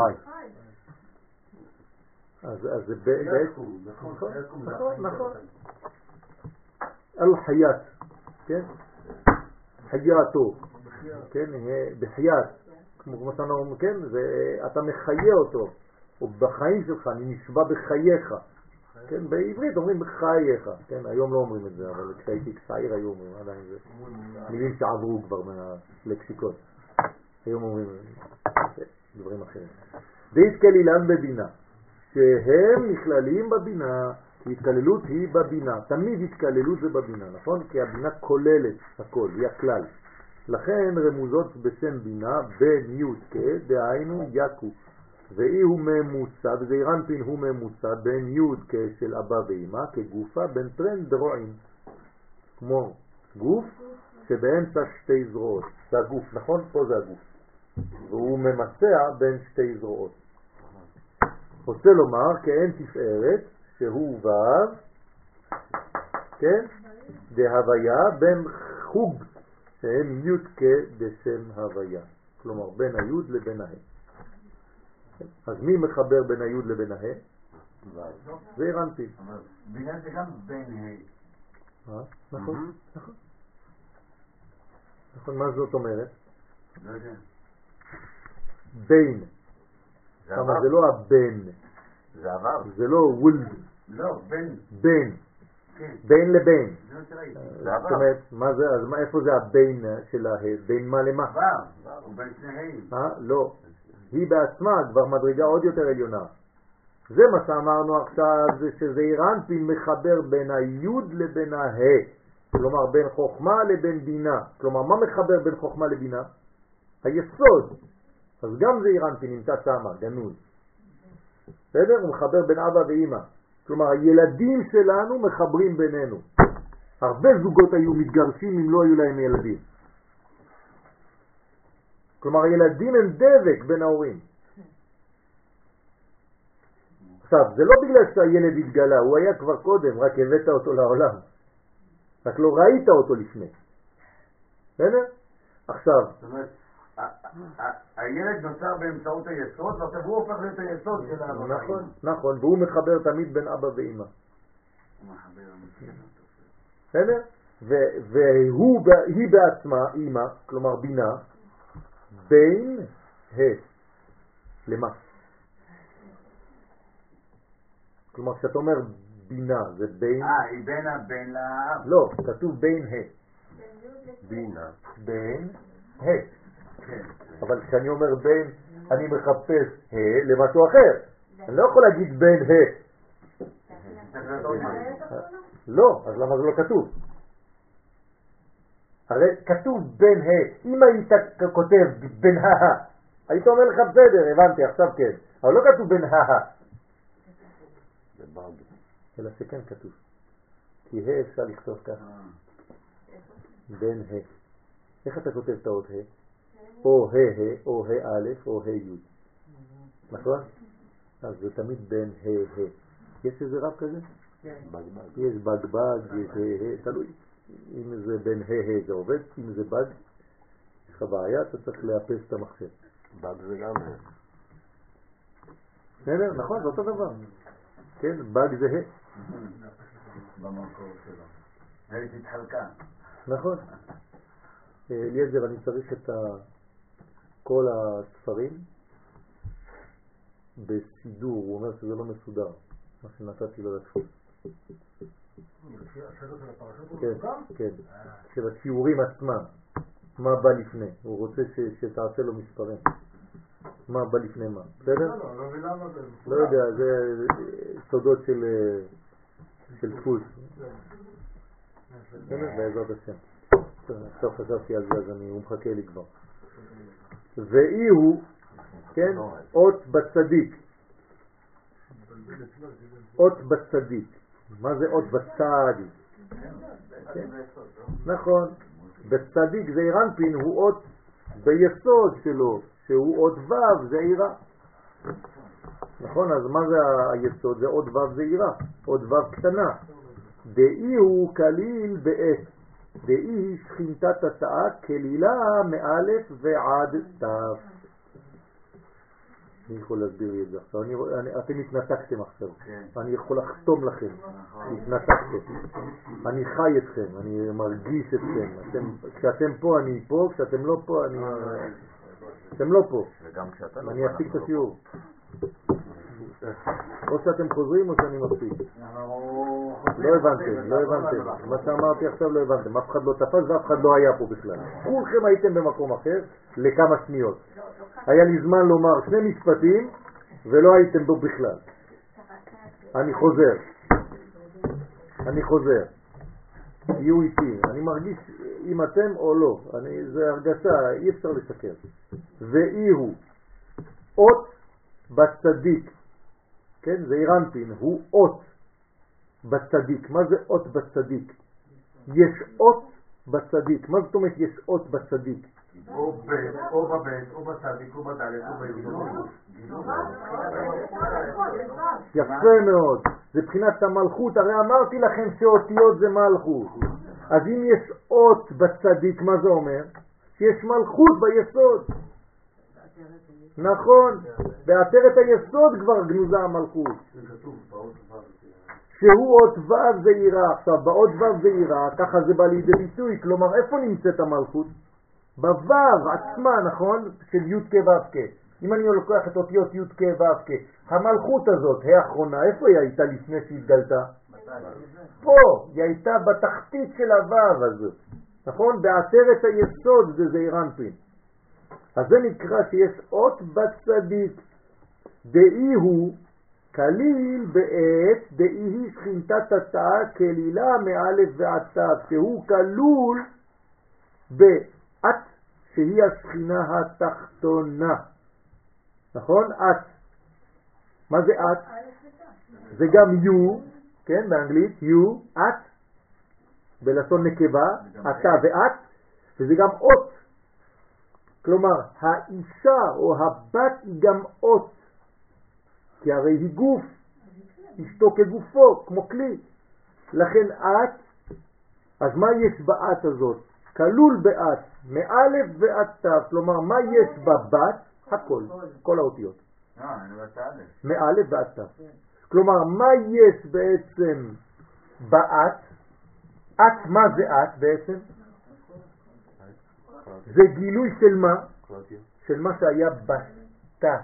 אז זה בעצם... נכון, נכון. נכון. אל חיית, כן? חייתו, כן? בחייאת, כמו שאנחנו אומרים, כן? אתה מחיה אותו, או בחיים שלך, אני נשבע בחייך. כן, בעברית אומרים בחייך, כן, היום לא אומרים את זה, אבל כשהייתי צעיר היו אומרים, עדיין זה מילים שעברו כבר מהלקסיקון. היום אומרים דברים אחרים. דאית אילן בבינה, שהם נכללים בבינה, כי התקללות היא בבינה. תמיד התקללות זה בבינה, נכון? כי הבינה כוללת הכל, היא הכלל. לכן רמוזות בשם בינה כ', דהיינו יקו. ואי הוא ממוצע, וזעיר אנפין הוא ממוצע בין י' של אבא ואמא, כגופה בין טרנד דרועים. כמו גוף שבאמצע שתי זרועות. זה הגוף, נכון? פה זה הגוף. והוא ממצע בין שתי זרועות. רוצה לומר כאין תפארת, שהוא ו', כן? דהוויה בין חוג, שהם י' כדשם הוויה. כלומר, בין הי' לבין ה'. אז מי מחבר בין הי' לבין ה'? זה. בינה זה גם בין ה'. נכון, נכון. נכון, מה זאת אומרת? לא יודע. בין. כמה זה לא הבן. זה עבר. זה לא וולד. לא, בין. בין. כן. בין לבין. עבר. זאת אומרת, מה זה, אז איפה זה הבין של הה? בין מה למה? עבר, הוא בין שני ה'. אה? לא. היא בעצמה כבר מדרגה עוד יותר עליונה. זה מה שאמרנו עכשיו, זה שזה אירנפין מחבר בין היוד לבין הה, כלומר בין חוכמה לבין בינה. כלומר, מה מחבר בין חוכמה לבינה? היסוד. אז גם זה אירנפין נמצא שם, גנוז. בסדר? הוא מחבר בין אבא ואימא. כלומר, הילדים שלנו מחברים בינינו. הרבה זוגות היו מתגרשים אם לא היו להם ילדים. כלומר, הילדים הם דבק בין ההורים. עכשיו, זה לא בגלל שהילד התגלה, הוא היה כבר קודם, רק הבאת אותו לעולם. רק לא ראית אותו לפני. בסדר? עכשיו... זאת אומרת, הילד נוצר באמצעות היסוד, ועכשיו הוא הופך להיות היסוד של האבא. נכון, נכון, והוא מחבר תמיד בין אבא ואמא. בסדר? והיא בעצמה, אמא, כלומר בינה, בין ה. למה? כלומר, כשאתה אומר בינה, זה בין... אה, היא בין הבן לאב. לא, כתוב בין ה. בינה. בין ה. אבל כשאני אומר בין, אני מחפש ה למשהו אחר. אני לא יכול להגיד בין ה. לא, אז למה זה לא כתוב? הרי כתוב בין ה. אם היית כותב בין ה, היית אומר לך בסדר, הבנתי, עכשיו כן. אבל לא כתוב בין ה. אלא שכן כתוב. כי ה אפשר לכתוב ככה. בין ה. איך אתה כותב את האות ה? או ה ה, או ה א', או ה י'. נכון? אז זה תמיד בין ה ה. יש איזה רב כזה? כן. יש בגבג, יש ה ה, תלוי. אם זה בין ה ה זה עובד, אם זה בג, יש לך בעיה, אתה צריך לאפס את המחשב. בג זה גם ה. בסדר? נכון, זה אותו דבר. כן, בג זה ה. במקור שלו. והיא התחלקה. נכון. אליעזר, אני צריך את כל הספרים בסידור, הוא אומר שזה לא מסודר, מה שנתתי לו להדפיס. כן, כן, של השיעורים עצמם, מה בא לפני, הוא רוצה שתעשה לו מספרים, מה בא לפני מה, בסדר? לא יודע, זה סודות של דפוס, בעזרת השם. עכשיו חשבתי על זה, אז הוא מחכה לי כבר. ואי הוא, כן, אות בצדיק. אות בצדיק. מה זה אות בצדיק? כן. נכון. בצדיק זה אירנפין הוא אות ביסוד שלו, שהוא עוד ו' זעירה. נכון? אז מה זה היסוד? זה עוד ו' זעירה, עוד ו' קטנה. דאי הוא כליל בעת, דאי היא שכינתת התאה כלילה מאלף ועד תו. אני יכול להסביר לי את זה עכשיו. אתם התנתקתם עכשיו. כן. אני יכול לחתום לכם. נכון. התנתקתם. אני חי אתכם, אני מרגיש אתכם. אתם, כשאתם פה אני פה, כשאתם לא פה אני... אתם לא פה. לא... אני אפסיק את לא השיעור. או שאתם חוזרים או שאני מפסיק. לא הבנתם, לא הבנתם. מה שאמרתי עכשיו לא הבנתם. אף אחד לא תפס ואף אחד לא היה פה בכלל. כולכם הייתם במקום אחר לכמה שניות. היה לי זמן לומר שני משפטים ולא הייתם בו בכלל. אני חוזר. אני חוזר. תהיו איתי. אני מרגיש אם אתם או לא. אני, זה הרגשה, אי אפשר לשקר. ואי הוא אות בצדיק. כן, זה אירנטין, הוא אות בצדיק. מה זה אות בצדיק? יש אות בצדיק. מה זאת אומרת יש אות בצדיק? או ב', או בצדיק, או בד', או בי'. יפה מאוד. זה בחינת המלכות. הרי אמרתי לכם שאותיות זה מלכות. אז אם יש אות בצדיק, מה זה אומר? שיש מלכות ביסוד. נכון, בעטרת היסוד כבר גנוזה המלכות. שהוא אות ו' זעירה. עכשיו, באות ו' זעירה, ככה זה בא לידי ביטוי, כלומר, איפה נמצאת המלכות? בו' עצמה, נכון? של י' כ' ו' כ'. אם אני לוקח את אותיות י' כ' ו' כ', המלכות הזאת, האחרונה, איפה היא הייתה לפני שהתגלתה? פה, היא הייתה בתחתית של הו' הזאת, נכון? בעטרת היסוד זה זעירנטין. אז זה נקרא שיש אות בצדיק. דאי הוא כליל בעת, דאי היא שכינתת התאה כלילה מאלף ועד תו, שהוא כלול בעת שהיא השכינה התחתונה. נכון? את. מה זה את? זה גם you, כן, באנגלית, you, את, בלשון נקבה, אתה ואת, וזה גם אות. כלומר, האישה או הבת היא גם אות, כי הרי היא גוף, אשתו כגופו, כמו כלי. לכן את, אז מה יש באת הזאת? כלול באת, מאלף ועד תו, כלומר, מה יש בבת? הכל, כל האותיות. לא, אני בצד. מאלף ועד תו. כלומר, מה יש בעצם באת? את, מה זה את בעצם? זה גילוי של מה? של מה שהיה בתא.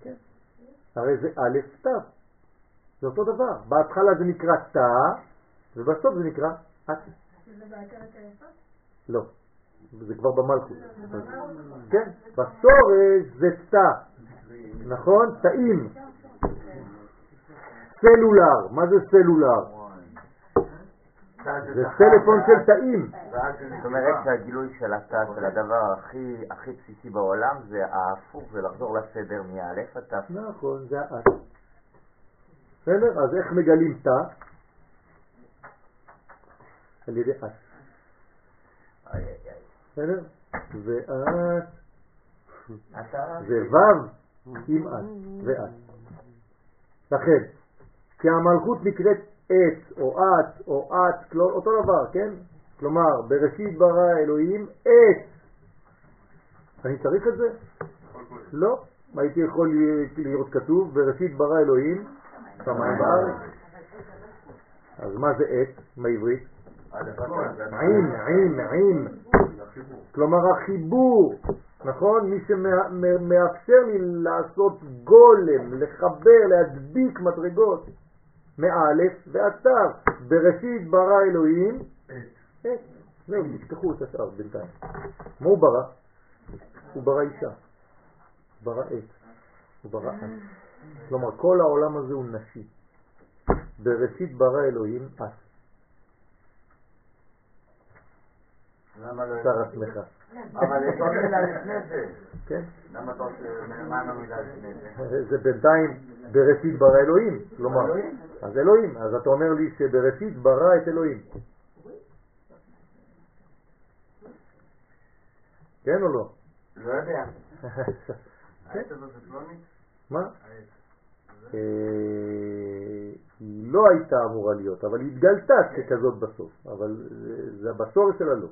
כן. הרי זה א' ת', זה אותו דבר. בהתחלה זה נקרא תא, ובסוף זה נקרא את. לא, זה כבר במלכות. כן, בשורש זה תא, נכון? תאים. סלולר, מה זה סלולר? זה טלפון של תאים. זאת אומרת שהגילוי של התא, של הדבר הכי הכי בסיסי בעולם, זה ההפוך, זה לחזור לסדר מאלף התא. נכון, זה האת. בסדר? אז איך מגלים תא? על ידי את. איי. בסדר? ואת. זה ו' עם את ואת. לכן, כי המלכות נקראת את או את או את, אותו דבר, כן? כלומר, בראשית ברא אלוהים את. אני צריך את זה? לא. הייתי יכול לראות כתוב, בראשית ברא אלוהים, שמיים בארץ. אז מה זה את בעברית? עין, עין, עין. כלומר החיבור, נכון? מי שמאפשר לי לעשות גולם, לחבר, להדביק מדרגות, מאלף ועד תו. בראשית ברא אלוהים, את. זהו, תשכחו את השאר בינתיים. מה הוא ברא? הוא ברא אישה. הוא ברא את. הוא ברא את. כלומר, כל העולם הזה הוא נשי. בראשית ברא אלוהים את. למה לא... שר עצמך. אבל יש עוד מילה לפני זה. כן? למה אתה עושה... מה המילה לפני זה? זה בינתיים בראשית ברא אלוהים, כלומר, אז אלוהים, אז אתה אומר לי שבראשית ברא את אלוהים. כן או לא? לא יודע. *laughs* כן. מה? אה, היא לא הייתה אמורה להיות, אבל היא התגלתה ככזאת בסוף, אבל זה הבשור שלה לא.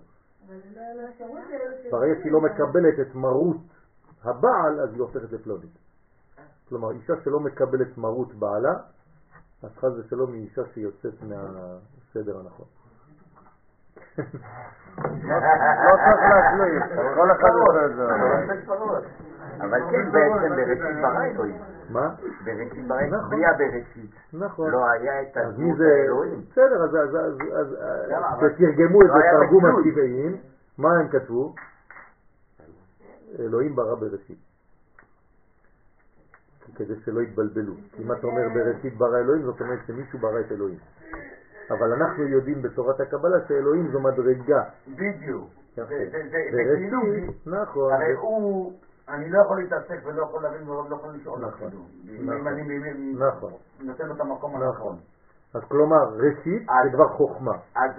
ברגע שהיא לא מקבלת את מרות הבעל, אז היא הופכת לפלונית. כלומר, אישה שלא מקבלת מרות בעלה, אז חס ושלום היא אישה שיוצאת מהסדר הנכון. לא צריך להשלים, כל אחד עושה את זה. אבל כן, בעצם בראשית ברא אלוהים. מה? בראשית ברא, נכון. בלי הבראשית. נכון. לא היה את הדמות זה... האלוהים. בסדר, אז- אז- אז- אז למה? אבל- כשתרגמו את לא זה תרגום. הטבעיים, מה הם כתבו? אלוהים ברא בראשית. כדי שלא יתבלבלו. אם אתה אומר בראשית ברא אלוהים, זאת אומרת שמישהו ברא את אלוהים. אבל אנחנו יודעים בתורת הקבלה שאלוהים זו מדרגה. בדיוק. זה- בראשית, נכון. הרי הוא, אני לא יכול להתעסק ולא יכול להבין ולא לא יכול לשאול נכון, אפילו. נכון. אם אני אם- נכון. נותן לו את המקום נכון. הנכון. אז כלומר, ראשית זה כבר חוכמה. אז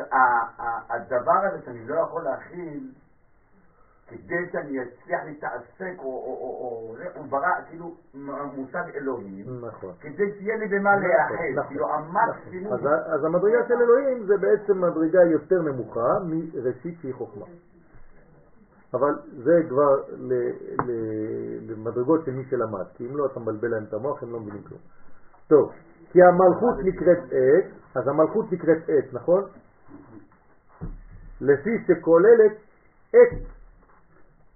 הדבר הזה שאני לא יכול להכיל, כדי שאני אצליח להתעסק, או- או- או- או- זה, הוא ברא כאילו מושג אלוהים, נכון. כדי שיהיה לי במה נכון, להיאחז, נכון, כאילו נכון. המקסימום. אז, ה- אז המדרגה של אלוהים זה בעצם מדרגה יותר נמוכה מראשית שהיא חוכמה. אבל זה כבר ל- ל- למדרגות של מי שלמד, כי אם לא אתה מבלבל להם את המוח, הם לא מבינים כלום. טוב, כי המלכות נקראת עת, אז המלכות נקראת עת, נכון? לפי שכוללת את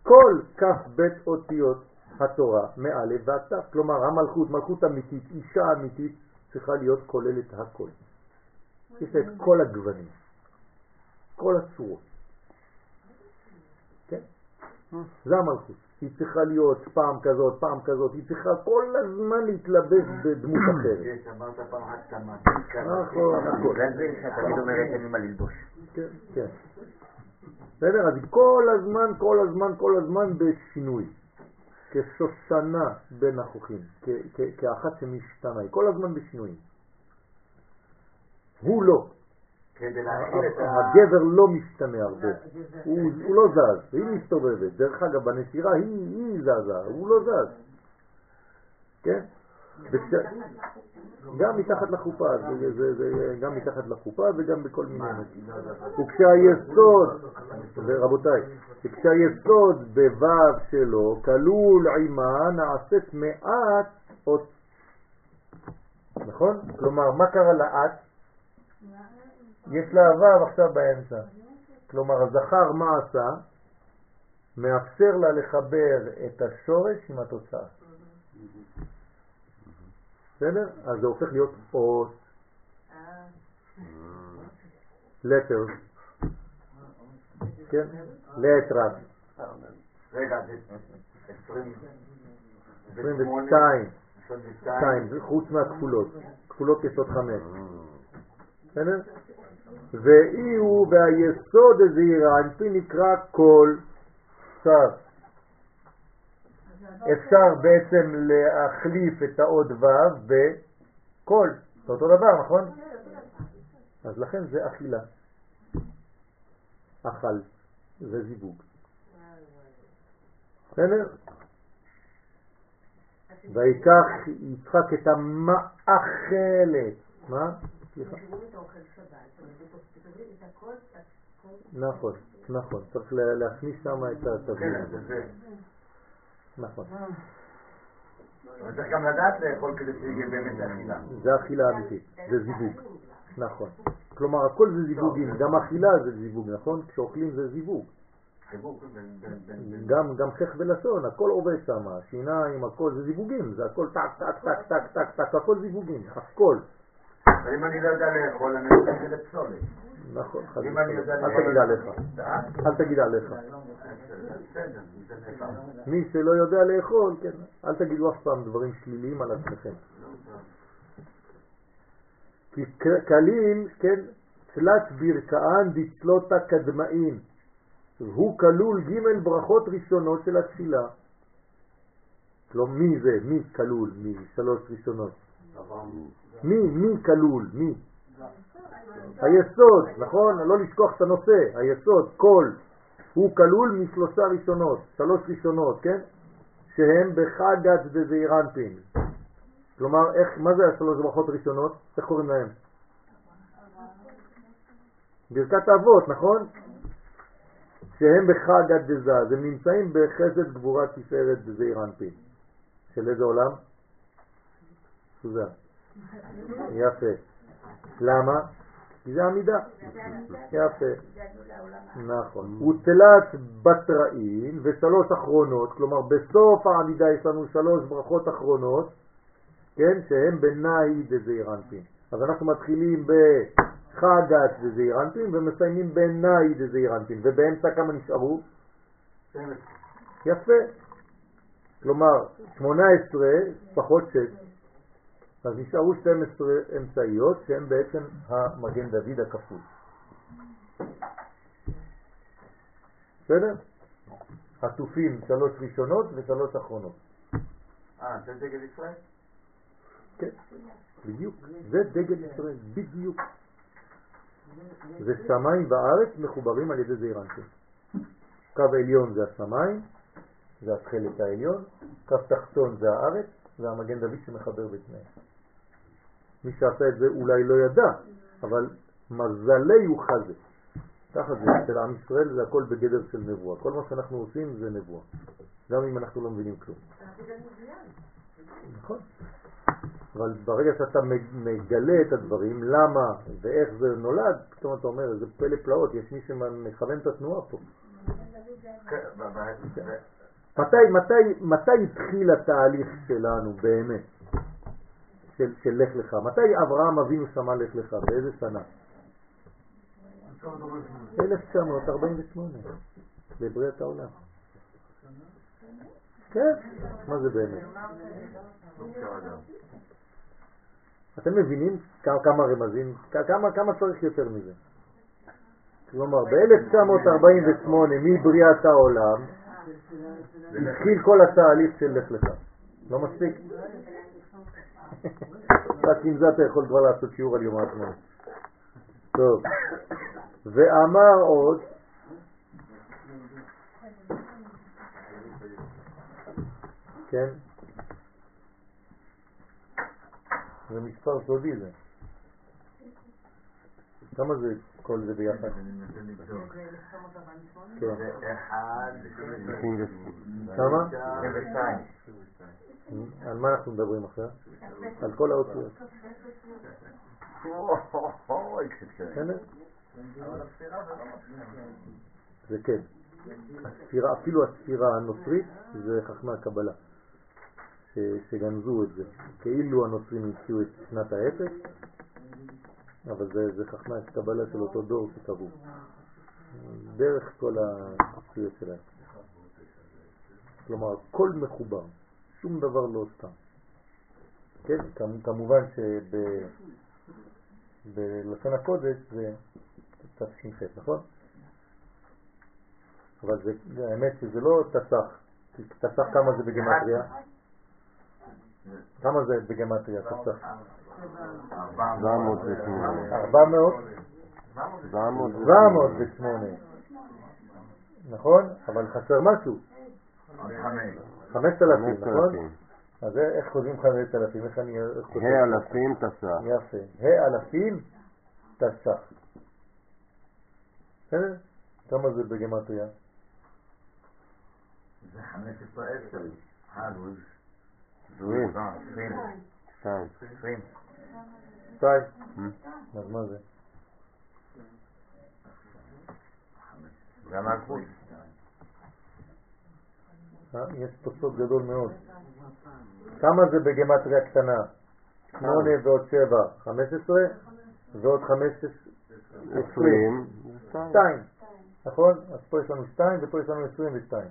כל כ"ב אותיות התורה, מא' ועד ת'. כלומר, המלכות, מלכות אמיתית, אישה אמיתית, צריכה להיות כוללת הכל. יש לה את כל הגוונים, כל הצורות. כן? זה המלכות. היא צריכה להיות פעם כזאת, פעם כזאת, היא צריכה כל הזמן להתלבש בדמות אחרת. אמרת פעם אחת כמה. נכון, נכון. זה זה שתמיד אומרת אין לי מה ללבוש. כן, כן. בסדר? אז כל הזמן, כל הזמן, כל הזמן בשינוי. כשושנה בין החוכים, כאחת שמשתנה, היא כל הזמן בשינויים. הוא לא. ה... הגבר לא משתנה הרבה. הוא לא זז, היא מסתובבת. דרך אגב, בנשירה היא היא זזה, הוא לא זז. כן? גם מתחת לחופה, זה- זה- זה גם מתחת לחופה וגם בכל מיני... וכשהיסוד, רבותיי, וכשהיסוד בו' שלו כלול עימה נעשית מעט אות. נכון? כלומר, מה קרה לאת? יש לה ו' עכשיו באמצע. כלומר, הזכר מה עשה? מאפשר לה לחבר את השורש עם התוצאה. בסדר? אז זה הופך להיות אות, letters, כן? letras, רגע, זה 20... 22, 22. 2, זה חוץ מהכפולות, כפולות יש עוד 5, בסדר? ואי הוא והיסוד הזעירה, על פי נקרא כל עכשיו, אפשר בעצם להחליף את האות ו' בכל, זה אותו דבר, נכון? אז לכן זה אכילה. אכל, זה זיווג. בסדר? ויקח יצחק את המאכלת. מה? סליחה. נכון, נכון. צריך לה- להכניס שם את התבלין כן, הזה. זה זה. נכון. צריך גם לדעת לאכול כדי שיהיה באמת אכילה. זה אכילה אמיתית, זה זיווג. נכון. כלומר, הכל זה זיווגים, גם אכילה זה זיווג, נכון? כשאוכלים זה זיווג. גם, גם חך ולשון, הכל עובד שם, השיניים, הכל זה זיווגים, זה הכל טק, טק, טק, טק, טק, טק, הכל זיווגים, הכל. אבל אם אני לא יודע לאכול, אני לא יודע לפסולת. נכון, חד אל תגיד עליך? אל תגיד עליך. מי שלא יודע לאכול, כן, אל תגידו אף פעם דברים שליליים על עצמכם. כי כליל, כן, תלת ברכאן דצלותא קדמאין. הוא כלול ג' ברכות ראשונות של התפילה. לא מי זה, מי כלול, מי שלוש ראשונות. מי, מי כלול, מי? היסוד, נכון? לא לשכוח את הנושא, היסוד, כל. הוא כלול משלושה ראשונות, שלוש ראשונות, כן? שהם בחגת דזעירנטין. כלומר, איך, מה זה השלוש ברכות הראשונות? איך קוראים להם? ברכת האבות, נכון? שהם בחגת דזז, הם נמצאים בחסד גבורה תפארת דזעירנטין. של איזה עולם? סוזן. יפה. למה? כי זה עמידה. יפה. נכון. הוא תלת בתראין ושלוש אחרונות, כלומר בסוף העמידה יש לנו שלוש ברכות אחרונות, כן, שהם בנאי דזעירנטין. אז אנחנו מתחילים בחגת דזעירנטין ומסיימים בנאי דזעירנטין, ובאמצע כמה נשארו? יפה. כלומר, 18 פחות 6, אז נשארו 12 אמצעיות שהן בעצם המגן דוד הכפול. בסדר? עטופים שלוש ראשונות ושלוש אחרונות. אה, זה דגל ישראל? כן, בדיוק. זה דגל ישראל, בדיוק. זה שמיים וארץ מחוברים על ידי זעירנטים. קו עליון זה השמיים, זה התכלת העליון, קו תחתון זה הארץ, והמגן דוד שמחבר בתנאים. מי שעשה את זה אולי לא ידע, אבל מזלי הוא חזה. ככה זה, אצל עם ישראל זה הכל בגדר של נבואה. כל מה שאנחנו עושים זה נבואה, גם אם אנחנו לא מבינים כלום. נכון. אבל ברגע שאתה מגלה את הדברים, למה ואיך זה נולד, פתאום אתה אומר, זה פלא פלאות, יש מי שמכוון את התנועה פה. כן, מתי התחיל התהליך שלנו באמת, של, של לך לך? מתי אברהם אבינו שמע לך לך? באיזה שנה? 1948, לבריאת העולם. כן, מה זה באמת? אתם מבינים כמה רמזים, כמה, כמה צריך יותר מזה? כלומר, ב-1948, מבריאת העולם, התחיל כל התהליך של לך לך. לא מספיק? רק עם זה אתה יכול כבר לעשות שיעור על יום העצמאות. טוב, ואמר עוד, כן? זה מספר סודי זה. כמה זה כל זה ביחד? כן. כמה? על מה אנחנו מדברים עכשיו? על כל האותיות. זה כן. הספירה, אפילו הספירה הנוצרית זה חכמי הקבלה שגנזו את זה. כאילו הנוצרים המציאו את שנת האפס, אבל זה, זה חכמי הקבלה של אותו דור שקבעו. דרך כל הזכויות שלהם. כלומר, כל מחובר, שום דבר לא סתם. כן, כמובן שבלשון הקודש זה תש"ח, נכון? אבל זה, האמת שזה לא תסך, תסך כמה זה בגמטריה? כמה זה בגמטריה תסך? 708. נכון? אבל חסר משהו. 5,000, נכון? אז איך כותבים 5,000? איך אני כותב? ה' אלפים תסך. יפה. ה' אלפים תסך. בסדר? כמה זה בגמטריה? זה 15 10. שתיים. שתיים. שתיים. אז מה זה? זה המלכות. יש פה סוד גדול מאוד. כמה זה בגמטריה קטנה? שמונה ועוד שבע, חמש עשרה, ועוד חמש עשרים. שתיים. נכון? אז פה יש לנו שתיים ופה יש לנו עשרים ושתיים.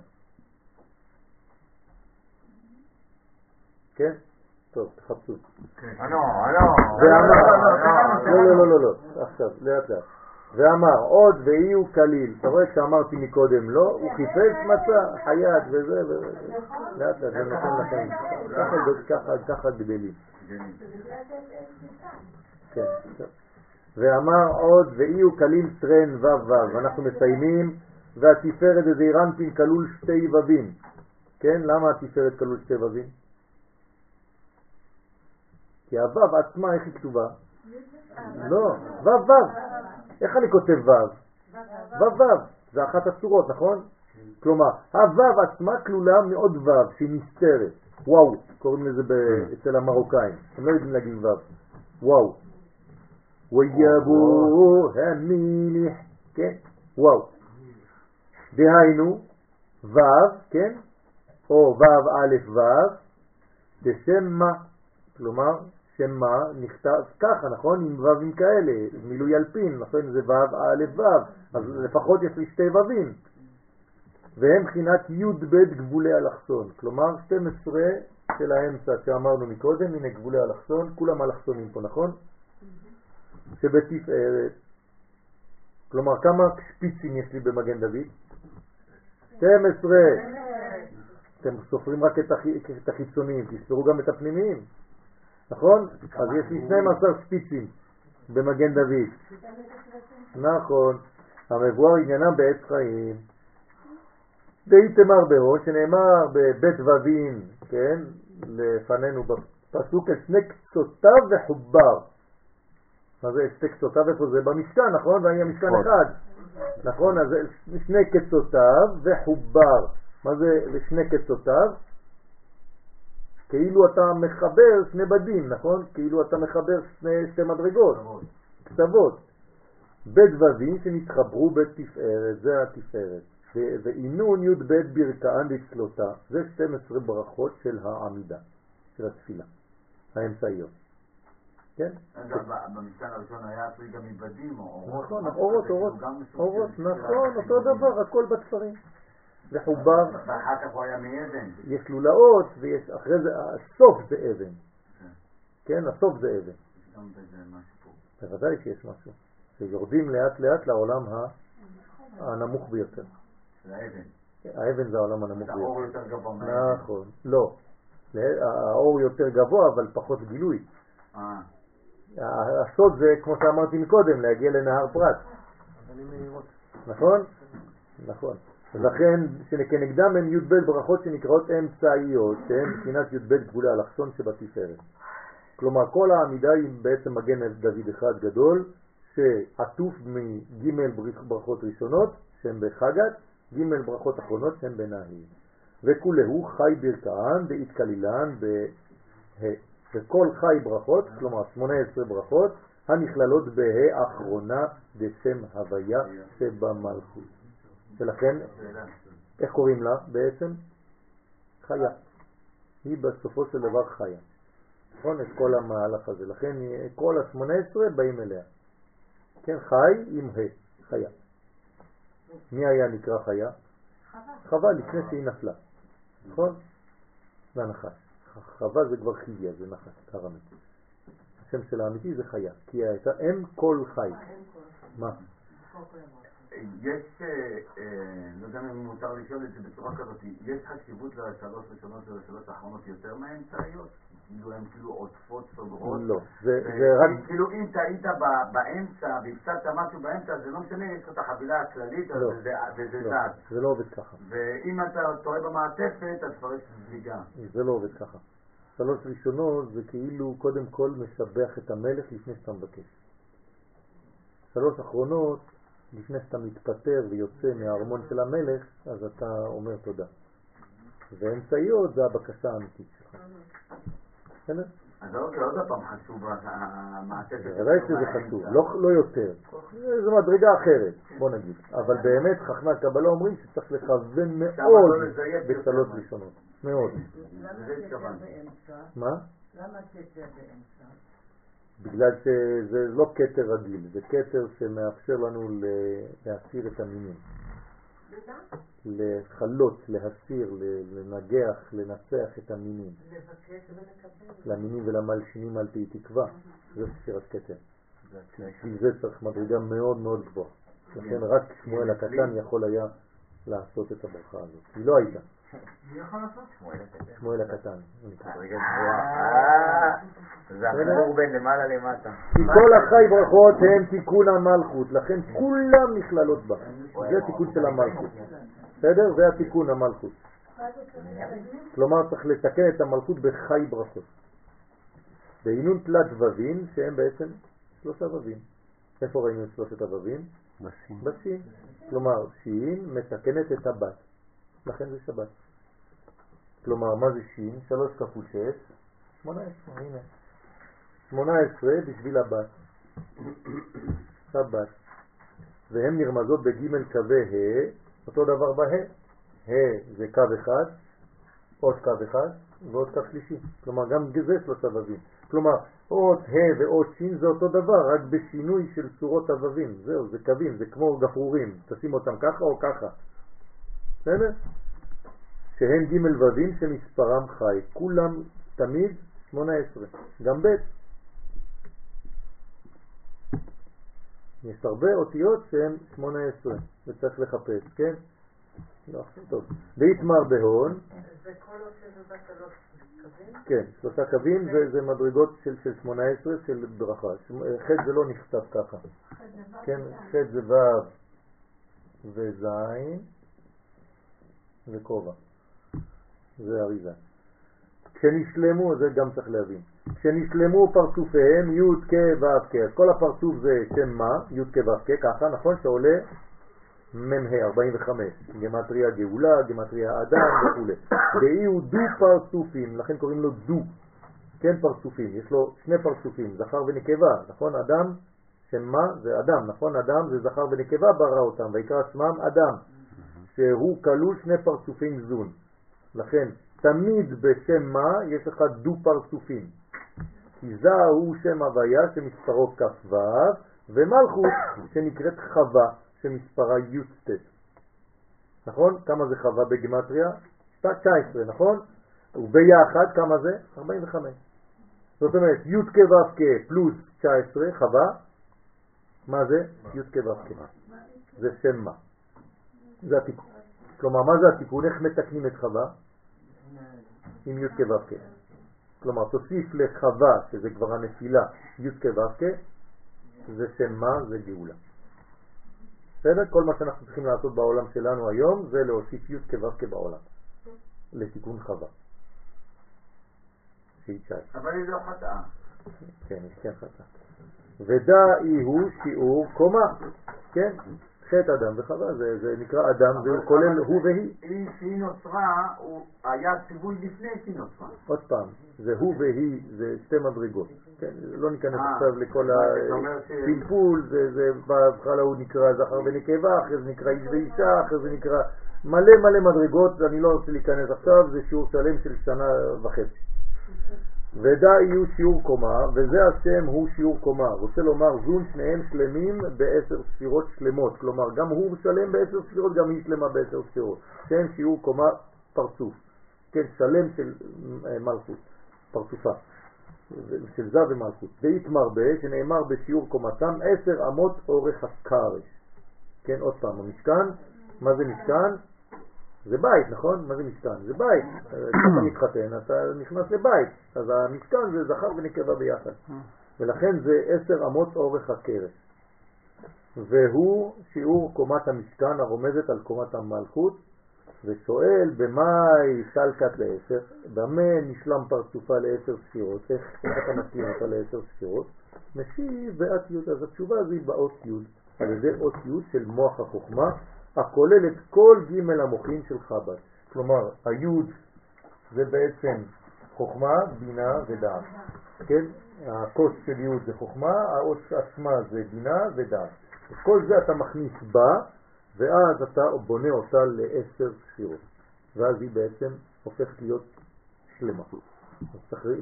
כן? טוב, תחפשו. לא, לא. לא, לא, לא, לא, לא, עכשיו, לאט לאט. ואמר עוד ויהיו כליל. אתה רואה כשאמרתי מקודם לא, הוא חיפש מצא, חייט וזה וזה. לאט לאט, זה נותן לכם. ככה, ככה גדלים. כן. ואמר עוד ויהיו כליל טרן ו' ו'. אנחנו מסיימים והתפארת זה זעירנפין כלול שתי ובים. כן? למה התפארת כלול שתי ובים? כי הוו עצמה איך היא כתובה? לא, וו וו. איך אני כותב וו? וו וו. זה אחת הצורות, נכון? כלומר, הוו עצמה כלולה מעוד וו שהיא נסתרת. וואו, קוראים לזה ב- אצל המרוקאים. הם לא יודעים להגיד וו. וואו. ויבוא המילך, כן? וואו. דהיינו, וו, כן? או וו א' וו, בשם מה, כלומר, שם מה נכתב ככה, נכון? עם וווים כאלה, מילוי אלפין, נכון? זה וו א' וו, אז לפחות יש לי שתי וווים. והם בחינת י"ב גבולי אלכסון, כלומר 12 של האמצע שאמרנו מקודם, הנה גבולי אלכסון, כולם אלכסונים פה, נכון? שבתפארת, כלומר כמה שפיצים יש לי במגן דוד? 12. אתם סופרים רק את, החי... את החיצוניים, תספרו גם את הפנימיים, נכון? אז יש לי 12 שפיצים במגן דוד. נכון. המבואר עניינם בעץ חיים. דאיתמר בהו, שנאמר בבית ווין, כן, לפנינו בפסוק, שני קצותיו וחובר. מה זה שתי קצותיו? איפה זה? במשכן, נכון? והיה משכן נכון. אחד. נכון? אז שני קצותיו וחובר. מה זה שני קצותיו? כאילו אתה מחבר שני בדים, נכון? כאילו אתה מחבר שני, שתי מדרגות, קצוות. בית ווים שנתחברו בתפארת, זה התפארת. ועינון י' ב' ברכאן דצלותה, זה 12 ברכות של העמידה, של התפילה, האמצעיות. כן? אגב, במשכן הראשון היה עשוי גם מבדים או אורות. נכון, אורות, אורות, נכון. אותו דבר, הכל בתפרים. וחובר, ואחר כך הוא היה מאבן. יש לולאות, ויש אחרי זה, הסוף זה אבן. כן, הסוף זה אבן. יש גם בזה משהו. בוודאי שיש משהו. שיורדים לאט לאט לעולם הנמוך ביותר. של האבן. האבן זה העולם הנמוך זה האור ביותר. יותר גבוה מהאבן. נכון, לא. האור יותר גבוה אבל פחות גילוי. אה, הסוד זה, כמו שאמרתי מקודם, להגיע לנהר פרת. נכון? נכון. לכן, שכנגדם הם י"ב ברכות שנקראות אמצעיות, שהן מבחינת י"ב גבולי אלכסון שבתפארת. כלומר, כל העמידה היא בעצם מגן דוד אחד גדול, שעטוף מג' ברכות ראשונות, שהן בחגת, ג' ברכות אחרונות שהן בנהי. וכולהו חי ברכאן דאיתקלילן בה. וכל חי ברכות, כלומר 18 ברכות, הנכללות בה אחרונה דשם הוויה שבמלכות. ולכן. איך קוראים לה בעצם? חיה. היא בסופו של דבר חיה. נכון? את כל המהלך הזה. לכן כל ה-18 באים אליה. כן, חי עם ה', חיה. מי היה נקרא חיה? חווה לפני שהיא נפלה. נכון? זה הנחש. חווה זה כבר חייה, זה נחש, ארמית. השם של האמיתי זה חיה, כי היא הייתה אם כל חי. מה? יש, אה, אה, לא יודע אם מותר לשאול את זה בצורה כזאת, יש חשיבות לשלוש ראשונות ולשלוש האחרונות יותר מהאמצעיות? כאילו הן כאילו עוטפות, סוגרות? לא, זה ו- זה רק... כאילו אם טעית באמצע והפסדת משהו באמצע, זה לא משנה, יש לך את החבילה הכללית, אז לא. זה- וזה לא, זז. זה לא עובד ככה. ואם אתה טועה במעטפת, אז כבר יש זליגה. זה לא עובד ככה. שלוש ראשונות זה כאילו קודם כל משבח את המלך לפני שאתה מבקש. שלוש אחרונות, לפני שאתה מתפטר ויוצא מהארמון של המלך, אז אתה אומר תודה. ואמצעיות זה הבקשה האמיתית שלך. בסדר? אז עוד עוד פעם חשוב המעטפת. בוודאי שזה חשוב, לא, לא יותר. זו מדרגה אחרת, בוא נגיד. אבל באמת חכמי הקבלה אומרים שצריך לכוון מאוד לא משהו. ראשונות. מאוד. למה זה. באמצע? מה? למה שזה באמצע? בגלל שזה לא כתר רגיל, זה כתר שמאפשר לנו להסיר את המינים. לחלות, להסיר, לנגח, לנצח את המינים. לבקש ולקבל. למינים ולמלשינים אל תהי תקווה. זה ספירת כתר. בשביל זה צריך מדרגה מאוד מאוד גבוהה. לכן רק שמואל הקטן יכול היה לעשות את הברכה הזאת. היא לא הייתה. מי יכול לעשות? שמואל הקטן. שמואל הקטן. מדרגה גבוהה. זה החיבור בין למעלה למטה. כי כל החי ברכות הם תיקון המלכות, לכן כולם נכללות בה. זה התיקון של המלכות. בסדר? זה התיקון המלכות. כלומר צריך לתקן את המלכות בחי ברכות. בעינון תלת ווים שהם בעצם שלושה ווים. איפה ראינו את שלושת הווים? בסין. בשין. כלומר, שין מתקנת את הבת. לכן זה שבת. כלומר, מה זה שין? שלוש כפול שש, שמונה עשרה, הנה. שמונה עשרה בשביל הבת. שבת. והן נרמזות בג' קווי ה', אותו דבר בה'. ה' זה קו אחד, עוד קו אחד ועוד קו שלישי. כלומר, גם זה שלושה ווים. כלומר, אות ה' ואות ש' זה אותו דבר, רק בשינוי של צורות הווים. זהו, זה קווים, זה כמו גפרורים. תשים אותם ככה או ככה. בסדר? שהם ג' ווים שמספרם חי. כולם תמיד 18. גם ב'. יש הרבה אותיות שהן 18, וצריך לחפש, כן? לא, טוב. ויתמר בהון, זה כל עוד שזה זה שלוש קווים? כן, שלושה קווים זה, זה מדרגות של, של 18 של ברכה. שמ- ח' זה לא נכתב ככה. כן, ח' זה ו' וז' וכובע. זה אריזה. כשנשלמו, זה גם צריך להבין. כשנשלמו פרצופיהם י' כ' ו' כ', אז כל הפרצוף זה שם מה, י' כ' ו' כ', ככה, נכון? שעולה מ"ה 45, גמטריה גאולה, גמטריה אדם וכו'. דאי הוא דו פרצופים, לכן קוראים לו דו, כן פרצופים, יש לו שני פרצופים, זכר ונקבה, נכון? אדם, שם מה? זה אדם, נכון? אדם זה זכר ונקבה ברא אותם, ויקרא שמם אדם, שהוא כלול שני פרצופים זון. לכן, תמיד בשם מה יש לך דו פרצופים. כי זה הוא שם הוויה שמספרו כ"ו, ומלכות שנקראת חווה שמספרה י"ט. נכון? כמה זה חווה בגימטריה? 19, נכון? וביחד כמה זה? 45. זאת אומרת, י' כ' ו' כ' פלוס 19, חווה, מה זה? י' כ' ו' כ'. זה שם מה. זה התיקון. כלומר, מה זה התיקון? איך מתקנים את חווה? עם י' כ' ו' כ'. כלומר, תוסיף לחווה, שזה כבר הנפילה, י' כ' ו' כ', זה שם מה? זה גאולה. בסדר? כל מה שאנחנו צריכים לעשות בעולם שלנו היום זה להוסיף י' כ' ו' כ' בעולם. לתיקון חווה. שהיא 19. אבל היא לא חטאה. כן, יש כן חטא. ודאי הוא שיעור קומה, כן? חטא אדם וחווה, זה, זה נקרא אדם, זה כולל הוא והיא. היא, שהיא נוצרה, הוא היה ציווי לפני שהיא נוצרה. עוד פעם, זה הוא והיא, זה שתי מדרגות. כן, לא ניכנס אה, עכשיו לכל הפלפול, זה, זה בהתחלה הוא נקרא זכר ונקבה, אחרי זה נקרא איש ואישה, אחרי זה נקרא מלא מלא מדרגות, אני לא רוצה להיכנס עכשיו, זה שיעור שלם של שנה וחצי. ודאי יהיו שיעור קומה, וזה השם הוא שיעור קומה. רוצה לומר, זון שניהם שלמים בעשר ספירות שלמות. כלומר, גם הוא שלם בעשר ספירות, גם היא שלמה בעשר ספירות. שם שיעור קומה פרצוף. כן, שלם של אה, מלכות, פרצופה. של זה ומלכות. ויתמר ב, שנאמר בשיעור קומתם, עשר אמות אורך הקרש. כן, עוד פעם, המשכן, מה זה משכן? זה בית, נכון? מה זה משכן? זה בית. כשאתה *coughs* מתחתן, אתה נכנס לבית. אז המשכן זה זכר ונקבה ביחד. ולכן זה עשר אמות אורך הקרש. והוא שיעור קומת המשכן הרומזת על קומת המלכות, ושואל במאי סלקת לעשר, במה נשלם פרצופה לעשר ספירות, איך, אתה משלים אותה לעשר ספירות? משיב ואת י', אז התשובה היא באות י', על ידי אות י' של מוח החוכמה, הכולל את כל ג' המוחים של חב"ד. כלומר, היוד זה בעצם חוכמה, בינה ודעת. כן? הכוס של יוד זה חוכמה, האות עצמה זה בינה ודעת. את כל זה אתה מכניס בה, ואז אתה בונה אותה לעשר ספירות. ואז היא בעצם הופכת להיות שלמה.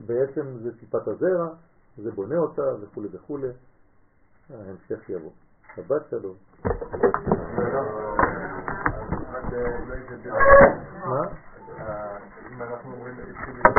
בעצם זה טיפת הזרע, זה בונה אותה וכו' וכו'. ההמשך יבוא. שבת שלום. אם אנחנו אומרים...